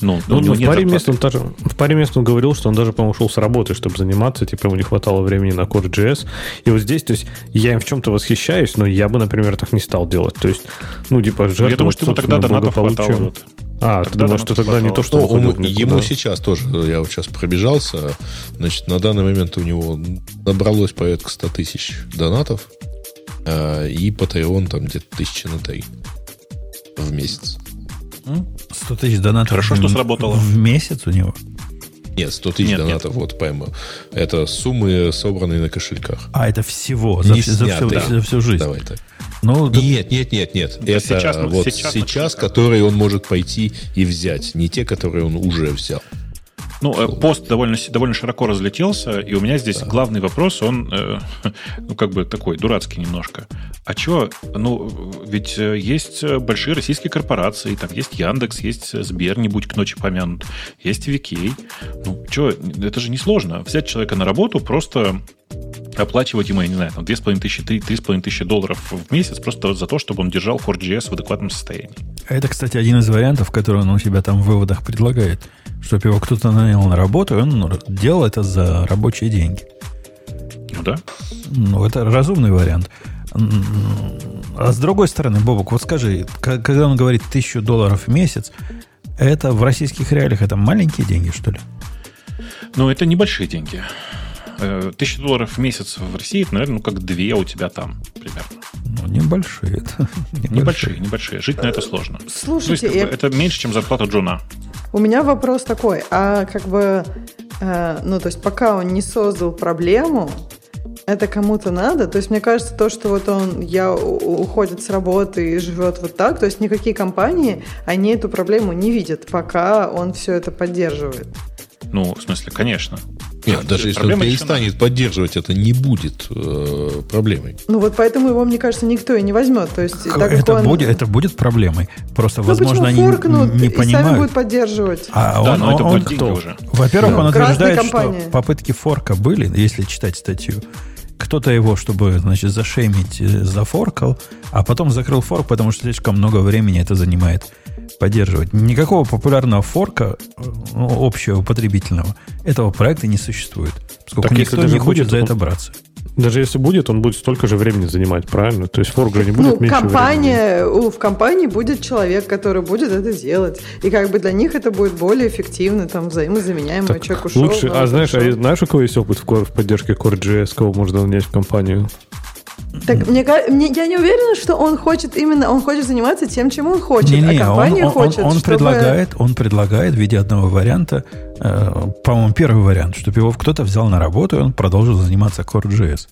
Ну, ну, ну в, паре мест он даже, в паре мест он говорил, что он даже, по-моему, ушел с работы, чтобы заниматься, типа ему не хватало времени на Core.js. И вот здесь, то есть, я им в чем-то восхищаюсь, но я бы, например, так не стал делать. То есть, ну, типа, жертвовать Я думаю, что ему тогда донатов хватало. Вот. А, тогда ты думаешь, что тогда не то, что... Ну, он, ему сейчас тоже, я вот сейчас пробежался, значит, на данный момент у него набралось порядка 100 тысяч донатов, э, и Patreon там где-то тысячи на три в месяц. 100 тысяч донатов Хорошо, что сработало. В месяц у него? Нет, 100 тысяч нет, донатов, нет. вот пойму. Это суммы, собранные на кошельках. А, это всего, за, за, всю, да. за всю жизнь. Давай так. Ну, нет, нет, нет, нет. Да это сейчас, вот сейчас, сейчас которые он может пойти и взять, не те, которые он уже взял. Ну, э, пост довольно, довольно широко разлетелся, и у меня здесь да. главный вопрос, он, э, ну, как бы такой, дурацкий немножко. А что, ну, ведь э, есть большие российские корпорации, там есть Яндекс, есть Сбер, не будь к ночи помянут, есть Викей. Ну, что, это же несложно. Взять человека на работу, просто оплачивать ему, я не знаю, там 2,5 тысячи, 3,5 тысячи долларов в месяц просто за то, чтобы он держал Core.js в адекватном состоянии. Это, кстати, один из вариантов, который он у себя там в выводах предлагает. Чтобы его кто-то нанял на работу, и он делал это за рабочие деньги. Ну да. Ну, это разумный вариант. А с другой стороны, Бобок, вот скажи, когда он говорит тысячу долларов в месяц, это в российских реалиях это маленькие деньги, что ли? Ну, это небольшие деньги. Э, тысяча долларов в месяц в России, это, наверное, ну, как две у тебя там примерно. Ну, небольшие. небольшие. Небольшие, небольшие. Жить на это сложно. Слушайте, есть, я... бы, это меньше, чем зарплата Джуна. У меня вопрос такой, а как бы, э, ну, то есть пока он не создал проблему, это кому-то надо. То есть мне кажется, то, что вот он я уходит с работы и живет вот так, то есть никакие компании, они эту проблему не видят, пока он все это поддерживает. Ну, в смысле, конечно. Нет, даже если он перестанет поддерживать, это не будет э, проблемой. Ну вот поэтому его, мне кажется, никто и не возьмет. То есть, так это, он... будет, это будет проблемой. Просто, ну, возможно, они не понимают. И сами будут поддерживать. А да, он, но он, это он кто? Уже. Во-первых, да. он утверждает, что попытки форка были, если читать статью. Кто-то его, чтобы, значит, зашеймить, э, зафоркал, а потом закрыл форк, потому что слишком много времени это занимает поддерживать. Никакого популярного форка, ну, общего потребительного, этого проекта не существует. Поскольку так никто не хочет за это браться. Даже если будет, он будет столько же времени занимать, правильно? То есть форк же не будет ну, меньше компания, времени. В компании будет человек, который будет это делать. И как бы для них это будет более эффективно, там, взаимозаменяемый так человек ушел. Лучше, а знаешь, а знаешь, у кого есть опыт в, в поддержке Core.js, кого можно нанять в компанию? Так мне, мне я не уверена, что он хочет именно, он хочет заниматься тем, чем он хочет, не, не, а компания он, хочет, он, он, чтобы... предлагает, он предлагает в виде одного варианта, э, по-моему, первый вариант, чтобы его кто-то взял на работу, и он продолжил заниматься Core.js.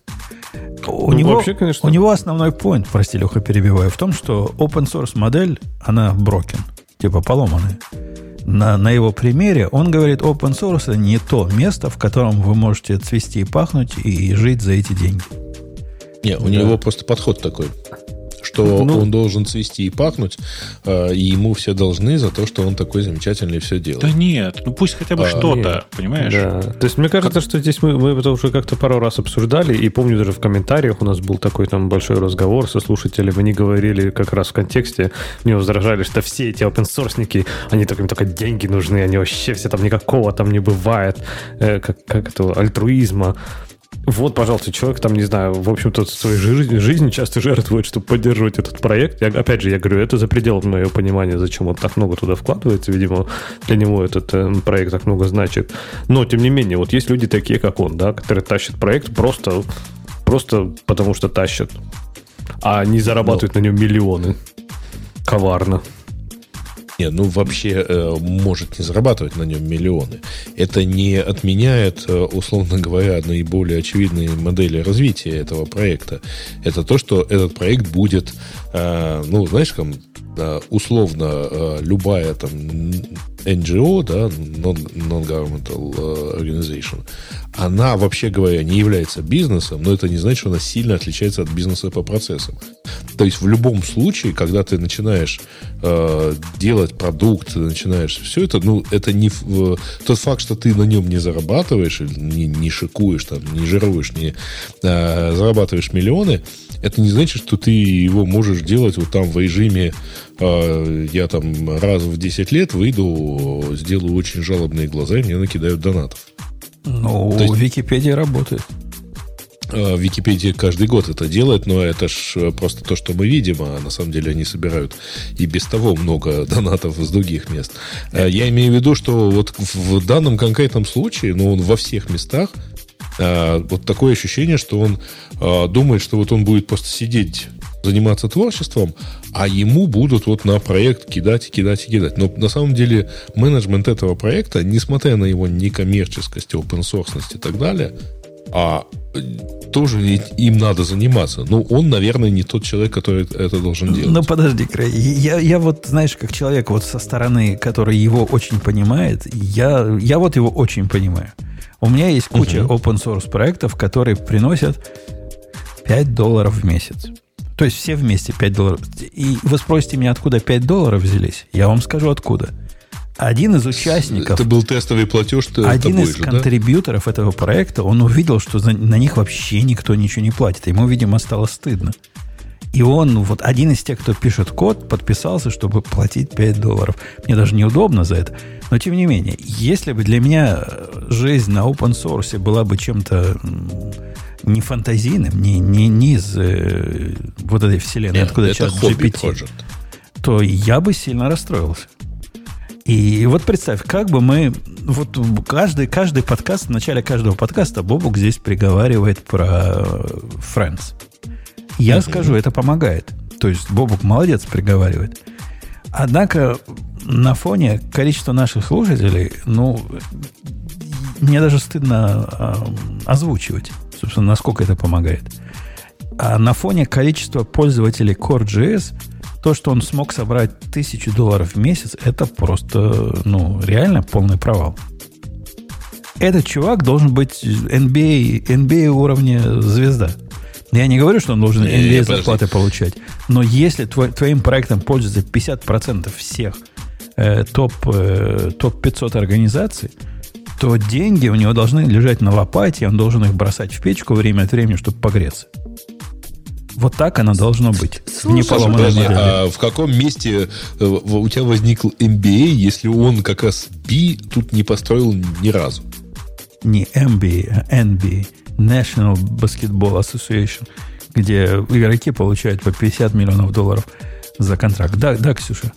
У, ну, него, вообще, конечно. у него основной point, прости, Леха, перебиваю, в том, что open source модель, она broken, типа поломанная. На, на его примере он говорит, open source это не то место, в котором вы можете цвести и пахнуть и жить за эти деньги. Не, у да. него просто подход такой, что ну, он должен цвести и пахнуть, э, и ему все должны за то, что он такой замечательный и все делает. Да нет, ну пусть хотя бы а, что-то, нет. понимаешь? Да. То есть мне кажется, как... что здесь мы, мы это уже как-то пару раз обсуждали, и помню даже в комментариях у нас был такой там большой разговор со слушателями, они говорили как раз в контексте, мне возражали, что все эти open source они так, им только деньги нужны, они вообще все там никакого там не бывает, э, как, как это, альтруизма. Вот, пожалуйста, человек там, не знаю, в общем-то, своей жизни, жизни часто жертвует, чтобы поддерживать этот проект. Я, опять же, я говорю, это за пределом моего понимания, зачем он так много туда вкладывается. Видимо, для него этот э, проект так много значит. Но, тем не менее, вот есть люди такие, как он, да, которые тащат проект просто, просто потому что тащат. А не зарабатывают Но... на нем миллионы. Коварно. Нет, ну вообще э, может не зарабатывать на нем миллионы. Это не отменяет, э, условно говоря, наиболее очевидные модели развития этого проекта. Это то, что этот проект будет, э, ну, знаешь, там, условно, э, любая там NGO, да, Non-Governmental э, Organization, она, вообще говоря, не является бизнесом, но это не значит, что она сильно отличается от бизнеса по процессам. То есть в любом случае, когда ты начинаешь э, делать продукт, начинаешь все это, ну, это не э, тот факт, что ты на нем не зарабатываешь, не, не шикуешь, там, не жируешь, не э, зарабатываешь миллионы, это не значит, что ты его можешь делать вот там в режиме я там раз в 10 лет выйду, сделаю очень жалобные глаза, и мне накидают донатов. Ну, То есть, Википедия работает. А, Википедия каждый год это делает, но это ж просто то, что мы видим, а на самом деле они собирают и без того много донатов из других мест. А, я имею в виду, что вот в данном конкретном случае, ну, он во всех местах, а, вот такое ощущение, что он думает, что вот он будет просто сидеть заниматься творчеством, а ему будут вот на проект кидать и кидать и кидать. Но на самом деле менеджмент этого проекта, несмотря на его некоммерческость, open source и так далее, а тоже им надо заниматься. Ну, он, наверное, не тот человек, который это должен делать. Ну, подожди, Крей. Я, я вот, знаешь, как человек вот со стороны, который его очень понимает, я, я вот его очень понимаю. У меня есть куча uh-huh. open source проектов, которые приносят 5 долларов в месяц. То есть все вместе 5 долларов. И вы спросите меня, откуда 5 долларов взялись? Я вам скажу, откуда. Один из участников... Это был тестовый платеж? Один из же, контрибьюторов да? этого проекта, он увидел, что за, на них вообще никто ничего не платит. Ему, видимо, стало стыдно. И он, вот один из тех, кто пишет код, подписался, чтобы платить 5 долларов. Мне даже неудобно за это. Но, тем не менее, если бы для меня жизнь на open source была бы чем-то не фантазийным, не, не, не из э, вот этой вселенной, Нет, откуда сейчас GPT, project. то я бы сильно расстроился. И вот представь, как бы мы... Вот каждый, каждый подкаст, в начале каждого подкаста Бобук здесь приговаривает про Friends. Я uh-huh. скажу, это помогает. То есть Бобук молодец приговаривает. Однако на фоне количества наших слушателей, ну, мне даже стыдно э, озвучивать, собственно, насколько это помогает. А на фоне количества пользователей Core.js – то, что он смог собрать тысячу долларов в месяц, это просто, ну, реально полный провал. Этот чувак должен быть NBA, NBA уровня звезда. Я не говорю, что он должен NBA не, зарплаты получать. Но если твой, твоим проектом пользуется 50% всех э, топ, э, топ-500 организаций, то деньги у него должны лежать на лопате, он должен их бросать в печку время от времени, чтобы погреться. Вот так оно должно быть. Слушай, не подожди, а в каком месте э, у тебя возник MBA, если он как раз B тут не построил ни разу? Не MBA, а NBA, National Basketball Association, где игроки получают по 50 миллионов долларов за контракт. Да, да, Ксюша?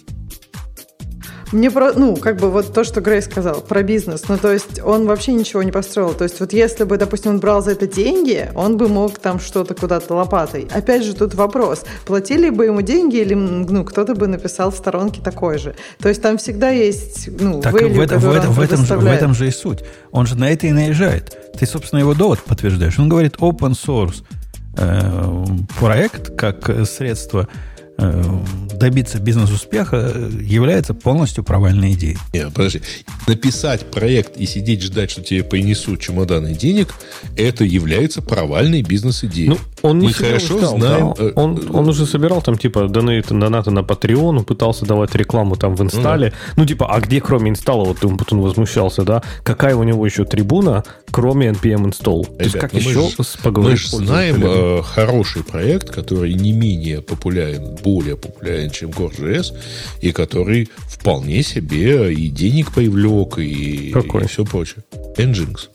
Мне про, ну, как бы вот то, что Грей сказал про бизнес, ну, то есть он вообще ничего не построил. То есть вот если бы, допустим, он брал за это деньги, он бы мог там что-то куда-то лопатой. Опять же, тут вопрос, платили бы ему деньги или, ну, кто-то бы написал в сторонке такой же. То есть там всегда есть, ну, так value, в, этом, в, этом, в, этом же, в этом же и суть. Он же на это и наезжает. Ты, собственно, его довод подтверждаешь. Он говорит open source э, проект как средство добиться бизнес-успеха является полностью провальной идеей. Нет, подожди. Написать проект и сидеть ждать, что тебе принесут чемоданы денег, это является провальной бизнес-идеей. Ну, Он не Мы хорошо ждал, знаем. Да? Он, э, он уже собирал там типа донаты, донаты на Patreon, пытался давать рекламу там в инсталле. Ну, да. ну типа, а где кроме инсталла, вот он потом возмущался, да? Какая у него еще трибуна, кроме npm install? Ребят, То есть как ну еще мы ж, поговорить? Мы же знаем э, хороший проект, который не менее популярен, более популярен, чем Core.js, и который вполне себе и денег привлек, и, и все прочее. Nginx.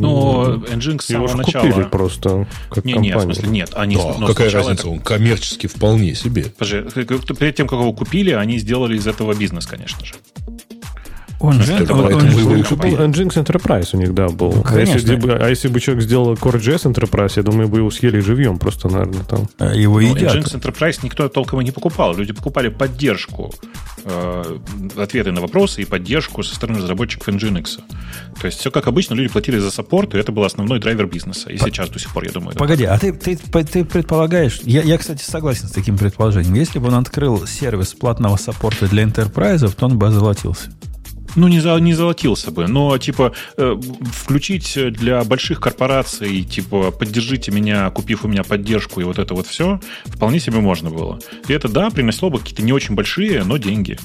Но Nginx с самого начала... купили просто как не, компания. Нет, в смысле, нет. Они, да, ну, какая разница, это... он коммерчески вполне себе. Подожди, перед тем, как его купили, они сделали из этого бизнес, конечно же. Он же, Nginx Enterprise у них, да, был. Ну, а, если бы, а если бы человек сделал Core.js Enterprise, я думаю, бы его съели живьем просто, наверное, там. А его ну, едят. Nginx Enterprise никто толком и не покупал. Люди покупали поддержку, э, ответы на вопросы и поддержку со стороны разработчиков Nginx. То есть все как обычно, люди платили за саппорт, и это был основной драйвер бизнеса. И По... сейчас до сих пор, я думаю. Погоди, а ты, ты, ты предполагаешь... Я, я, кстати, согласен с таким предположением. Если бы он открыл сервис платного саппорта для enterprise, то он бы озолотился ну, не, за, не золотился бы, но, типа, э, включить для больших корпораций, типа, поддержите меня, купив у меня поддержку и вот это вот все, вполне себе можно было. И это, да, принесло бы какие-то не очень большие, но деньги.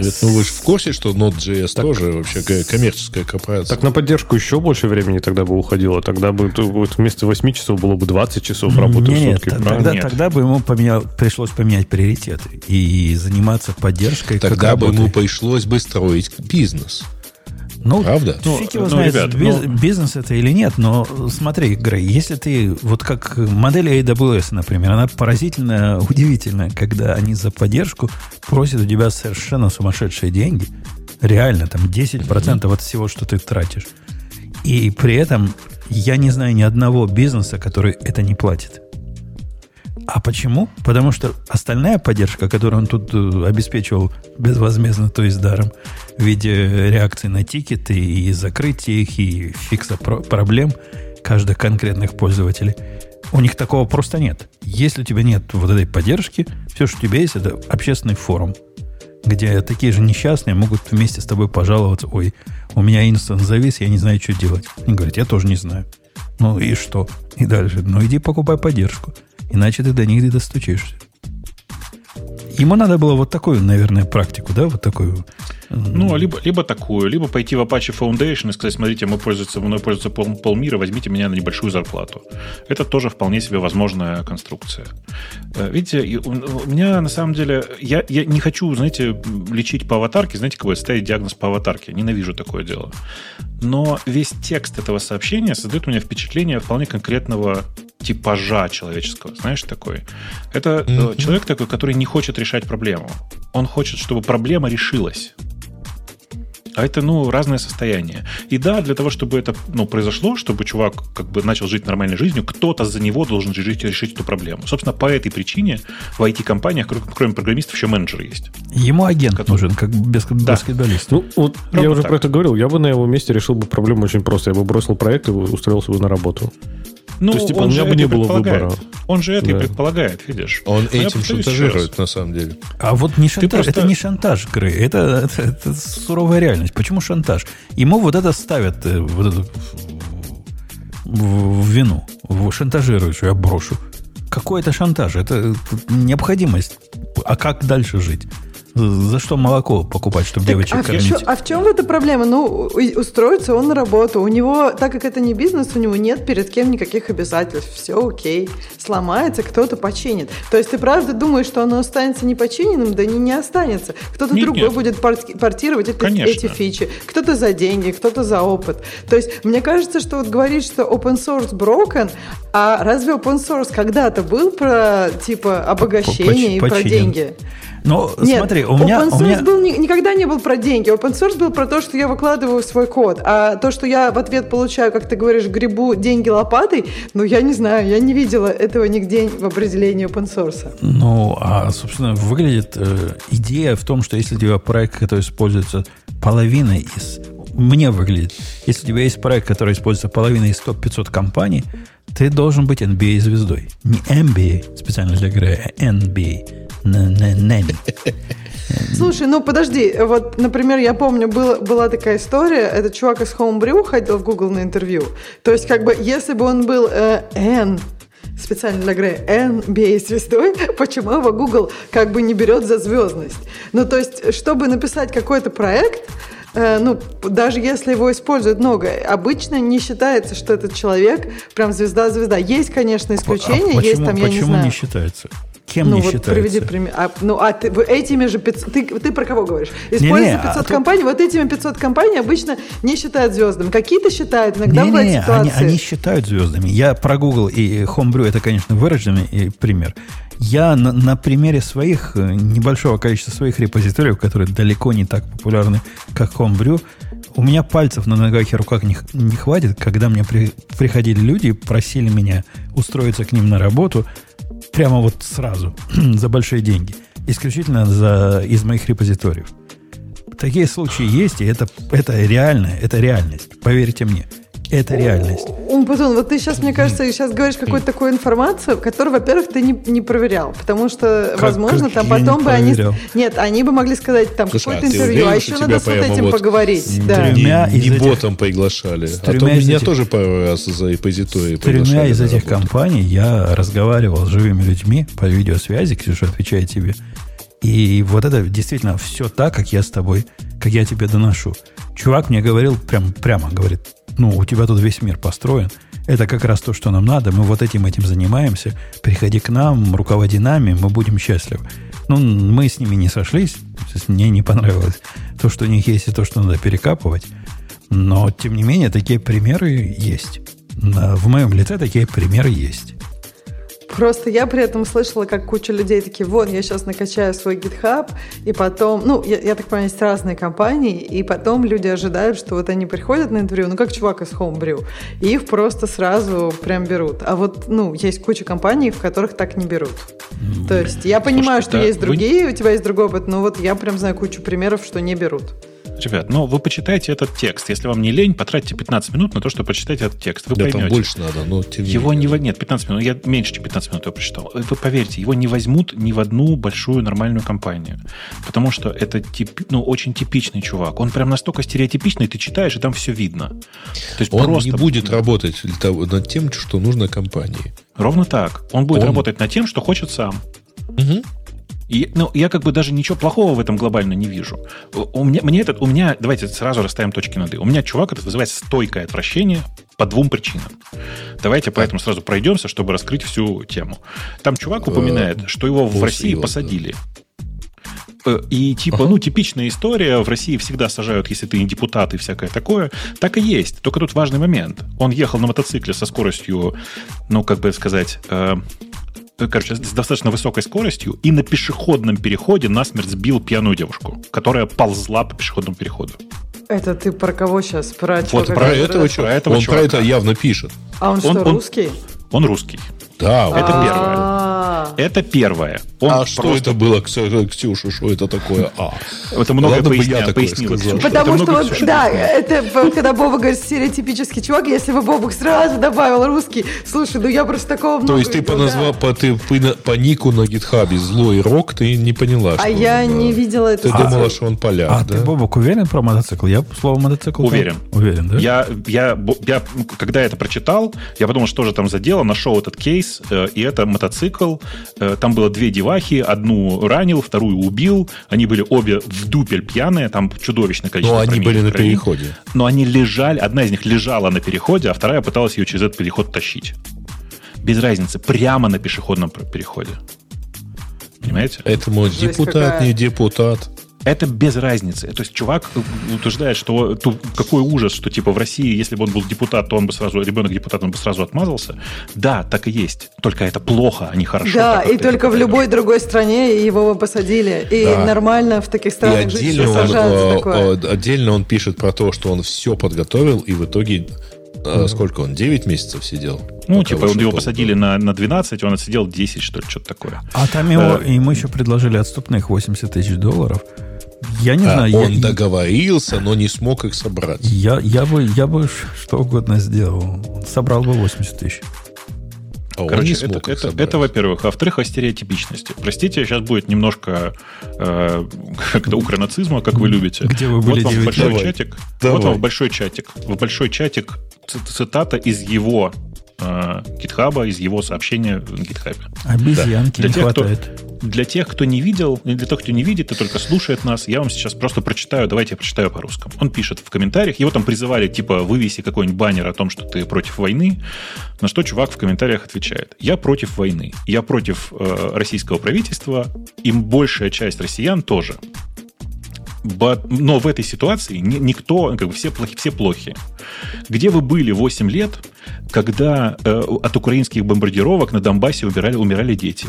Ну, вы же в курсе, что Node.js так, тоже вообще коммерческая корпорация? Так на поддержку еще больше времени тогда бы уходило. Тогда бы вот вместо 8 часов было бы 20 часов работы нет, в сутки. Тогда, нет. тогда бы ему поменял, пришлось поменять приоритеты и заниматься поддержкой. Тогда бы ему пришлось бы строить бизнес. Ну, Правда? Ну, фиг его ну, знает, ребят, биз, ну... бизнес это или нет, но смотри, Грей, если ты, вот как модель AWS, например, она поразительно удивительная, когда они за поддержку просят у тебя совершенно сумасшедшие деньги, реально, там 10% mm-hmm. от всего, что ты тратишь. И при этом я не знаю ни одного бизнеса, который это не платит. А почему? Потому что остальная поддержка, которую он тут э, обеспечивал безвозмездно, то есть даром, в виде реакции на тикеты и закрытия их, и фикса проблем каждых конкретных пользователей, у них такого просто нет. Если у тебя нет вот этой поддержки, все, что у тебя есть, это общественный форум, где такие же несчастные могут вместе с тобой пожаловаться, ой, у меня инстанс завис, я не знаю, что делать. Они говорят, я тоже не знаю. Ну и что? И дальше, ну иди покупай поддержку. Иначе ты до них не достучишься. Ему надо было вот такую, наверное, практику, да, вот такую. Ну, либо, либо такую, либо пойти в Apache Foundation и сказать, смотрите, мы пользуемся, мной пользуется пол, полмира, возьмите меня на небольшую зарплату. Это тоже вполне себе возможная конструкция. Э, видите, у меня на самом деле, я, я не хочу, знаете, лечить по аватарке, знаете, какой ставить диагноз по аватарке. Ненавижу такое дело. Но весь текст этого сообщения создает у меня впечатление вполне конкретного типажа человеческого, знаешь, такой. Это mm-hmm. человек такой, который не хочет решать проблему. Он хочет, чтобы проблема решилась. А это, ну, разное состояние. И да, для того, чтобы это ну, произошло, чтобы чувак как бы начал жить нормальной жизнью, кто-то за него должен жить, решить эту проблему. Собственно, по этой причине в IT-компаниях, кроме программистов, еще менеджер есть. Ему агент который... нужен, как без, да. баскетболист. Ну, вот я уже так. про это говорил. Я бы на его месте решил бы проблему очень просто. Я бы бросил проект и устроился бы на работу. Ну, То есть, типа, у меня бы не было выбора. Он же это да. и предполагает, видишь. Он Но этим шантажирует, на самом деле. А вот не шантаж, просто... это не шантаж, Грей, это, это, это суровая реальность. Почему шантаж? Ему вот это ставят э, вот это, в, в вину. В, шантажируют, что я брошу. Какой это шантаж? Это необходимость. А как дальше жить? За что молоко покупать, чтобы так, девочек а кормить? В чем, а в чем эта проблема? Ну, устроится он на работу. У него, так как это не бизнес, у него нет перед кем никаких обязательств. Все окей. Сломается, кто-то починит. То есть ты правда думаешь, что оно останется непочиненным? Да не, не останется. Кто-то другой нет. будет портировать эти, эти фичи. Кто-то за деньги, кто-то за опыт. То есть мне кажется, что вот говорить, что open source broken, а разве open source когда-то был про типа обогащение и про деньги? Но Нет, смотри, у меня... Open source у меня... был, никогда не был про деньги. Open source был про то, что я выкладываю свой код. А то, что я в ответ получаю, как ты говоришь, грибу деньги лопатой, ну, я не знаю, я не видела этого нигде в определении open source. Ну, а, собственно, выглядит э, идея в том, что если у тебя проект, который используется половиной из мне выглядит. Если у тебя есть проект, который используется половиной из топ-500 компаний, ты должен быть NBA-звездой. Не MBA специально для игры, а NBA. Слушай, ну подожди, вот, например, я помню, была, была такая история, этот чувак из Homebrew ходил в Google на интервью. То есть, как бы, если бы он был э, N, специально для игры NBA звездой, почему его Google как бы не берет за звездность? Ну, то есть, чтобы написать какой-то проект, э, ну, даже если его используют много, обычно не считается, что этот человек прям звезда-звезда. Есть, конечно, исключения, а почему, есть там, я не знаю. Почему не считается? Кем ну, не вот считается? приведи пример. А, ну, а ты, этими же 500... Ты, ты про кого говоришь? Используя 500 а компаний, тут... вот этими 500 компаний обычно не считают звездами. Какие-то считают, иногда не, бывают не, ситуации. Они, они считают звездами. Я про Google и Homebrew, это, конечно, выраженный пример. Я на, на примере своих, э, небольшого количества своих репозиториев, которые далеко не так популярны, как Homebrew, у меня пальцев на ногах и руках не, не хватит, когда мне при, приходили люди и просили меня устроиться к ним на работу, прямо вот сразу, за большие деньги. Исключительно за, из моих репозиториев. Такие случаи есть, и это, это реально, это реальность. Поверьте мне. Это реальность. Умпутун, вот ты сейчас, мне кажется, сейчас говоришь какую-то такую информацию, которую, во-первых, ты не, не проверял. Потому что, как, возможно, как там потом бы они... Нет, они бы могли сказать там какое-то а интервью, а еще надо с вот этим вот поговорить. С да. Тремя не, не этих... ботом приглашали. А то меня этих... тоже пару раз за репозитории С тремя из этих компаний я разговаривал с живыми людьми по видеосвязи, Ксюша, отвечает тебе. И вот это действительно все так, как я с тобой, как я тебе доношу. Чувак мне говорил прям, прямо, говорит, ну, у тебя тут весь мир построен. Это как раз то, что нам надо. Мы вот этим этим занимаемся. Приходи к нам, руководи нами, мы будем счастливы. Ну, мы с ними не сошлись. Мне не понравилось то, что у них есть, и то, что надо перекапывать. Но, тем не менее, такие примеры есть. В моем лице такие примеры есть. Просто я при этом слышала, как куча людей такие, вот, я сейчас накачаю свой GitHub, и потом, ну, я, я так понимаю, есть разные компании, и потом люди ожидают, что вот они приходят на интервью, ну, как чувак из Homebrew, и их просто сразу прям берут. А вот, ну, есть куча компаний, в которых так не берут. То есть я понимаю, Слушайте, что да, есть другие, вы... у тебя есть другой опыт, но вот я прям знаю кучу примеров, что не берут. Ребят, ну вы почитайте этот текст. Если вам не лень, потратьте 15 минут на то, чтобы почитать этот текст. Вы да, поймете. там больше надо, но тем Его не... Нет, 15 минут. Я меньше, чем 15 минут его прочитал. Вы поверьте, его не возьмут ни в одну большую нормальную компанию. Потому что это тип, ну, очень типичный чувак. Он прям настолько стереотипичный, ты читаешь, и там все видно. То есть Он просто... не будет работать над тем, что нужно компании. Ровно так. Он будет Он... работать над тем, что хочет сам. Угу. И, ну, я как бы даже ничего плохого в этом глобально не вижу. У меня, мне этот, у меня, давайте сразу расставим точки над «и». У меня чувак этот вызывает стойкое отвращение по двум причинам. Давайте поэтому сразу пройдемся, чтобы раскрыть всю тему. Там чувак упоминает, что его в России посадили. Э, и типа, ага. ну, типичная история, в России всегда сажают, если ты не депутат и всякое такое. Так и есть. Только тут важный момент. Он ехал на мотоцикле со скоростью, ну, как бы сказать, э, Э, короче, с достаточно высокой скоростью и на пешеходном переходе насмерть сбил пьяную девушку, которая ползла по пешеходному переходу. Это ты про кого сейчас? Про вот про этого, про этого Он чувака. про это явно пишет. А он, он что, русский? Он, он русский. Да, это первое. Это первое. Он а что это было, Ксюша, что это такое? А. Это много Ладно поясня, я пояснил. Сказал, Потому что, вот, да, это когда Боба говорит стереотипический чувак, если бы Бобук сразу добавил русский, слушай, ну я просто такого много То есть ты по, назвал, по, ты по, нику на гитхабе злой рок, ты не поняла, А я не видела это. Ты а, думала, что он поляк, А ты, Бобок, уверен про мотоцикл? Я слово мотоцикл... Уверен. Уверен, да? Я, я, я, когда это прочитал, я подумал, что же там за дело, нашел этот кейс, э, и это мотоцикл. Э, там было две девахи, одну ранил, вторую убил. Они были обе в дупель пьяные, там чудовищное количество Но они были на переходе. Но они лежали, одна из них лежала на переходе, а вторая пыталась ее через этот переход тащить. Без разницы, прямо на пешеходном переходе. Понимаете? Это мой депутат, какая... не депутат. Это без разницы. То есть чувак утверждает, что то, какой ужас, что типа в России, если бы он был депутат, то он бы сразу, ребенок депутат, он бы сразу отмазался. Да, так и есть. Только это плохо, а не хорошо. Да, и только в любой другой стране его бы посадили. И да. нормально в таких странах и отдельно жить, он, такое. Отдельно он пишет про то, что он все подготовил, и в итоге а сколько он? 9 месяцев сидел? Ну, типа, его посадили на, на 12, он отсидел 10, что ли, что-то такое. А там его, э, ему еще предложили отступных 80 тысяч долларов. Я не а, знаю. Он я, договорился, но не смог их собрать. Я, я, бы, я бы что угодно сделал. Собрал бы 80 тысяч. А Короче, не смог это, это, это, во-первых. А во-вторых, о стереотипичности. Простите, сейчас будет немножко э, как-то укронацизма, как вы любите. Где вы были вот вам большой Давай. чатик. Давай. Вот вам большой чатик. В большой чатик цитата из его э, из его сообщения в гитхабе. Обезьянки да. не тех, хватает. Кто, для тех, кто не видел, для тех, кто не видит и только слушает нас, я вам сейчас просто прочитаю, давайте я прочитаю по-русскому. Он пишет в комментариях, его там призывали, типа, вывеси какой-нибудь баннер о том, что ты против войны, на что чувак в комментариях отвечает, я против войны, я против э, российского правительства, и большая часть россиян тоже. Но в этой ситуации никто, как бы все плохи, все плохи. Где вы были 8 лет, когда э, от украинских бомбардировок на Донбассе умирали, умирали дети?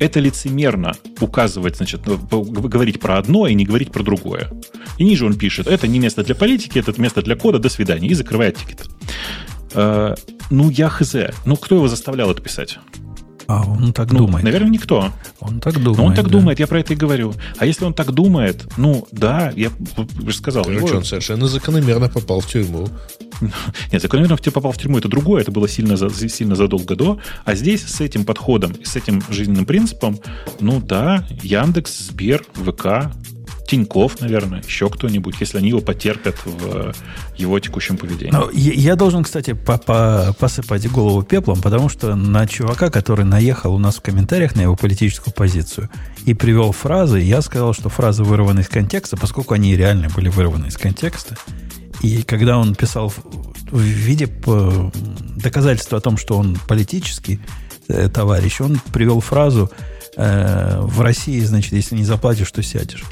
Это лицемерно указывать, значит, ну, говорить про одно и не говорить про другое. И ниже он пишет, это не место для политики, это место для кода, до свидания, и закрывает тикет. Э, ну, я хз. Ну, кто его заставлял это писать? А он так ну, думает. Наверное, никто. Он так думает. Но он так да. думает, я про это и говорю. А если он так думает, ну да, я уже сказал. Короче, его... он совершенно закономерно попал в тюрьму. Нет, закономерно попал в тюрьму, это другое, это было сильно, за, сильно задолго до. А здесь с этим подходом, с этим жизненным принципом, ну да, Яндекс, Сбер, ВК, Тиньков, наверное, еще кто-нибудь, если они его потерпят в его текущем поведении. Но я, я должен, кстати, по -по посыпать голову пеплом, потому что на чувака, который наехал у нас в комментариях на его политическую позицию и привел фразы, я сказал, что фразы вырваны из контекста, поскольку они реально были вырваны из контекста. И когда он писал в виде доказательства о том, что он политический э, товарищ, он привел фразу э, в России, значит, если не заплатишь, то сядешь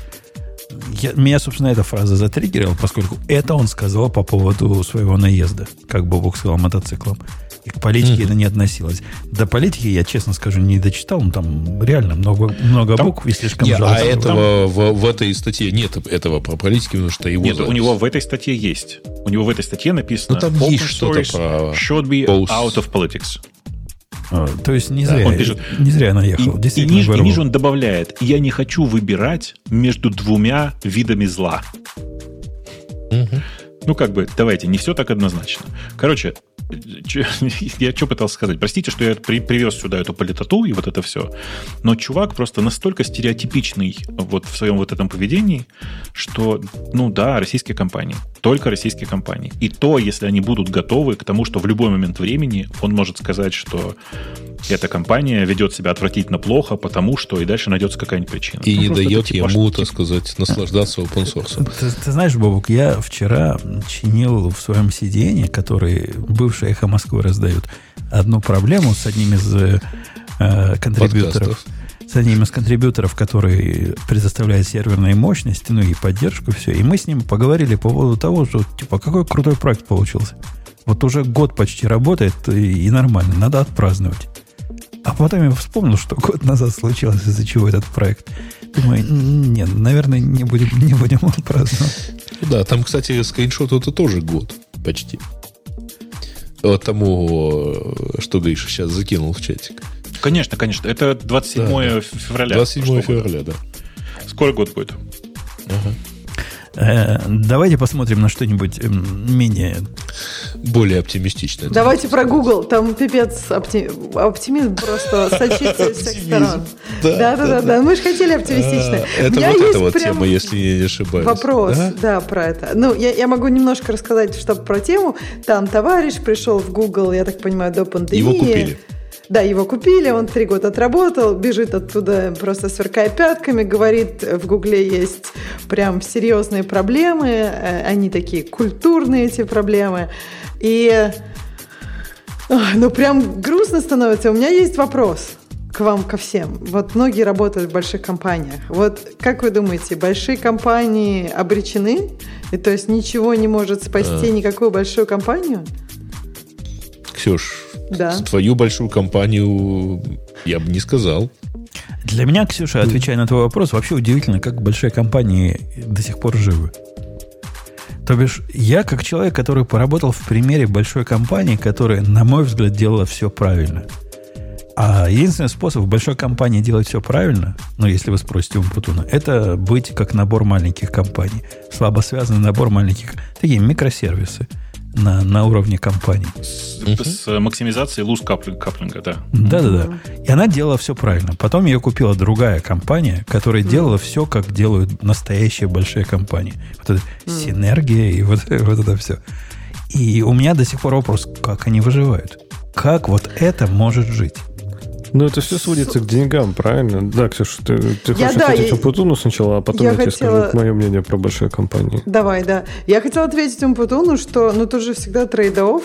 я, меня, собственно, эта фраза затриггерила, поскольку это он сказал по поводу своего наезда, как Бобок сказал, мотоциклом. И к политике mm-hmm. это не относилось. До политики, я честно скажу, не дочитал. Ну, там реально много, много там, букв и слишком не, А этого в, в этой статье нет этого про политики, потому что его... Нет, запись. у него в этой статье есть. У него в этой статье написано... Ну, там есть что-то про... Should be post. out of politics. А, то есть не зря, он пишет, не зря наехал. И, и, ниже, и ниже он добавляет, я не хочу выбирать между двумя видами зла. Угу. Ну, как бы, давайте, не все так однозначно. Короче, я что пытался сказать? Простите, что я при, привез сюда эту политоту и вот это все. Но чувак просто настолько стереотипичный вот в своем вот этом поведении, что, ну да, российские компании. Только российские компании. И то, если они будут готовы к тому, что в любой момент времени он может сказать, что эта компания ведет себя отвратительно плохо, потому что и дальше найдется какая-нибудь причина. И ну, не дает типа, ему, так сказать, наслаждаться open source. Ты, ты знаешь, Бобук, я вчера чинил в своем сидении, который бывший эхо Москвы раздают, одну проблему с одним из э, контрибьюторов. С одним из контрибьюторов, который предоставляет серверные мощности, ну и поддержку, все. И мы с ним поговорили по поводу того, что, типа, какой крутой проект получился. Вот уже год почти работает, и, и нормально, надо отпраздновать. А потом я вспомнил, что год назад случилось, из-за чего этот проект. Думаю, нет, наверное, не будем, не будем праздновать. Да, там, кстати, скриншот это тоже год почти. Вот тому, что Гриша сейчас закинул в чатик. Конечно, конечно. Это 27 да, февраля. 27 февраля, да. Скоро год будет. Ага. Э, давайте посмотрим на что-нибудь эм, менее... Более оптимистичное. Давайте про Google. Там пипец опти... оптимизм просто сочится из всех сторон. Да, да, да, да. Мы же хотели оптимистично. А, это вот эта вот тема, если я не ошибаюсь. Вопрос, да, про это. Ну, я могу немножко рассказать, что про тему. Там товарищ пришел в Google, я так понимаю, до пандемии. Его купили. Да, его купили, он три года отработал, бежит оттуда просто сверкая пятками, говорит, в Гугле есть прям серьезные проблемы, э, они такие культурные, эти проблемы. И ну прям грустно становится. У меня есть вопрос к вам, ко всем. Вот многие работают в больших компаниях. Вот как вы думаете, большие компании обречены? И то есть ничего не может спасти а... никакую большую компанию? Ксюш, да. Твою большую компанию я бы не сказал. Для меня, Ксюша, отвечая на твой вопрос, вообще удивительно, как большие компании до сих пор живы. То бишь, я как человек, который поработал в примере большой компании, которая, на мой взгляд, делала все правильно. А единственный способ в большой компании делать все правильно, ну, если вы спросите у Путуна, это быть как набор маленьких компаний. Слабо связанный набор маленьких, такие микросервисы – на, на уровне компании. С, угу. с максимизацией луз каплинга, да. Да-да-да. И она делала все правильно. Потом ее купила другая компания, которая делала все, как делают настоящие большие компании. Вот это синергия и вот, вот это все. И у меня до сих пор вопрос, как они выживают? Как вот это может жить? Ну, это все сводится к деньгам, правильно? Да, Ксюша, ты, ты я, хочешь да, ответить я, Умпутуну сначала, а потом я, я хотела... тебе скажу мое мнение про большие компании. Давай, да. Я хотела ответить Умпутуну, что, ну, тут же всегда trade-off,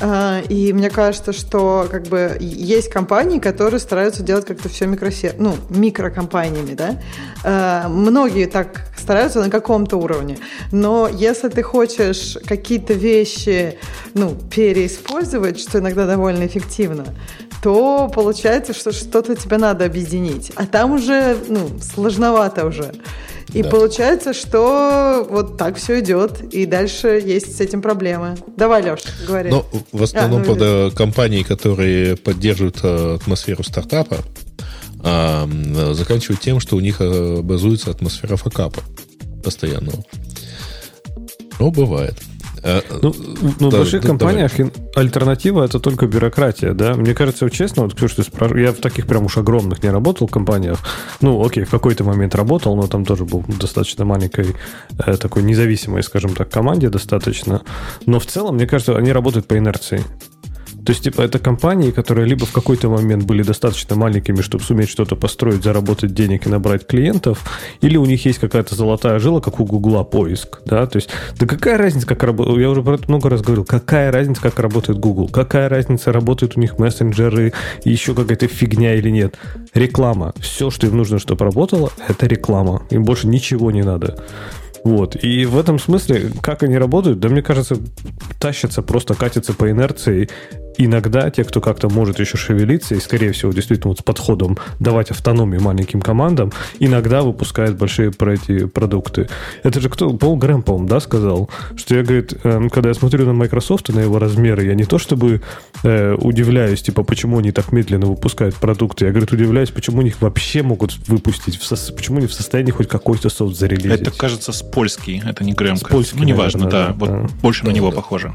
э, и мне кажется, что, как бы, есть компании, которые стараются делать как-то все микросе... ну, микрокомпаниями, да? Э, многие так стараются на каком-то уровне, но если ты хочешь какие-то вещи, ну, переиспользовать, что иногда довольно эффективно, то получается, что что-то тебе надо объединить. А там уже, ну, сложновато уже. И да. получается, что вот так все идет, и дальше есть с этим проблемы. Давай, Леш, говори. Ну, в основном а, ну, под э, компании, которые поддерживают э, атмосферу стартапа, а, заканчивают тем, что у них э, базуется атмосфера факапа постоянного. Ну, бывает. Э, ну, ну да, в больших да, компаниях давай. альтернатива это только бюрократия, да. Мне кажется, честно, вот, Ксюш, ты спрашиваешь, я в таких прям уж огромных не работал компаниях. Ну, окей, в какой-то момент работал, но там тоже был достаточно маленькой э, такой независимой, скажем так, команде достаточно. Но в целом, мне кажется, они работают по инерции. То есть, типа, это компании, которые либо в какой-то момент были достаточно маленькими, чтобы суметь что-то построить, заработать денег и набрать клиентов, или у них есть какая-то золотая жила, как у Гугла, поиск, да, то есть, да какая разница, как работает, я уже про это много раз говорил, какая разница, как работает Google, какая разница, работают у них мессенджеры еще какая-то фигня или нет. Реклама. Все, что им нужно, чтобы работало, это реклама. Им больше ничего не надо. Вот. И в этом смысле, как они работают, да мне кажется, тащатся, просто катятся по инерции. Иногда те, кто как-то может еще шевелиться, и, скорее всего, действительно вот с подходом давать автономию маленьким командам, иногда выпускают большие про эти продукты. Это же кто? Пол Грэм, по да, сказал, что я, говорит, эм, когда я смотрю на Microsoft и на его размеры, я не то чтобы э, удивляюсь, типа, почему они так медленно выпускают продукты, я, говорит, удивляюсь, почему они их вообще могут выпустить, в со... почему они в состоянии хоть какой-то софт зарелизить. Это, кажется, с польский, это не Грэм. С польский, ну, неважно, наверное, да, да, вот да. больше да, на него да. похоже.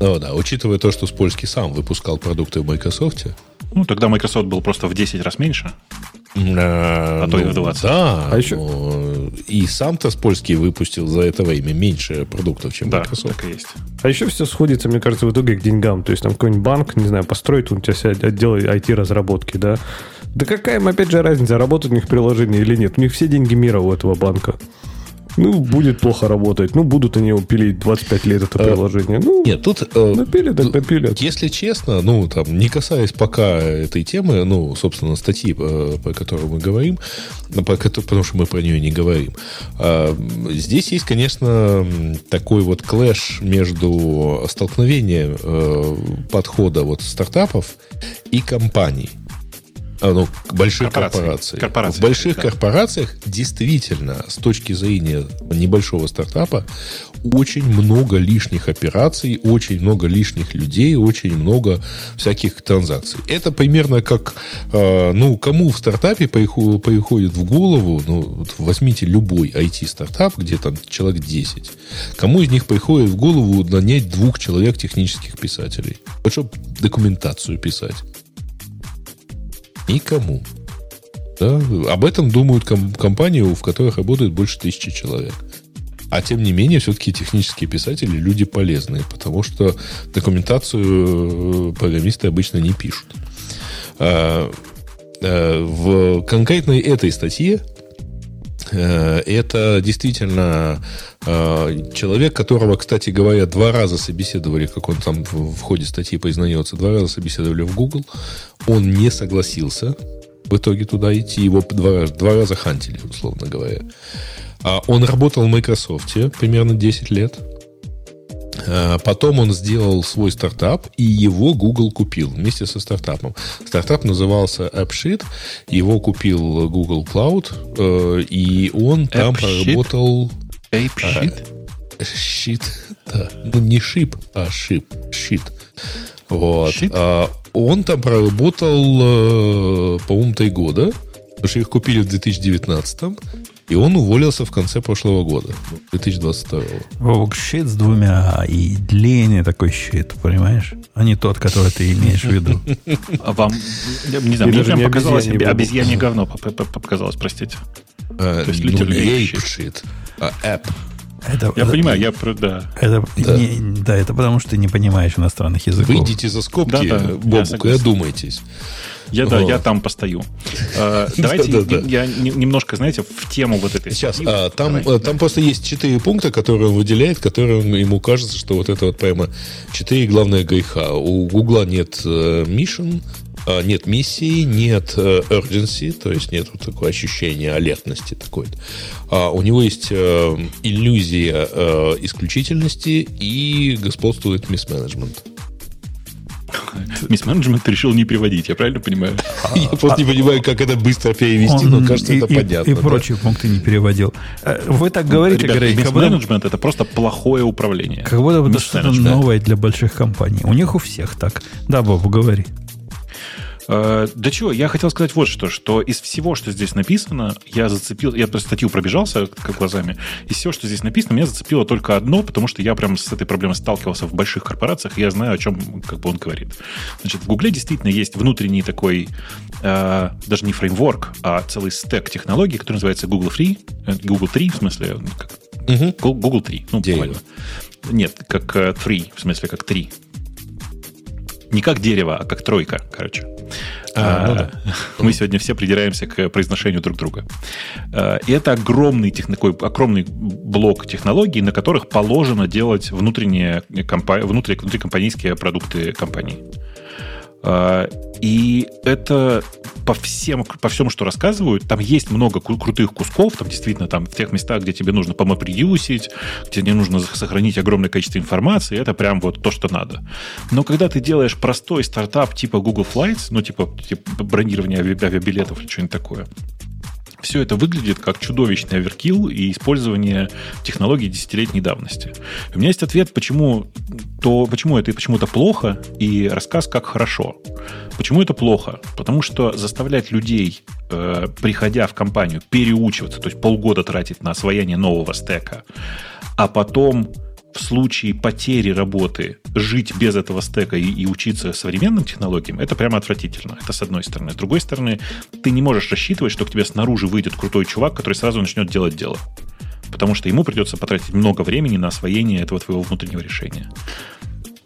Ну да, учитывая то, что Спольский сам выпускал продукты в Microsoft. Ну, тогда Microsoft был просто в 10 раз меньше. А, а то и в 20. Да, а еще... и сам-то Спольский выпустил за это время меньше продуктов, чем да, Microsoft. так и есть. А еще все сходится, мне кажется, в итоге к деньгам. То есть там какой-нибудь банк, не знаю, построит у тебя отдел IT-разработки, да? Да какая им, опять же, разница, работает у них приложение или нет? У них все деньги мира у этого банка. Ну, будет плохо работать. Ну, будут они его пилить 25 лет, это э, приложение. Ну, Нет, тут... Э, напилят, так напилят. Если честно, ну, там, не касаясь пока этой темы, ну, собственно, статьи, э, по которой мы говорим, по, потому что мы про нее не говорим, здесь есть, конечно, такой вот клэш между столкновением подхода вот стартапов и компаний. А, ну, больших корпораций. корпораций. В больших да. корпорациях действительно, с точки зрения небольшого стартапа, очень много лишних операций, очень много лишних людей, очень много всяких транзакций. Это примерно как, э, ну, кому в стартапе приходит в голову, ну, вот возьмите любой IT-стартап, где там человек 10, кому из них приходит в голову нанять двух человек технических писателей, чтобы документацию писать? Никому. Да? Об этом думают ком- компании, в которых работает больше тысячи человек. А тем не менее, все-таки технические писатели люди полезные, потому что документацию э, программисты обычно не пишут. А, а, в конкретной этой статье э, это действительно э, человек, которого, кстати говоря, два раза собеседовали, как он там в ходе статьи признается, два раза собеседовали в Google. Он не согласился в итоге туда идти. Его два, два раза хантили, условно говоря. А он работал в Microsoft примерно 10 лет. А потом он сделал свой стартап, и его Google купил вместе со стартапом. Стартап назывался AppSheet, его купил Google Cloud, э, и он там AppSheet? проработал... AppSheet? А, щит, да. Ну, не шип, а шип, щит. Вот. А, он там проработал, э, по-моему, три года, потому что их купили в 2019 И он уволился в конце прошлого года, 2022. Вовк, щит с двумя и длинный такой щит, понимаешь? А не тот, который ты имеешь в виду. А вам, не знаю, мне прям показалось, обезьяне говно показалось, простите. То есть ну, не щит, а app. Это, я это, понимаю, я да. Это, да. Не, да, это потому что ты не понимаешь иностранных языков. Выйдите за скобки, да, да, Бобук, и одумайтесь. Я, да, я там постою. А, давайте я немножко, знаете, в тему вот этой. Сейчас, а, там, э, там просто есть четыре пункта, которые он выделяет, которые ему кажется, что вот это вот прямо четыре главных греха. У Гугла нет э, mission, а, нет миссии, нет э, urgency, то есть нет вот такого ощущения алертности такой. А у него есть иллюзия исключительности и господствует мисс-менеджмент. Мисс-менеджмент решил не переводить, я правильно понимаю? Я просто не понимаю, как это быстро перевести, но кажется, это понятно. И прочие пункты не переводил. Э, вы так говорите, Грей, мисс-менеджмент это просто плохое управление. Как будто это что-то новое для больших компаний. У них у всех так. Да, Бобу, говори. Э, да чего, я хотел сказать вот что, что из всего, что здесь написано, я зацепил, я просто статью пробежался как глазами, из всего, что здесь написано, меня зацепило только одно, потому что я прям с этой проблемой сталкивался в больших корпорациях, и я знаю, о чем как бы он говорит. Значит, в Гугле действительно есть внутренний такой, э, даже не фреймворк, а целый стек технологий, который называется Google Free, э, Google 3, в смысле, как, угу. Google 3, ну, буквально. Нет, как э, 3, в смысле, как 3 не как дерево, а как тройка, короче. А, ну да. Мы сегодня все придираемся к произношению друг друга. А, и это огромный, такой, огромный блок технологий, на которых положено делать внутренние, внутрикомпанийские продукты компании. А, и это по, всем, по всему, что рассказывают, там есть много кру- крутых кусков, там действительно там в тех местах, где тебе нужно помопредюсить, где не нужно сохранить огромное количество информации, это прям вот то, что надо. Но когда ты делаешь простой стартап типа Google Flights, ну типа, типа бронирование авиабилетов или что-нибудь такое, все это выглядит как чудовищный оверкил и использование технологий десятилетней давности. У меня есть ответ, почему, то, почему это и почему это плохо, и рассказ, как хорошо. Почему это плохо? Потому что заставлять людей, э, приходя в компанию, переучиваться, то есть полгода тратить на освоение нового стека, а потом в случае потери работы жить без этого стека и, и учиться современным технологиям, это прямо отвратительно. Это с одной стороны. С другой стороны, ты не можешь рассчитывать, что к тебе снаружи выйдет крутой чувак, который сразу начнет делать дело. Потому что ему придется потратить много времени на освоение этого твоего внутреннего решения.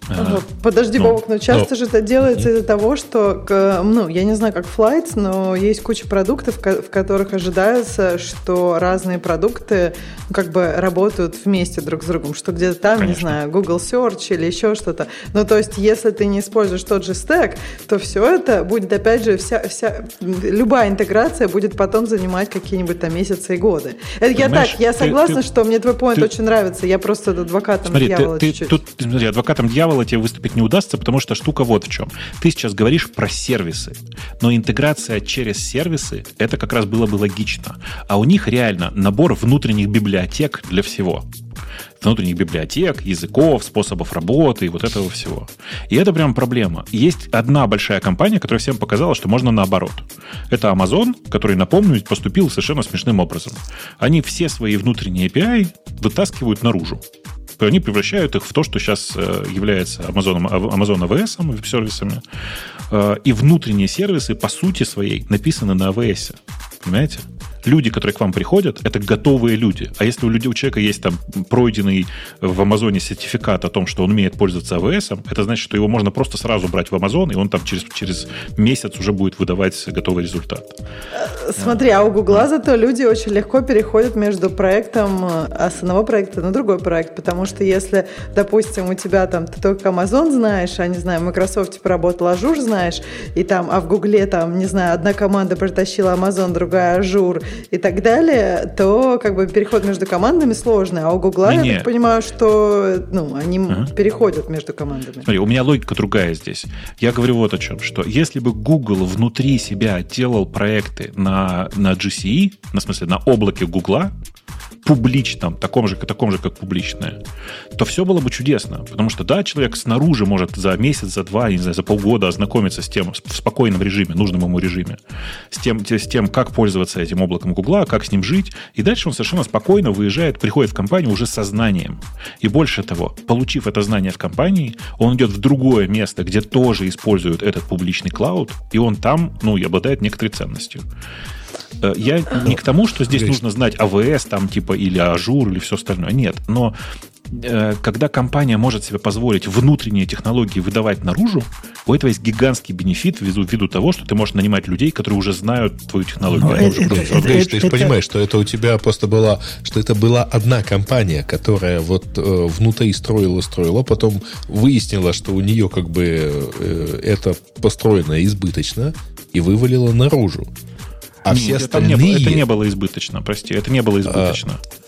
Ага. Подожди, ну, Бобок, но часто но... же это делается из-за того, что, ну, я не знаю, как Flights, но есть куча продуктов, в которых ожидается, что разные продукты ну, как бы работают вместе друг с другом, что где-то там, Конечно. не знаю, Google Search или еще что-то. Ну, то есть, если ты не используешь тот же стек, то все это будет, опять же, вся, вся, любая интеграция будет потом занимать какие-нибудь там месяцы и годы. Это я так, я согласна, ты, что мне твой поинт очень нравится, я просто адвокатом смотри, дьявола ты, чуть-чуть. Тут, смотри, адвокатом дьявола дьявола тебе выступить не удастся, потому что штука вот в чем. Ты сейчас говоришь про сервисы, но интеграция через сервисы, это как раз было бы логично. А у них реально набор внутренних библиотек для всего внутренних библиотек, языков, способов работы и вот этого всего. И это прям проблема. Есть одна большая компания, которая всем показала, что можно наоборот. Это Amazon, который, напомню, поступил совершенно смешным образом. Они все свои внутренние API вытаскивают наружу они превращают их в то, что сейчас э, является Amazon, Amazon AWS веб-сервисами. И внутренние сервисы, по сути своей, написаны на AWS. Понимаете? Люди, которые к вам приходят, это готовые люди. А если у, людей, у человека есть там пройденный в Амазоне сертификат о том, что он умеет пользоваться АВС, это значит, что его можно просто сразу брать в Амазон, и он там через, через месяц уже будет выдавать готовый результат. Смотри, а у Гугла зато люди очень легко переходят между проектом э, с одного проекта на другой проект, потому что если, допустим, у тебя там ты только Amazon знаешь, а не знаю, в Microsoft поработал Azure знаешь, и там, а в Гугле там, не знаю, одна команда притащила Amazon, другая Azure, и так далее, то как бы переход между командами сложный. А у Гугла, не, я так понимаю, что ну, они ага. переходят между командами. Смотри, у меня логика другая здесь. Я говорю вот о чем, что если бы Google внутри себя делал проекты на, на GCE, на смысле на облаке Гугла, публичном, таком же, таком же, как публичное, то все было бы чудесно. Потому что, да, человек снаружи может за месяц, за два, не знаю, за полгода ознакомиться с тем, в спокойном режиме, нужном ему режиме, с тем, с тем, как пользоваться этим облаком Гугла, как с ним жить. И дальше он совершенно спокойно выезжает, приходит в компанию уже со знанием. И больше того, получив это знание в компании, он идет в другое место, где тоже используют этот публичный cloud, и он там, ну, и обладает некоторой ценностью. Э, я не к тому, что здесь нужно знать AWS, там, типа, или Azure, или все остальное. Нет. Но э, когда компания может себе позволить внутренние технологии выдавать наружу, у этого есть гигантский benefit ввиду, ввиду того, что ты можешь нанимать людей, которые уже знают твою технологию. Но это, это, это, ты, это, же понимаешь, что это у тебя просто была, что это была одна компания, которая вот э, внутри строила, строила, потом выяснила, что у нее как бы э, это построено избыточно и вывалила наружу. А Нет, все остальные... Это не, это не было избыточно, прости, это не было избыточно. А,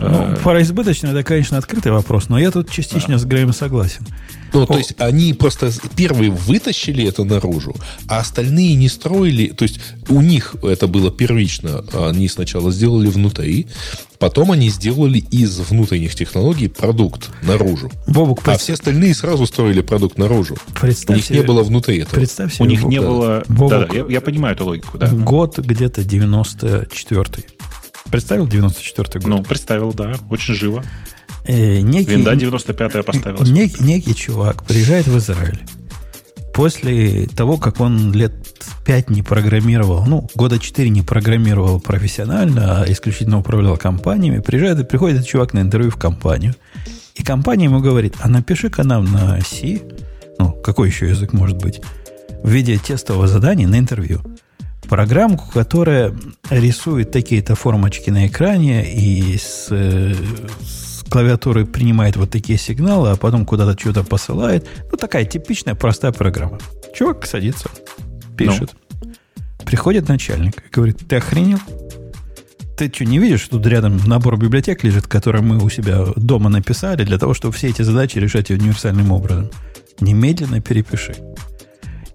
ну, про избыточно это, конечно, открытый вопрос, но я тут частично да. с Греем согласен. Ну, О. то есть они просто первые вытащили это наружу, а остальные не строили. То есть у них это было первично. Они сначала сделали внутри, потом они сделали из внутренних технологий продукт наружу. Бобук, а все остальные сразу строили продукт наружу. Представь у них себе, не было внутри этого. Представь себе, у них Бобук, не да. было... Бобук, да, да, я, я понимаю эту логику. Да. Год где-то 94-й. Представил 94-й год? Ну, представил, да. Очень живо. Э, некий, Винда 95-я поставилась. Нек, некий чувак приезжает в Израиль. После того, как он лет 5 не программировал, ну, года 4 не программировал профессионально, а исключительно управлял компаниями, приезжает и приходит этот чувак на интервью в компанию. И компания ему говорит, а напиши-ка нам на C, ну, какой еще язык может быть, в виде тестового задания на интервью программку, которая рисует такие-то формочки на экране и с, с клавиатуры принимает вот такие сигналы, а потом куда-то что-то посылает. Ну, такая типичная простая программа. Чувак садится, пишет. Ну. Приходит начальник и говорит, ты охренел? Ты что, не видишь, что тут рядом набор библиотек лежит, который мы у себя дома написали для того, чтобы все эти задачи решать универсальным образом? Немедленно перепиши.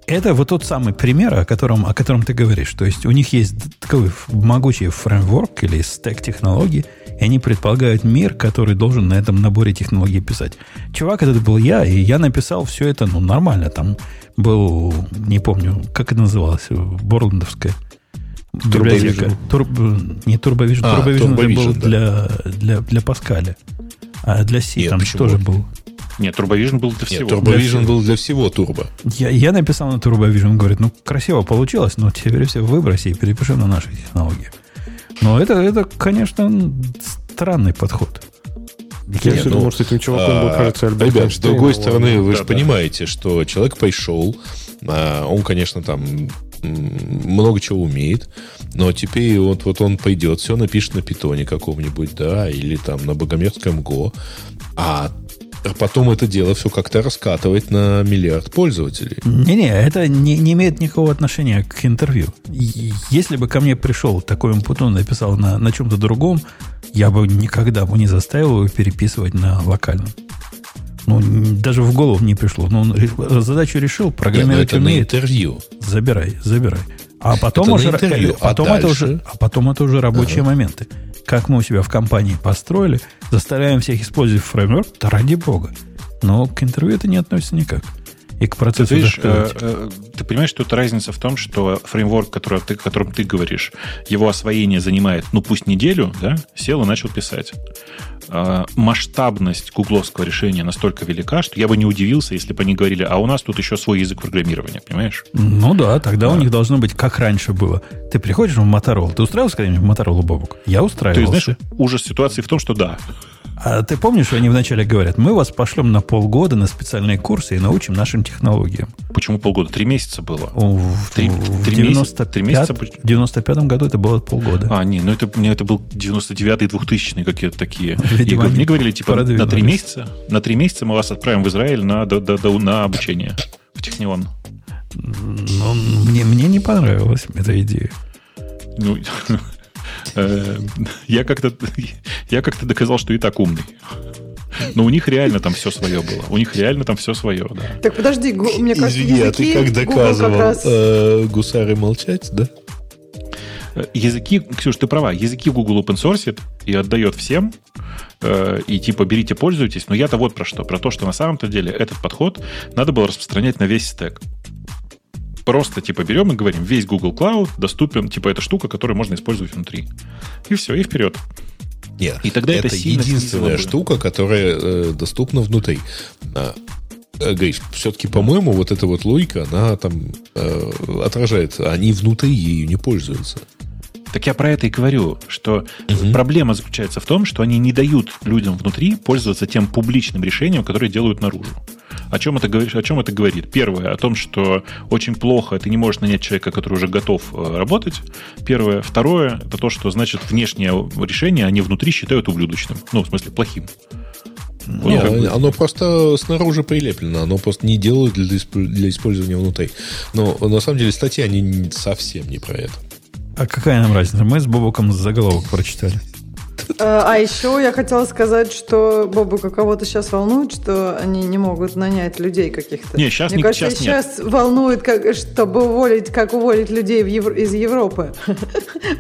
Это вот тот самый пример, о котором, о котором ты говоришь. То есть у них есть такой могучий фреймворк или стек технологий, и они предполагают мир, который должен на этом наборе технологий писать. Чувак, этот был я, и я написал все это, ну, нормально. Там был, не помню, как это называлось, борландовская библиотека. Тур, не Турбовижн, а, Турбовижн был да. для, для, для Паскаля. А для C Нет, там почему? тоже был. Нет, Turbovision был для всего. Нет, Turbovision был для всего турбо. Я, я написал на Turbovision, говорит, ну, красиво получилось, но теперь все выброси и перепиши на наши технологии. Но это, это конечно, странный подход. Я Нет, ну, может, этим чуваком а, был, кажется, Альберт Ребят, с другой стороны, вы да, же да. понимаете, что человек пришел, а, он, конечно, там много чего умеет, но теперь вот, вот он пойдет, все напишет на питоне каком-нибудь, да, или там на богомерзком Go, а а потом это дело все как-то раскатывать на миллиард пользователей. Не-не, это не, не имеет никакого отношения к интервью. Если бы ко мне пришел такой Умпутун и написал на, на чем-то другом, я бы никогда бы не заставил его переписывать на локальном. Ну, даже в голову не пришло. Но ну, он задачу решил, программировать Нет, умеет. На интервью. Забирай, забирай. А потом, это уже, интервью, а потом, а это уже, а потом это уже рабочие ага. моменты как мы у себя в компании построили, заставляем всех использовать фреймворк, да ради бога. Но к интервью это не относится никак. И к процессу ты, видишь, э, э, ты понимаешь, что тут разница в том, что фреймворк, который ты, о котором ты говоришь, его освоение занимает, ну пусть неделю, да, сел и начал писать. Э, масштабность гугловского решения настолько велика, что я бы не удивился, если бы они говорили, а у нас тут еще свой язык программирования, понимаешь? Ну да, тогда а. у них должно быть как раньше было. Ты приходишь в Motorola, ты устраивался когда-нибудь в Motorola, Бобук? Я устраивался. Ты знаешь, ужас ситуации в том, что да. А ты помнишь, что они вначале говорят, мы вас пошлем на полгода на специальные курсы и научим нашим технологиям. Почему полгода? Три месяца было. В, три, в, три 95, три месяца? В 95 году это было полгода. А, не, ну это, это был 99-й, 2000 какие-то такие. Видимо, и, мне говорили, типа, на три месяца, на три месяца мы вас отправим в Израиль на, до, до, до, на обучение в Технион. Ну, мне, мне не понравилась эта идея. Ну, я как-то я как-то доказал, что и так умный. Но у них реально там все свое было. У них реально там все свое, да. Так подожди, мне кажется, Извини, а ты как доказывал? Как раз... э, гусары молчать, да? Э, языки, Ксюш, ты права, языки Google open source и отдает всем, э, и типа берите, пользуйтесь. Но я-то вот про что. Про то, что на самом-то деле этот подход надо было распространять на весь стек. Просто типа берем и говорим, весь Google Cloud доступен, типа эта штука, которую можно использовать внутри. И все, и вперед. Нет, и тогда это, это единственная штука, которая э, доступна внутри. А, э, Гриш, все-таки, по-моему, вот эта вот логика, она там э, отражает, они внутри ею не пользуются. Так я про это и говорю, что угу. проблема заключается в том, что они не дают людям внутри пользоваться тем публичным решением, которое делают наружу. О чем это говорит? О чем это говорит? Первое, о том, что очень плохо, ты не можешь нанять человека, который уже готов э, работать. Первое. Второе, это то, что значит внешнее решение они внутри считают ублюдочным. Ну, в смысле, плохим. Вот Нет, оно, оно просто снаружи прилеплено, оно просто не делают для, для использования внутри. Но на самом деле статьи, они совсем не про это. А какая нам разница? Мы с Бобуком заголовок прочитали. Э, а еще я хотела сказать, что Бобука кого-то сейчас волнует, что они не могут нанять людей каких-то. Не, сейчас, Мне не, кажется, сейчас, сейчас нет. волнует, как, чтобы уволить, как уволить людей Евро, из Европы.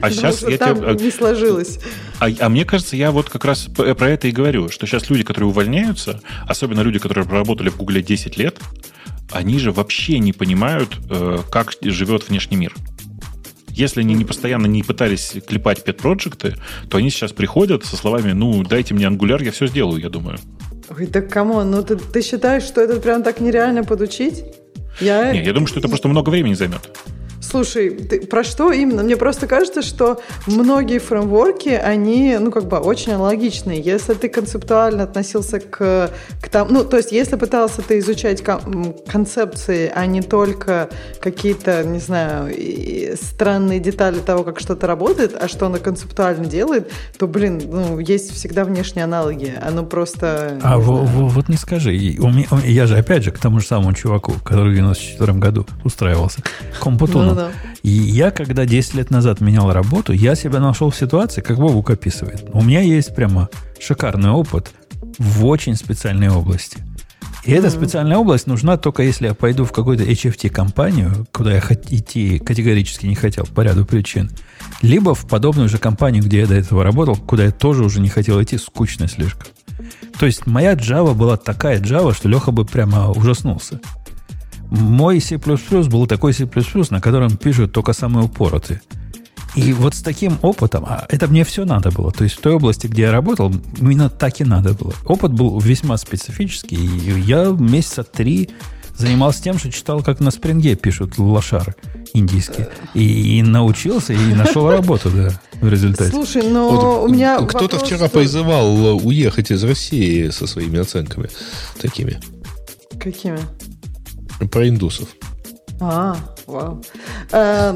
А сейчас я там тебе... не сложилось. А, а мне кажется, я вот как раз про это и говорю, что сейчас люди, которые увольняются, особенно люди, которые проработали в Гугле 10 лет, они же вообще не понимают, э, как живет внешний мир. Если они не постоянно не пытались клепать пет-проекты, то они сейчас приходят со словами, ну, дайте мне ангуляр, я все сделаю, я думаю. Ой, так кому? Ну, ты, ты считаешь, что это прям так нереально подучить? Я... Не, я думаю, что это просто много времени займет. Слушай, ты про что именно? Мне просто кажется, что многие фреймворки, они, ну, как бы очень аналогичные. Если ты концептуально относился к, к тому... Ну, то есть, если пытался ты изучать концепции, а не только какие-то, не знаю, странные детали того, как что-то работает, а что оно концептуально делает, то, блин, ну, есть всегда внешние аналоги. Оно просто... А во, во, вот не скажи. Я же, опять же, к тому же самому чуваку, который в 94 году устраивался. Компутону. Да. И я, когда 10 лет назад менял работу, я себя нашел в ситуации, как Бобук описывает. У меня есть прямо шикарный опыт в очень специальной области. И mm-hmm. эта специальная область нужна только если я пойду в какую-то HFT-компанию, куда я идти категорически не хотел по ряду причин, либо в подобную же компанию, где я до этого работал, куда я тоже уже не хотел идти, скучно слишком. То есть моя Java была такая Java, что Леха бы прямо ужаснулся. Мой C++ был такой C++, на котором пишут только самые упоротые. И вот с таким опытом, а это мне все надо было. То есть в той области, где я работал, именно так и надо было. Опыт был весьма специфический. И я месяца три занимался тем, что читал, как на спринге пишут лошары индийские. И, и научился, и нашел работу, да, в результате. Слушай, но вот, у меня Кто-то вопрос, вчера что... призывал уехать из России со своими оценками такими. Какими? Про индусов. А, вау. Э,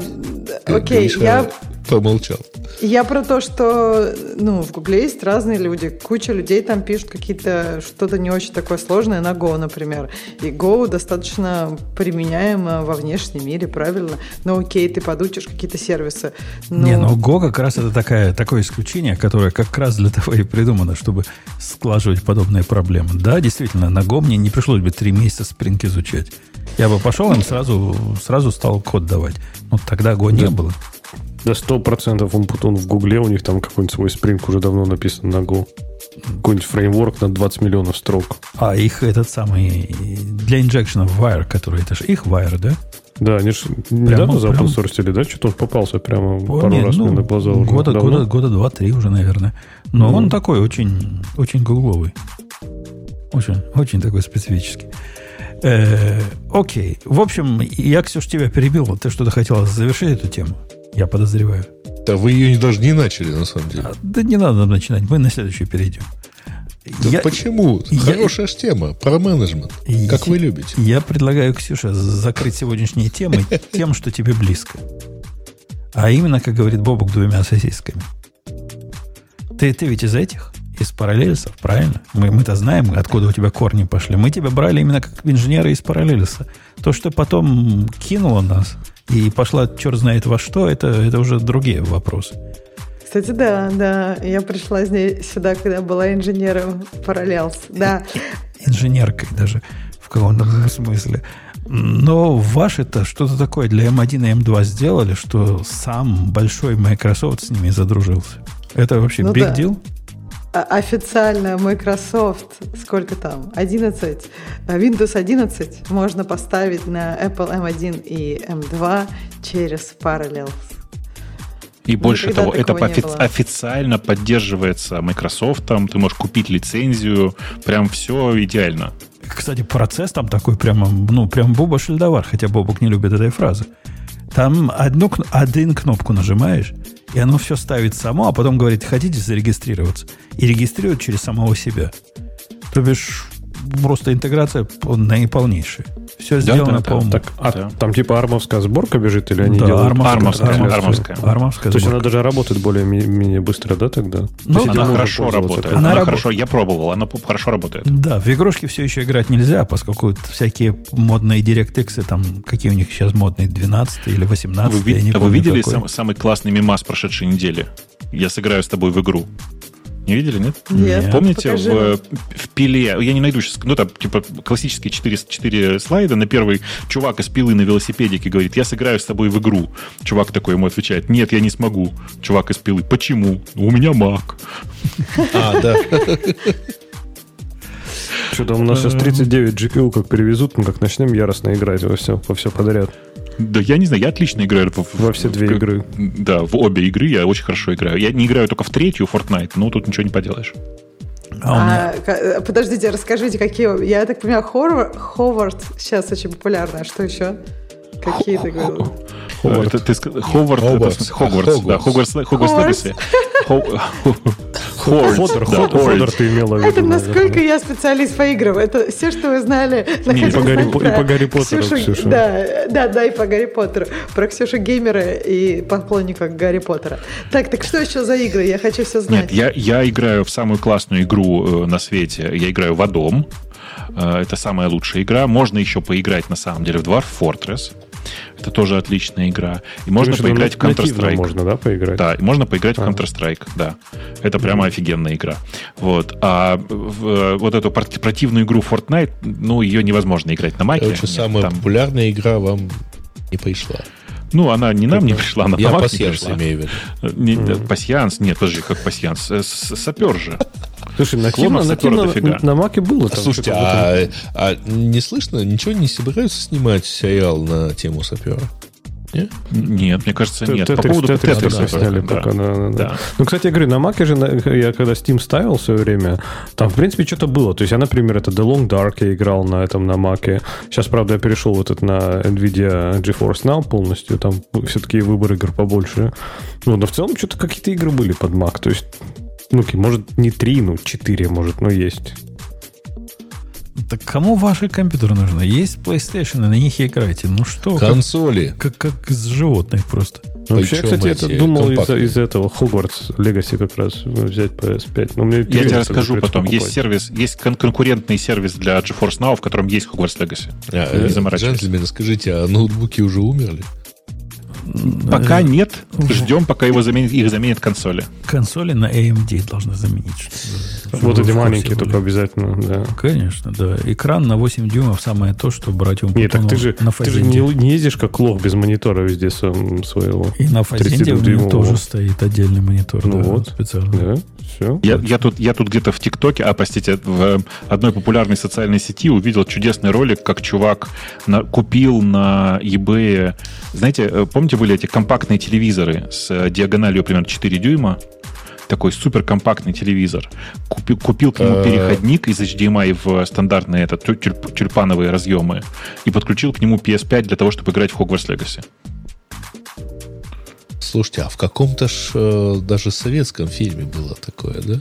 окей, я... Помолчал. Я про то, что ну, в Гугле есть разные люди. Куча людей там пишут какие-то что-то не очень такое сложное на Go, например. И Go достаточно применяемо во внешнем мире, правильно. Но окей, ты подучишь какие-то сервисы. Но... Не, но Go как раз это такая, такое исключение, которое как раз для того и придумано, чтобы сглаживать подобные проблемы. Да, действительно, на Go мне не пришлось бы три месяца Spring изучать. Я бы пошел им сразу, сразу стал код давать. Ну, тогда Go не было. Да сто процентов он Путун в Гугле, у них там какой-нибудь свой спринг уже давно написан на Go. Какой-нибудь фреймворк на 20 миллионов строк. А их этот самый для инжекшена Wire, который это же их Wire, да? Да, они же недавно за open source да? Что-то он попался прямо Помню, пару раз ну, мне на глаза. Года, года, года два-три уже, наверное. Но mm. он такой очень, очень гугловый. Очень, очень такой специфический. Э, окей. В общем, я, Ксюш, тебя перебил. Ты что-то хотела завершить эту тему? Я подозреваю. Да вы ее даже не начали, на самом деле. А, да не надо нам начинать. Мы на следующую перейдем. Да я, почему? Я, Хорошая же тема про менеджмент. Я, как вы любите. Я предлагаю, Ксюша, закрыть сегодняшние темы тем, что тебе близко. А именно, как говорит Бобок, двумя сосисками. Ты, ты ведь из этих? Из параллельсов, правильно? Мы, мы-то знаем, откуда у тебя корни пошли. Мы тебя брали именно как инженера из параллельса. То, что потом кинуло нас и пошла черт знает во что, это, это уже другие вопросы. Кстати, да, да. Я пришла здесь, сюда, когда была инженером параллелс. Да. Инженеркой даже в каком-то смысле. Но ваши-то что-то такое для M1 и M2 сделали, что сам большой Microsoft с ними задружился. Это вообще ну big да. deal? Официально Microsoft, сколько там, 11, Windows 11 можно поставить на Apple M1 и M2 через Parallels. И больше того, это офи- официально поддерживается Microsoft, ты можешь купить лицензию, прям все идеально. Кстати, процесс там такой прямо, ну, прям Боба Шельдовар, хотя Бобок не любит этой фразы. Там одну, один кнопку нажимаешь, и оно все ставит само, а потом говорит, хотите зарегистрироваться? И регистрирует через самого себя. То бишь, просто интеграция наиполнейшая. Все сделано, да, да, по-моему. Так, а да. там типа армовская сборка бежит или они да, делают? Армовская, армовская. армовская. армовская То есть она даже работает более-менее быстро, да, тогда? Ну, она хорошо работает. Она, она раб... хорошо, я пробовал, она хорошо работает. Да, в игрушки все еще играть нельзя, поскольку всякие модные DirectX, там, какие у них сейчас модные, 12 или 18 Вы, ви- вы видели сам, самый классный мимас прошедшей недели? Я сыграю с тобой в игру. Не видели, нет? Нет. Помните, в, в пиле, я не найду сейчас, ну там, типа, классические 4, 4 слайда. На первый чувак из пилы на велосипедике говорит, я сыграю с тобой в игру. Чувак такой ему отвечает, нет, я не смогу. Чувак из пилы, почему? У меня маг. А, да. Что-то у нас сейчас 39 GPU как перевезут, мы как начнем яростно играть во все, во все подряд. Да я не знаю, я отлично играю. В, Во все две в, игры. Да, в обе игры я очень хорошо играю. Я не играю только в третью Fortnite, но тут ничего не поделаешь. А, а, подождите, расскажите, какие... Я так понимаю, Ховард, Ховард сейчас очень популярный. А что еще? Какие ты говорил? Ховард. Ховард, Хогвартс, это, Хогвартс, да, Хогвартс, Хогвартс. Ходор, Ходор ты имела в виду. Это насколько я специалист по играм. Это все, что вы знали. И по Гарри Поттеру, Ксюша. Да, да, да, и по Гарри Поттеру. Про Ксюшу Геймера и поклонника Гарри Поттера. Так, так что еще за игры? Я хочу все знать. Нет, я, я играю в самую классную игру э, на свете. Я играю в Адом. Э, это самая лучшая игра. Можно еще поиграть, на самом деле, в Dwarf Fortress. Это тоже отличная игра. И можно поиграть в Counter-Strike. Можно, да, поиграть? Да, и можно поиграть а. в Counter-Strike, да. Это прямо офигенная игра. Вот. А в, вот эту противную игру Fortnite, ну, ее невозможно играть на маке. Короче, самая там... популярная игра вам не пришла. Ну, она не нам не пришла, она Я пассианс имею в виду. Не, mm-hmm. Пассианс? Нет, подожди, как пассианс? Сапер же. Слушай, на, Тим, на, Тим, на, на Маке было. Там Слушайте, а, а не слышно, ничего не собираются снимать сериал на тему сапера? Нет? Нет, мне кажется, нет. По поводу Тетриса сняли пока. Да. Ну, кстати, я говорю, на Маке же, я когда Steam ставил в свое время, там, в принципе, что-то было. То есть я, например, это The Long Dark я играл на этом, на Маке. Сейчас, правда, я перешел вот это на NVIDIA GeForce Now полностью. Там все-таки выбор игр побольше. Ну, но в целом что-то какие-то игры были под Mac. То есть ну, может, не три, ну, четыре, может, но есть. Так кому ваши компьютеры нужны? Есть PlayStation, на них играйте. Ну что? Консоли. Как, как, как из животных просто. Вообще, кстати, это думал из, из этого Хогвартс Legacy как раз взять PS5. Но мне Я тебе расскажу потом. Есть сервис, есть кон- конкурентный сервис для GeForce Now, в котором есть Hogwarts Legacy. А, не заморачивайтесь. Джентльмены, скажите, а ноутбуки уже умерли? Пока нет. Ждем, пока его заменит, их заменят консоли. Консоли на AMD должны заменить. Вот эти маленькие только обязательно, да. Конечно, да. Экран на 8 дюймов самое то, что брать у Нет, так ты же, на ты же не, не ездишь как лох без монитора везде своего. И на фазенде у меня тоже стоит отдельный монитор. Ну да, вот. Специально. Да. Все. Я, я тут, я тут где-то в ТикТоке, а, простите, в одной популярной социальной сети увидел чудесный ролик, как чувак на, купил на eBay, знаете, э, помните, были эти компактные телевизоры с э, диагональю примерно 4 дюйма? такой суперкомпактный телевизор. Купил, купил к нему э. переходник из HDMI в стандартные это, тюльпановые разъемы и подключил к нему PS5 для того, чтобы играть в Hogwarts Legacy. Слушайте, а в каком-то ж э, даже советском фильме было такое, да?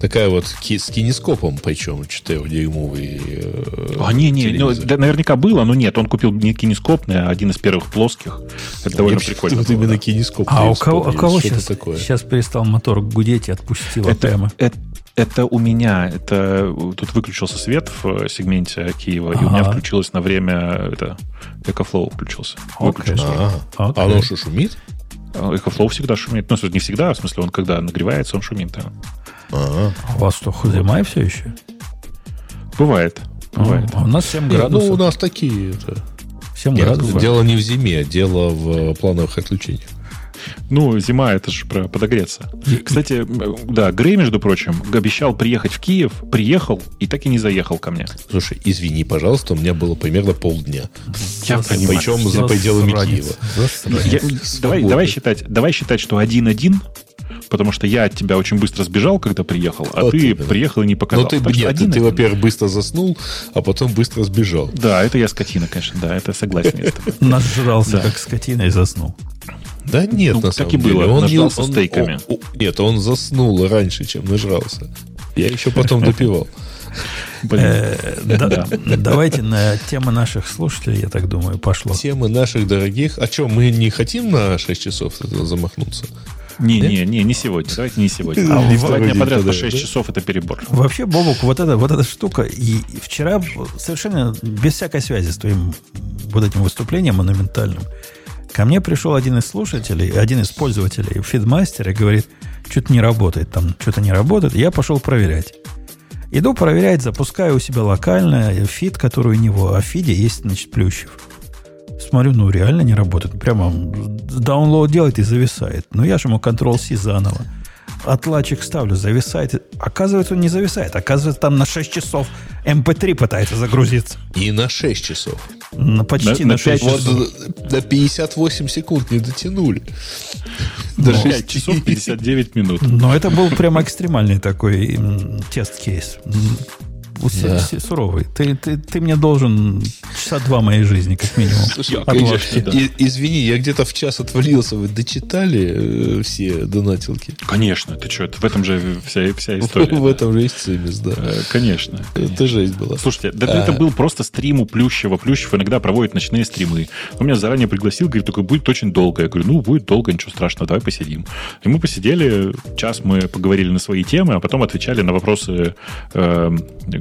Такая вот с кинескопом, причем 4-дюймовый. Э, а, не, не, ну, да, наверняка было, но нет, он купил не кинескопный, а один из первых плоских. Это довольно Я прикольно. Вот именно кинескоп. А у кого, у кого сейчас, такое? сейчас перестал мотор гудеть и отпустил это, прямо? Это, это у меня. Это тут выключился свет в сегменте Киева, ага. и у меня включилось на время это EcoFlow включился. Выключился. А, а оно что, шумит? EcoFlow всегда шумит. Ну, не всегда, в смысле, он когда нагревается, он шумит, да. А, у вас что, HDMI все еще? Бывает. Бывает. А у нас 7 Нет, градусов. ну, у нас такие... Это... 7 Нет, градусов. дело не в зиме, дело в плановых отключениях. Ну, зима, это же про подогреться. Кстати, да, Грей, между прочим, обещал приехать в Киев, приехал и так и не заехал ко мне. Слушай, извини, пожалуйста, у меня было примерно полдня. Я понимаю. Причем за пределами. Киева. Я- давай, давай, считать, давай считать, что один-один, потому что я от тебя очень быстро сбежал, когда приехал, а Вот ты именно. приехал и не Но показал. Ну, ты, Так что нет, ты, один-один. во-первых, быстро заснул, а потом быстро сбежал. Да, это я скотина, конечно, да, это согласен. Нажрался, как скотина, и заснул. Да нет, Ну, на так самом и было, деле. Он нажрался он- стейками. он- он- нет, он заснул раньше, чем нажрался. Я еще потом допивал. Э, да- Давайте на тему наших слушателей, я так думаю, пошло. Темы наших дорогих. А что, мы не хотим на 6 часов замахнуться? Не, не, не, не сегодня. Давайте не сегодня. А, Два второй дня подряд по подряд, 6 да? часов это перебор. Вообще, Бобок, вот эта, вот эта штука, и вчера совершенно без всякой связи с твоим вот этим выступлением монументальным, ко мне пришел один из слушателей, один из пользователей фидмастера и говорит, что-то не работает, там что-то не работает. Я пошел проверять. Иду проверять, запускаю у себя локально фид, который у него, а в фиде есть, значит, Плющев. Смотрю, ну реально не работает. Прямо даунлоад делает и зависает. Ну я же ему Ctrl-C заново. Отладчик ставлю, зависает. Оказывается, он не зависает. Оказывается, там на 6 часов MP3 пытается загрузиться. И на 6 часов. На почти На- на, на 6 пять часов. Вот до 58 секунд не дотянули. Но- До 5 часов 59 минут. Но это был прям экстремальный такой тест-кейс. Да. Суровый. Ты, ты, ты мне должен часа два моей жизни, как минимум. Слушай, конечно, да. и- извини, я где-то в час отвалился. Вы дочитали э, все донатилки? Конечно, ты что, в этом же вся, вся история. В этом же есть цимис, да. Э, Конечно. Это жесть была. Слушайте, да А. это был просто стрим у Плющева. Плющев иногда проводит ночные стримы. Он меня заранее пригласил, говорит, только будет очень долго. Я говорю, ну, будет долго, ничего страшного, давай посидим. И мы посидели, час мы поговорили на свои темы, а потом отвечали на вопросы, э,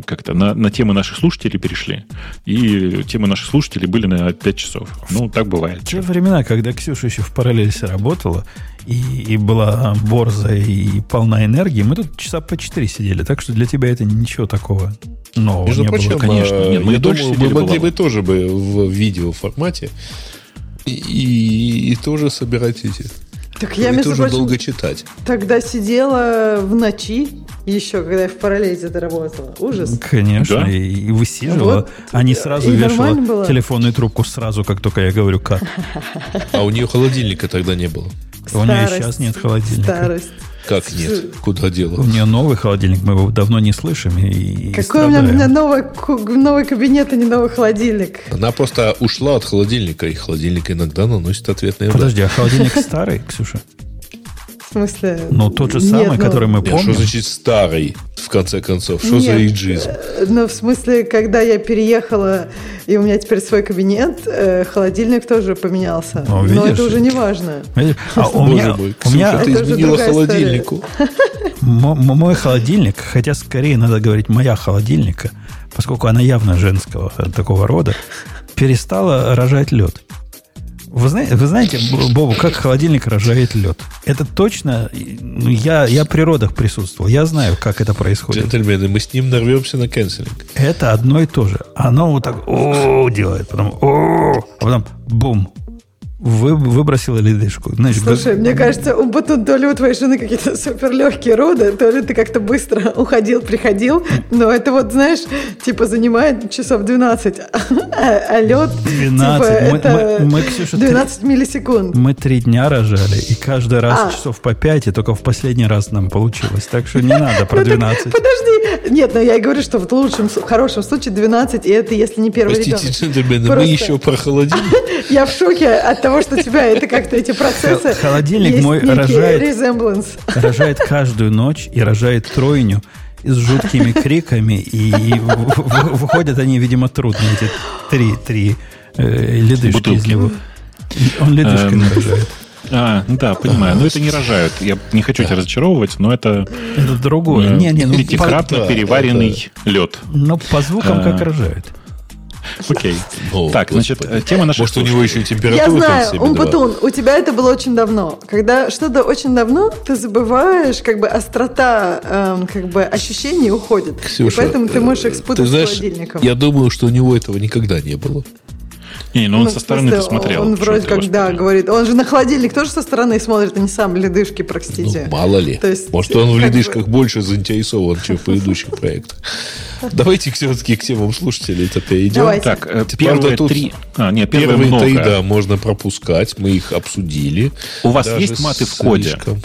как-то, на, на темы наших слушателей перешли. И темы наших слушателей были на 5 часов. Ну, так бывает. Те времена, когда Ксюша еще в параллельсе работала, и, и была борза и полна энергии, мы тут часа по четыре сидели. Так что для тебя это ничего такого нового Между не прочим, было. конечно. э, Нет, мы я думаю, мы могли бы тоже бы в видео формате и, и- и тоже собирать эти. Так я, между тоже прочим, долго читать. тогда сидела в ночи еще, когда я в параллельзе это работала. Ужас. Конечно, Да? и, и высиживала, Вот. а не сразу И вешала было. телефонную трубку сразу, как только я говорю как. А у нее холодильника тогда не было. У нее Старость. сейчас нет холодильника. Старость. Как нет? Куда У дело? нее новый холодильник, мы его давно не слышим. И, и Какой у меня, у страдаем. меня новый, новый кабинет, а не новый холодильник. Она просто ушла от холодильника, и холодильник иногда наносит ответный удар. Подожди, а холодильник старый, Ксюша? В смысле? Ну, тот же самый, ну, который мы Нет, что помним. значит старый, в конце концов? Что за Нет, эйджизм? э, Ну, в смысле, когда я переехала, и у меня теперь свой кабинет, э, холодильник тоже поменялся. Ну, Но это уже не важно. Видишь? А у меня, мой, у меня Это изменила другая история. холодильнику. мой холодильник, хотя скорее надо говорить моя холодильника, поскольку она явно женского такого рода, перестала рожать лед. Вы знаете, вы знаете, Бобу, как холодильник рожает лед? Это точно, ну, я, я при родах присутствовал, я знаю, как это происходит. Джентльмены, мы с ним нарвемся на кэнселинг. Это одно и то же. Оно вот так о делает, потом о, а потом бум, вы, выбросила ледышку. Знаешь, Слушай, г- мне кажется, у Батун, то ли у твоей жены какие-то супер легкие роды, то ли ты как-то быстро уходил, приходил, но это вот, знаешь, типа занимает часов 12, а, а лед, 12. типа, Мы- это мы- мы, Ксюша, 12 миллисекунд. Мы три дня рожали, и каждый раз А. часов по пять, и только в последний раз нам получилось. Так что не надо про Ну, так 12. Подожди, нет, но я и говорю, что в лучшем, в хорошем случае 12, и это если не первый Простите, ребенок. джентльмены, мы еще про холодильник. Я в шоке от того, что у тебя это как-то эти процессы. Холодильник мой рожает. resemblance. Рожает каждую ночь и рожает тройню с жуткими криками, и выходят они, видимо, трудно, эти три, три э, ледышки из него. Он ледышками Эм. рожает. А, ну да, понимаю. Но это не рожают. Я не хочу тебя разочаровывать, но это Это другое. э, Не, не, ну, пятикратно переваренный лед. ну, по звукам А. как рожают. Окей. Ну, так, значит, э, тема наша... Может, у него еще температура Я знаю, Умпутун, у тебя это было очень давно. Когда что-то очень давно, ты забываешь, как бы острота, эм, как бы ощущений уходит. Ксюша, поэтому ты можешь их спутать ты знаешь, с холодильником. Я думаю, что у него этого никогда не было. Не, ну он ну, со стороны смотрел. Он вроде как, да, говорит. Он же на холодильник тоже со стороны смотрит, а не сам ледышки, простите. Ну, мало ли. То есть, Может, он в ледышках бы... больше заинтересован, чем в предыдущих проектах. Давайте все-таки к темам слушателей это перейдем. Давайте. Так, э, первые тут три. А, нет, первые, первые три, да, можно пропускать. Мы их обсудили. У вас есть маты в коде? Слишком.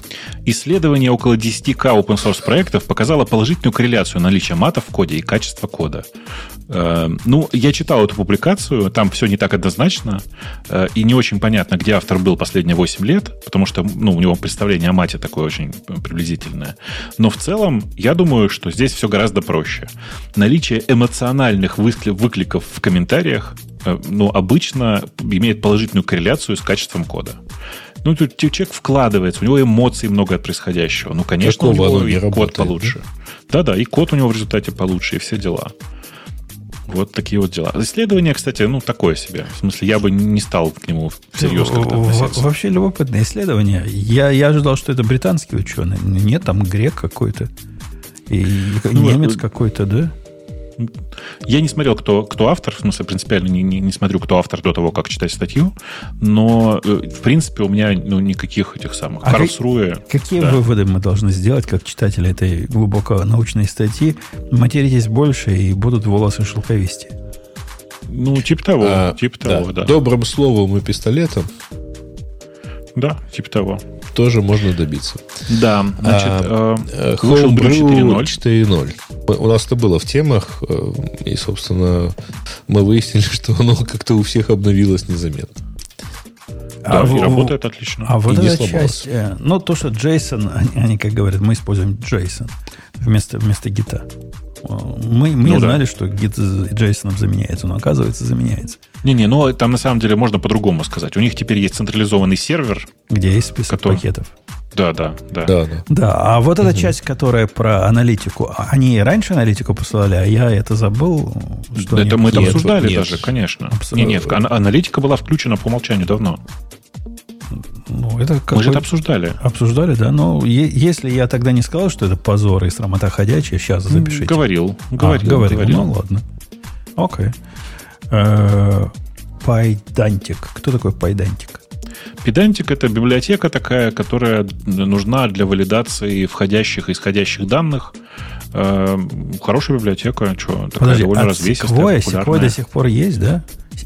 Исследование около 10к open source проектов показало положительную корреляцию наличия матов в коде и качества кода. Э, ну, я читал эту публикацию, там все не так однозначно, э, и не очень понятно, где автор был последние 8 лет, потому что ну, у него представление о мате такое очень приблизительное. Но в целом, я думаю, что здесь все гораздо проще. Наличие эмоциональных выкликов в комментариях э, ну, обычно имеет положительную корреляцию с качеством кода. Ну, тут человек вкладывается, у него эмоций много от происходящего. Ну, конечно, Такого у него и работает, код получше. Да-да, и код у него в результате получше, и все дела. Вот такие вот дела. Исследование, кстати, ну, такое себе. В смысле, я бы не стал к нему всерьез как-то относиться. Вообще любопытное исследование. Я, я ожидал, что это британский ученый. Нет, там грек какой-то. И ну, немец какой-то, да? Я не смотрел, кто, кто автор, в смысле, принципиально не, не, не смотрю, кто автор до того, как читать статью, но, э, в принципе, у меня ну, никаких этих самых. А Карлсруэ. Как, какие да. выводы мы должны сделать, как читатели этой глубоко научной статьи? Материтесь больше и будут волосы шелковистее. Ну, типа того, а, типа да. того, да. Добрым словом и пистолетом. Да, типа того тоже можно добиться. Да, значит, а, э, Homebrew 4.0. У нас это было в темах, э, и, собственно, мы выяснили, что оно как-то у всех обновилось незаметно. Да, а, и работает отлично. А вот эта часть, э, ну, то, что JSON, они, они, как говорят, мы используем JSON вместо, вместо гита. Мы, мы ну, знали, да. что гид JSON заменяется, но оказывается заменяется. Не-не, ну там на самом деле можно по-другому сказать. У них теперь есть централизованный сервер. Где есть список который... пакетов. Да, да, да. Да, да. да а вот эта угу. часть, которая про аналитику, они раньше аналитику посылали, а я это забыл. Что это мы это обсуждали нет. даже, конечно. Абсолютно. Не, не, аналитика была включена по умолчанию давно. Ну, это Мы же это обсуждали. Обсуждали, да. Но если я тогда не сказал, что это позор и срамота ходячая, сейчас запишите. Говорил. Говорил. А, говорил. говорил. Ну, ладно. Окей. Pydantic. Кто такой Pydantic? Pydantic – это библиотека такая, которая нужна для валидации входящих и исходящих данных. Э, хорошая библиотека, что, такая Подожди, довольно а развесистая, Sequoia, Sequoia до сих пор есть, да?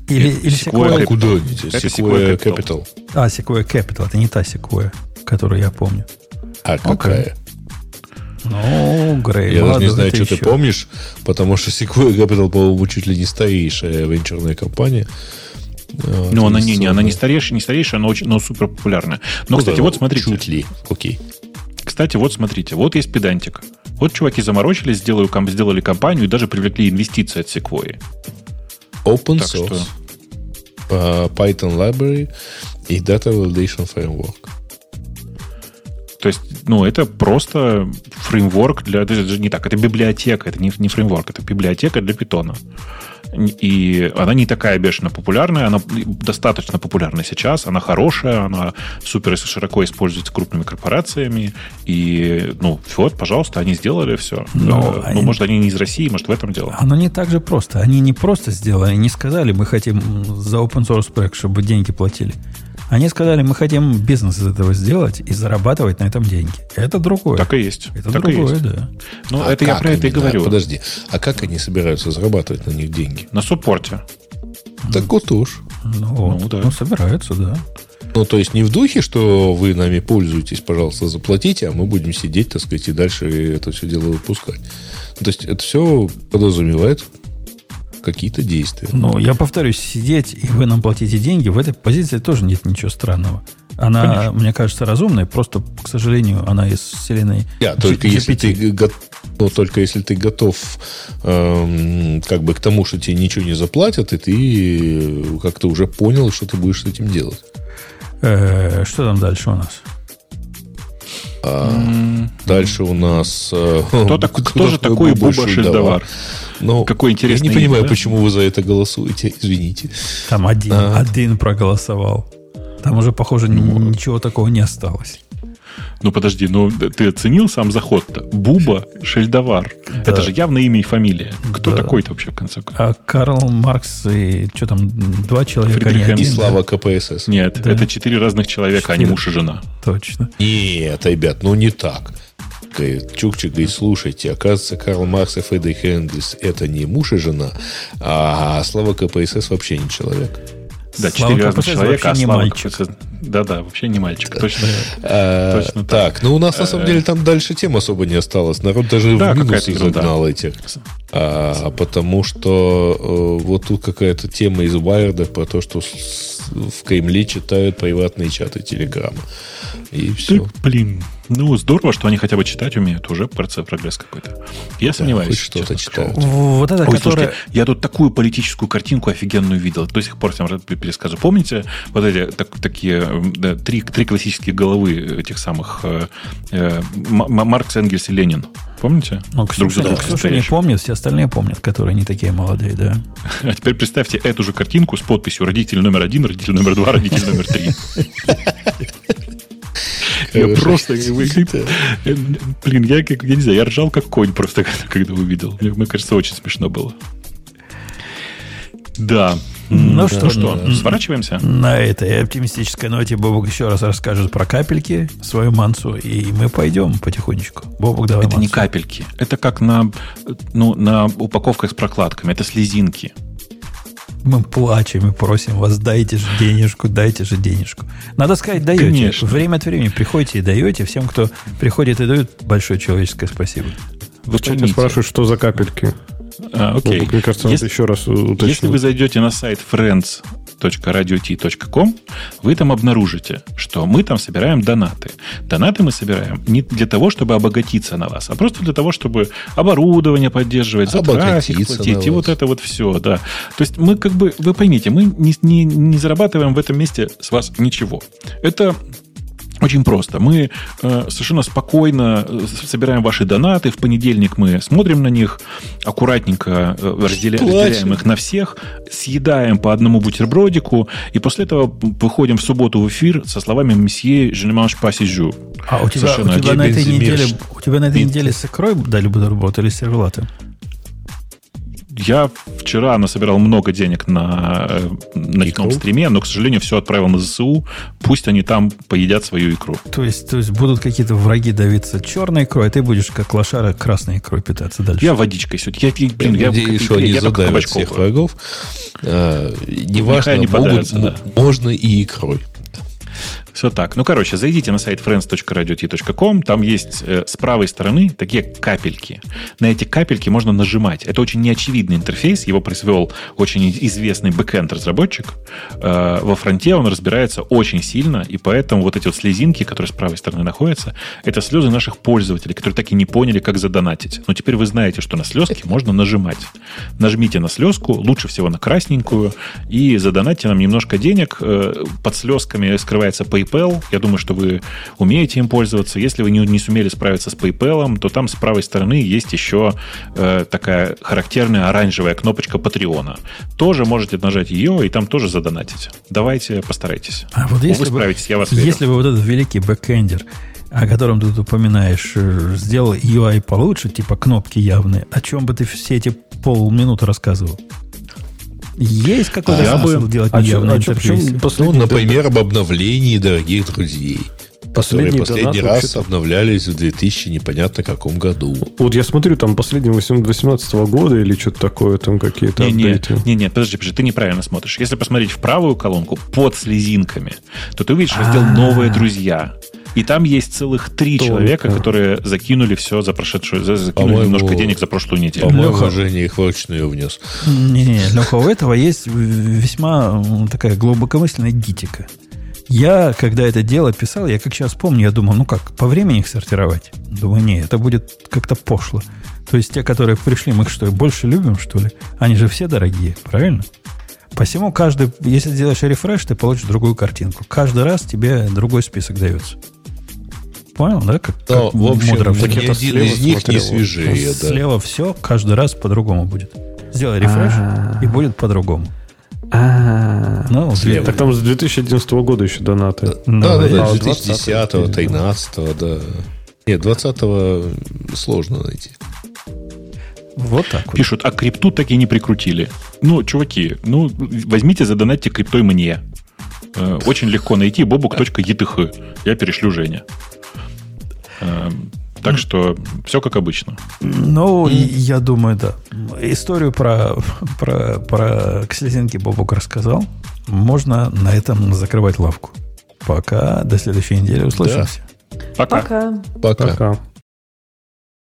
Или, или Sequoia, Sequoia куда Это Sequoia Capital. А, Sequoia Capital. Это не та Sequoia, которую я помню. А какая? Ну, Грей, Я даже не знаю, что еще. ты помнишь, потому что Sequoia Capital, по-моему, чуть ли не старейшая венчурная компания. Ну, она не, не, она не старейшая, не старейшая, но, очень, но супер популярная. Но, ну, кстати, да, вот смотрите. Чуть ли, окей. Кстати, вот смотрите, вот есть педантик. Вот чуваки заморочились, сделали, сделали компанию и даже привлекли инвестиции от Sequoia. Open так source, что... Python Library и Data Validation Framework. То есть, ну, это просто фреймворк для... Это не так, это библиотека, это не, не фреймворк, это библиотека для питона. И она не такая бешено популярная, она достаточно популярна сейчас, она хорошая, она супер широко используется крупными корпорациями. И, ну, вот, пожалуйста, они сделали все. Но э, ну, может, они не из России, может, в этом дело. Оно не так же просто. Они не просто сделали, они не сказали, мы хотим за open source проект, чтобы деньги платили. Они сказали, мы хотим бизнес из этого сделать и зарабатывать на этом деньги. Это другое. Так и есть. Это так другое, есть. да. Ну, а это я про это и говорю. Подожди, а как они собираются зарабатывать на них деньги? На суппорте. Так вот уж. Ну, ну, да. ну, собираются, да. Ну, то есть не в духе, что вы нами пользуетесь, пожалуйста, заплатите, а мы будем сидеть, так сказать, и дальше это все дело выпускать. То есть это все подразумевает какие-то действия. Ну, я повторюсь, сидеть и вы нам платите деньги, в этой позиции тоже нет ничего странного. Она, Конечно. мне кажется, разумная, просто, к сожалению, она из вселенной Я, только если ты но только если ты готов эм, как бы к тому, что тебе ничего не заплатят, и ты как-то уже понял, что ты будешь с этим делать. Э, что там дальше у нас? А, mm-hmm. Дальше у нас... Э, кто, так, кто, кто же такой Буба Шельдовар? Ну, Какой интересный. Я не понимаю, да? почему вы за это голосуете. Извините. Там один, а. один проголосовал. Там уже, похоже, ну, ничего такого не осталось. Ну подожди, ну ты оценил сам заход-то? Буба Шельдовар. Да. Это же явно имя и фамилия. Кто да. такой-то вообще в конце концов? А Карл Маркс и что там, два человека? Фридрих один, и Слава да? КПСС. Нет, да. это четыре разных человека, четыре. а не муж и жена. Точно. Нет, ребят, ну не так. Чукчик говорит, слушайте, оказывается, Карл Маркс и Фридрих Энгельс это не муж и жена, а Слава КПСС вообще не человек. Да, четыре разных человека, а Слава мальчик. Да-да, вообще не мальчик, точно. А, точно так. ну у нас на самом деле там дальше тем особо не осталось. Народ даже в минус их загнал этих. А, потому что э, вот тут какая-то тема из Wired про то, что в Кремле читают приватные чаты Телеграма. И все. блин, ну, здорово, что они хотя бы читать умеют. Уже прогресс какой-то. Я сомневаюсь. Хоть что-то читают. Вот это, Ой, которое... слушайте, я тут такую политическую картинку офигенную видел. До сих пор всем перескажу. Помните вот эти так, такие да, три, три классические головы этих самых э, э, Маркс, Энгельс и Ленин? Помните? Ну, Ксюша, Друг за другом Ксюша не помнит, все остальные помнят, которые не такие молодые, да. А теперь представьте эту же картинку с подписью родитель номер один, родитель номер два, родитель номер три. Я просто... Блин, я, я не знаю, я ржал как конь просто, когда увидел. Мне кажется, очень смешно было. Да. Ну да, что, что, да. сворачиваемся? На этой оптимистической ноте Бобок еще раз расскажет про капельки, свою мансу, и мы пойдем потихонечку. Бобок, давай Это мансу. не капельки. Это как на, ну, на упаковках с прокладками. Это слезинки мы плачем и просим вас, дайте же денежку, дайте же денежку. Надо сказать, даете. Конечно. Время от времени приходите и даете. Всем, кто приходит и дает, большое человеческое спасибо. Вы в спрашивают, что за капельки. А, окей. Ну, мне кажется, если, еще раз уточнить. Если вы зайдете на сайт Friends podcast.radiot.com, вы там обнаружите, что мы там собираем донаты. Донаты мы собираем не для того, чтобы обогатиться на вас, а просто для того, чтобы оборудование поддерживать, за трафик платить, и вот это вот все, да. То есть мы как бы, вы поймите, мы не, не, не зарабатываем в этом месте с вас ничего. Это очень просто. Мы э, совершенно спокойно э, собираем ваши донаты. В понедельник мы смотрим на них, аккуратненько э, разделя... разделяем их на всех, съедаем по одному бутербродику, и после этого выходим в субботу в эфир со словами «Месье, je ne mange pas А у тебя, у тебя, на этой неделе, у тебя на этой неделе с икрой дали бутерброд или сервелаты? Я вчера насобирал много денег на э, ночном стриме, но, к сожалению, все отправил на ЗСУ. Пусть они там поедят свою икру. То есть, то есть будут какие-то враги давиться черной икрой, а ты будешь как лошара красной икрой питаться дальше. Я водичкой сюда. Я, блин, я, я, что они задавят всех врагов. А, неважно, не могут, да. можно и икрой. Все так. Ну, короче, зайдите на сайт friends.radiot.com. Там есть э, с правой стороны такие капельки. На эти капельки можно нажимать. Это очень неочевидный интерфейс. Его произвел очень известный бэкэнд-разработчик. Э, во фронте он разбирается очень сильно, и поэтому вот эти вот слезинки, которые с правой стороны находятся, это слезы наших пользователей, которые так и не поняли, как задонатить. Но теперь вы знаете, что на слезки можно нажимать. Нажмите на слезку, лучше всего на красненькую, и задонатьте нам немножко денег. Э, под слезками скрывается PayPal PayPal. Я думаю, что вы умеете им пользоваться. Если вы не, не сумели справиться с PayPal, то там с правой стороны есть еще э, такая характерная оранжевая кнопочка Patreon а. Тоже можете нажать ее и там тоже задонатить. Давайте постарайтесь. А вот если вы справитесь, я вас верю. Если бы вот этот великий бэкэндер о котором ты тут упоминаешь, э, сделал UI получше, типа кнопки явные, о чем бы ты все эти полминуты рассказывал? Есть какой-то а смысл бы... делать а неявный интерфейс? Ну, например, об обновлении дорогих друзей. Последний, последний раз вообще-то... обновлялись в 2000 непонятно каком году. Вот я смотрю, там последнего 18 года или что-то такое, там какие-то не, апдейты. Не, не, подожди, подожди, ты неправильно смотришь. Если посмотреть в правую колонку под слезинками, то ты увидишь раздел «Новые друзья». И там есть целых три Только. человека, которые закинули все за прошедшую, за, закинули немножко денег за прошлую неделю. По-моему, Леха... Женя их вручную внес. Не-не, Леха, у этого есть весьма такая глубокомысленная гитика. Я, когда это дело писал, я как сейчас помню, я думал, ну как, по времени их сортировать? Думаю, не, это будет как-то пошло. То есть те, которые пришли, мы их что, больше любим, что ли? Они же все дорогие, правильно? Посему каждый, если сделаешь рефреш, ты получишь другую картинку. Каждый раз тебе другой список дается. Понял, да? Как, Но, как в общем, мудро ни все. один из них не свежее. Да. Слева все каждый раз по-другому будет. Сделай рефреш, А. и будет по-другому. А, Ну, Слева. Так там с 2011 года еще донаты. Да, да, да, А, 2010-го, 13 да. Нет, 20-го сложно найти. Вот так вот. Пишут, а крипту так и не прикрутили. Ну, чуваки, ну, возьмите, задонатьте криптой мне. Э, Очень легко найти bobuk.eth. Я перешлю Жене. Э, Так что все как обычно. Ну, и я думаю, да. Историю про, про, про слезинки Бобук рассказал. Можно на этом закрывать лавку. Пока до следующей недели услышимся. Пока. Пока. Пока. Пока.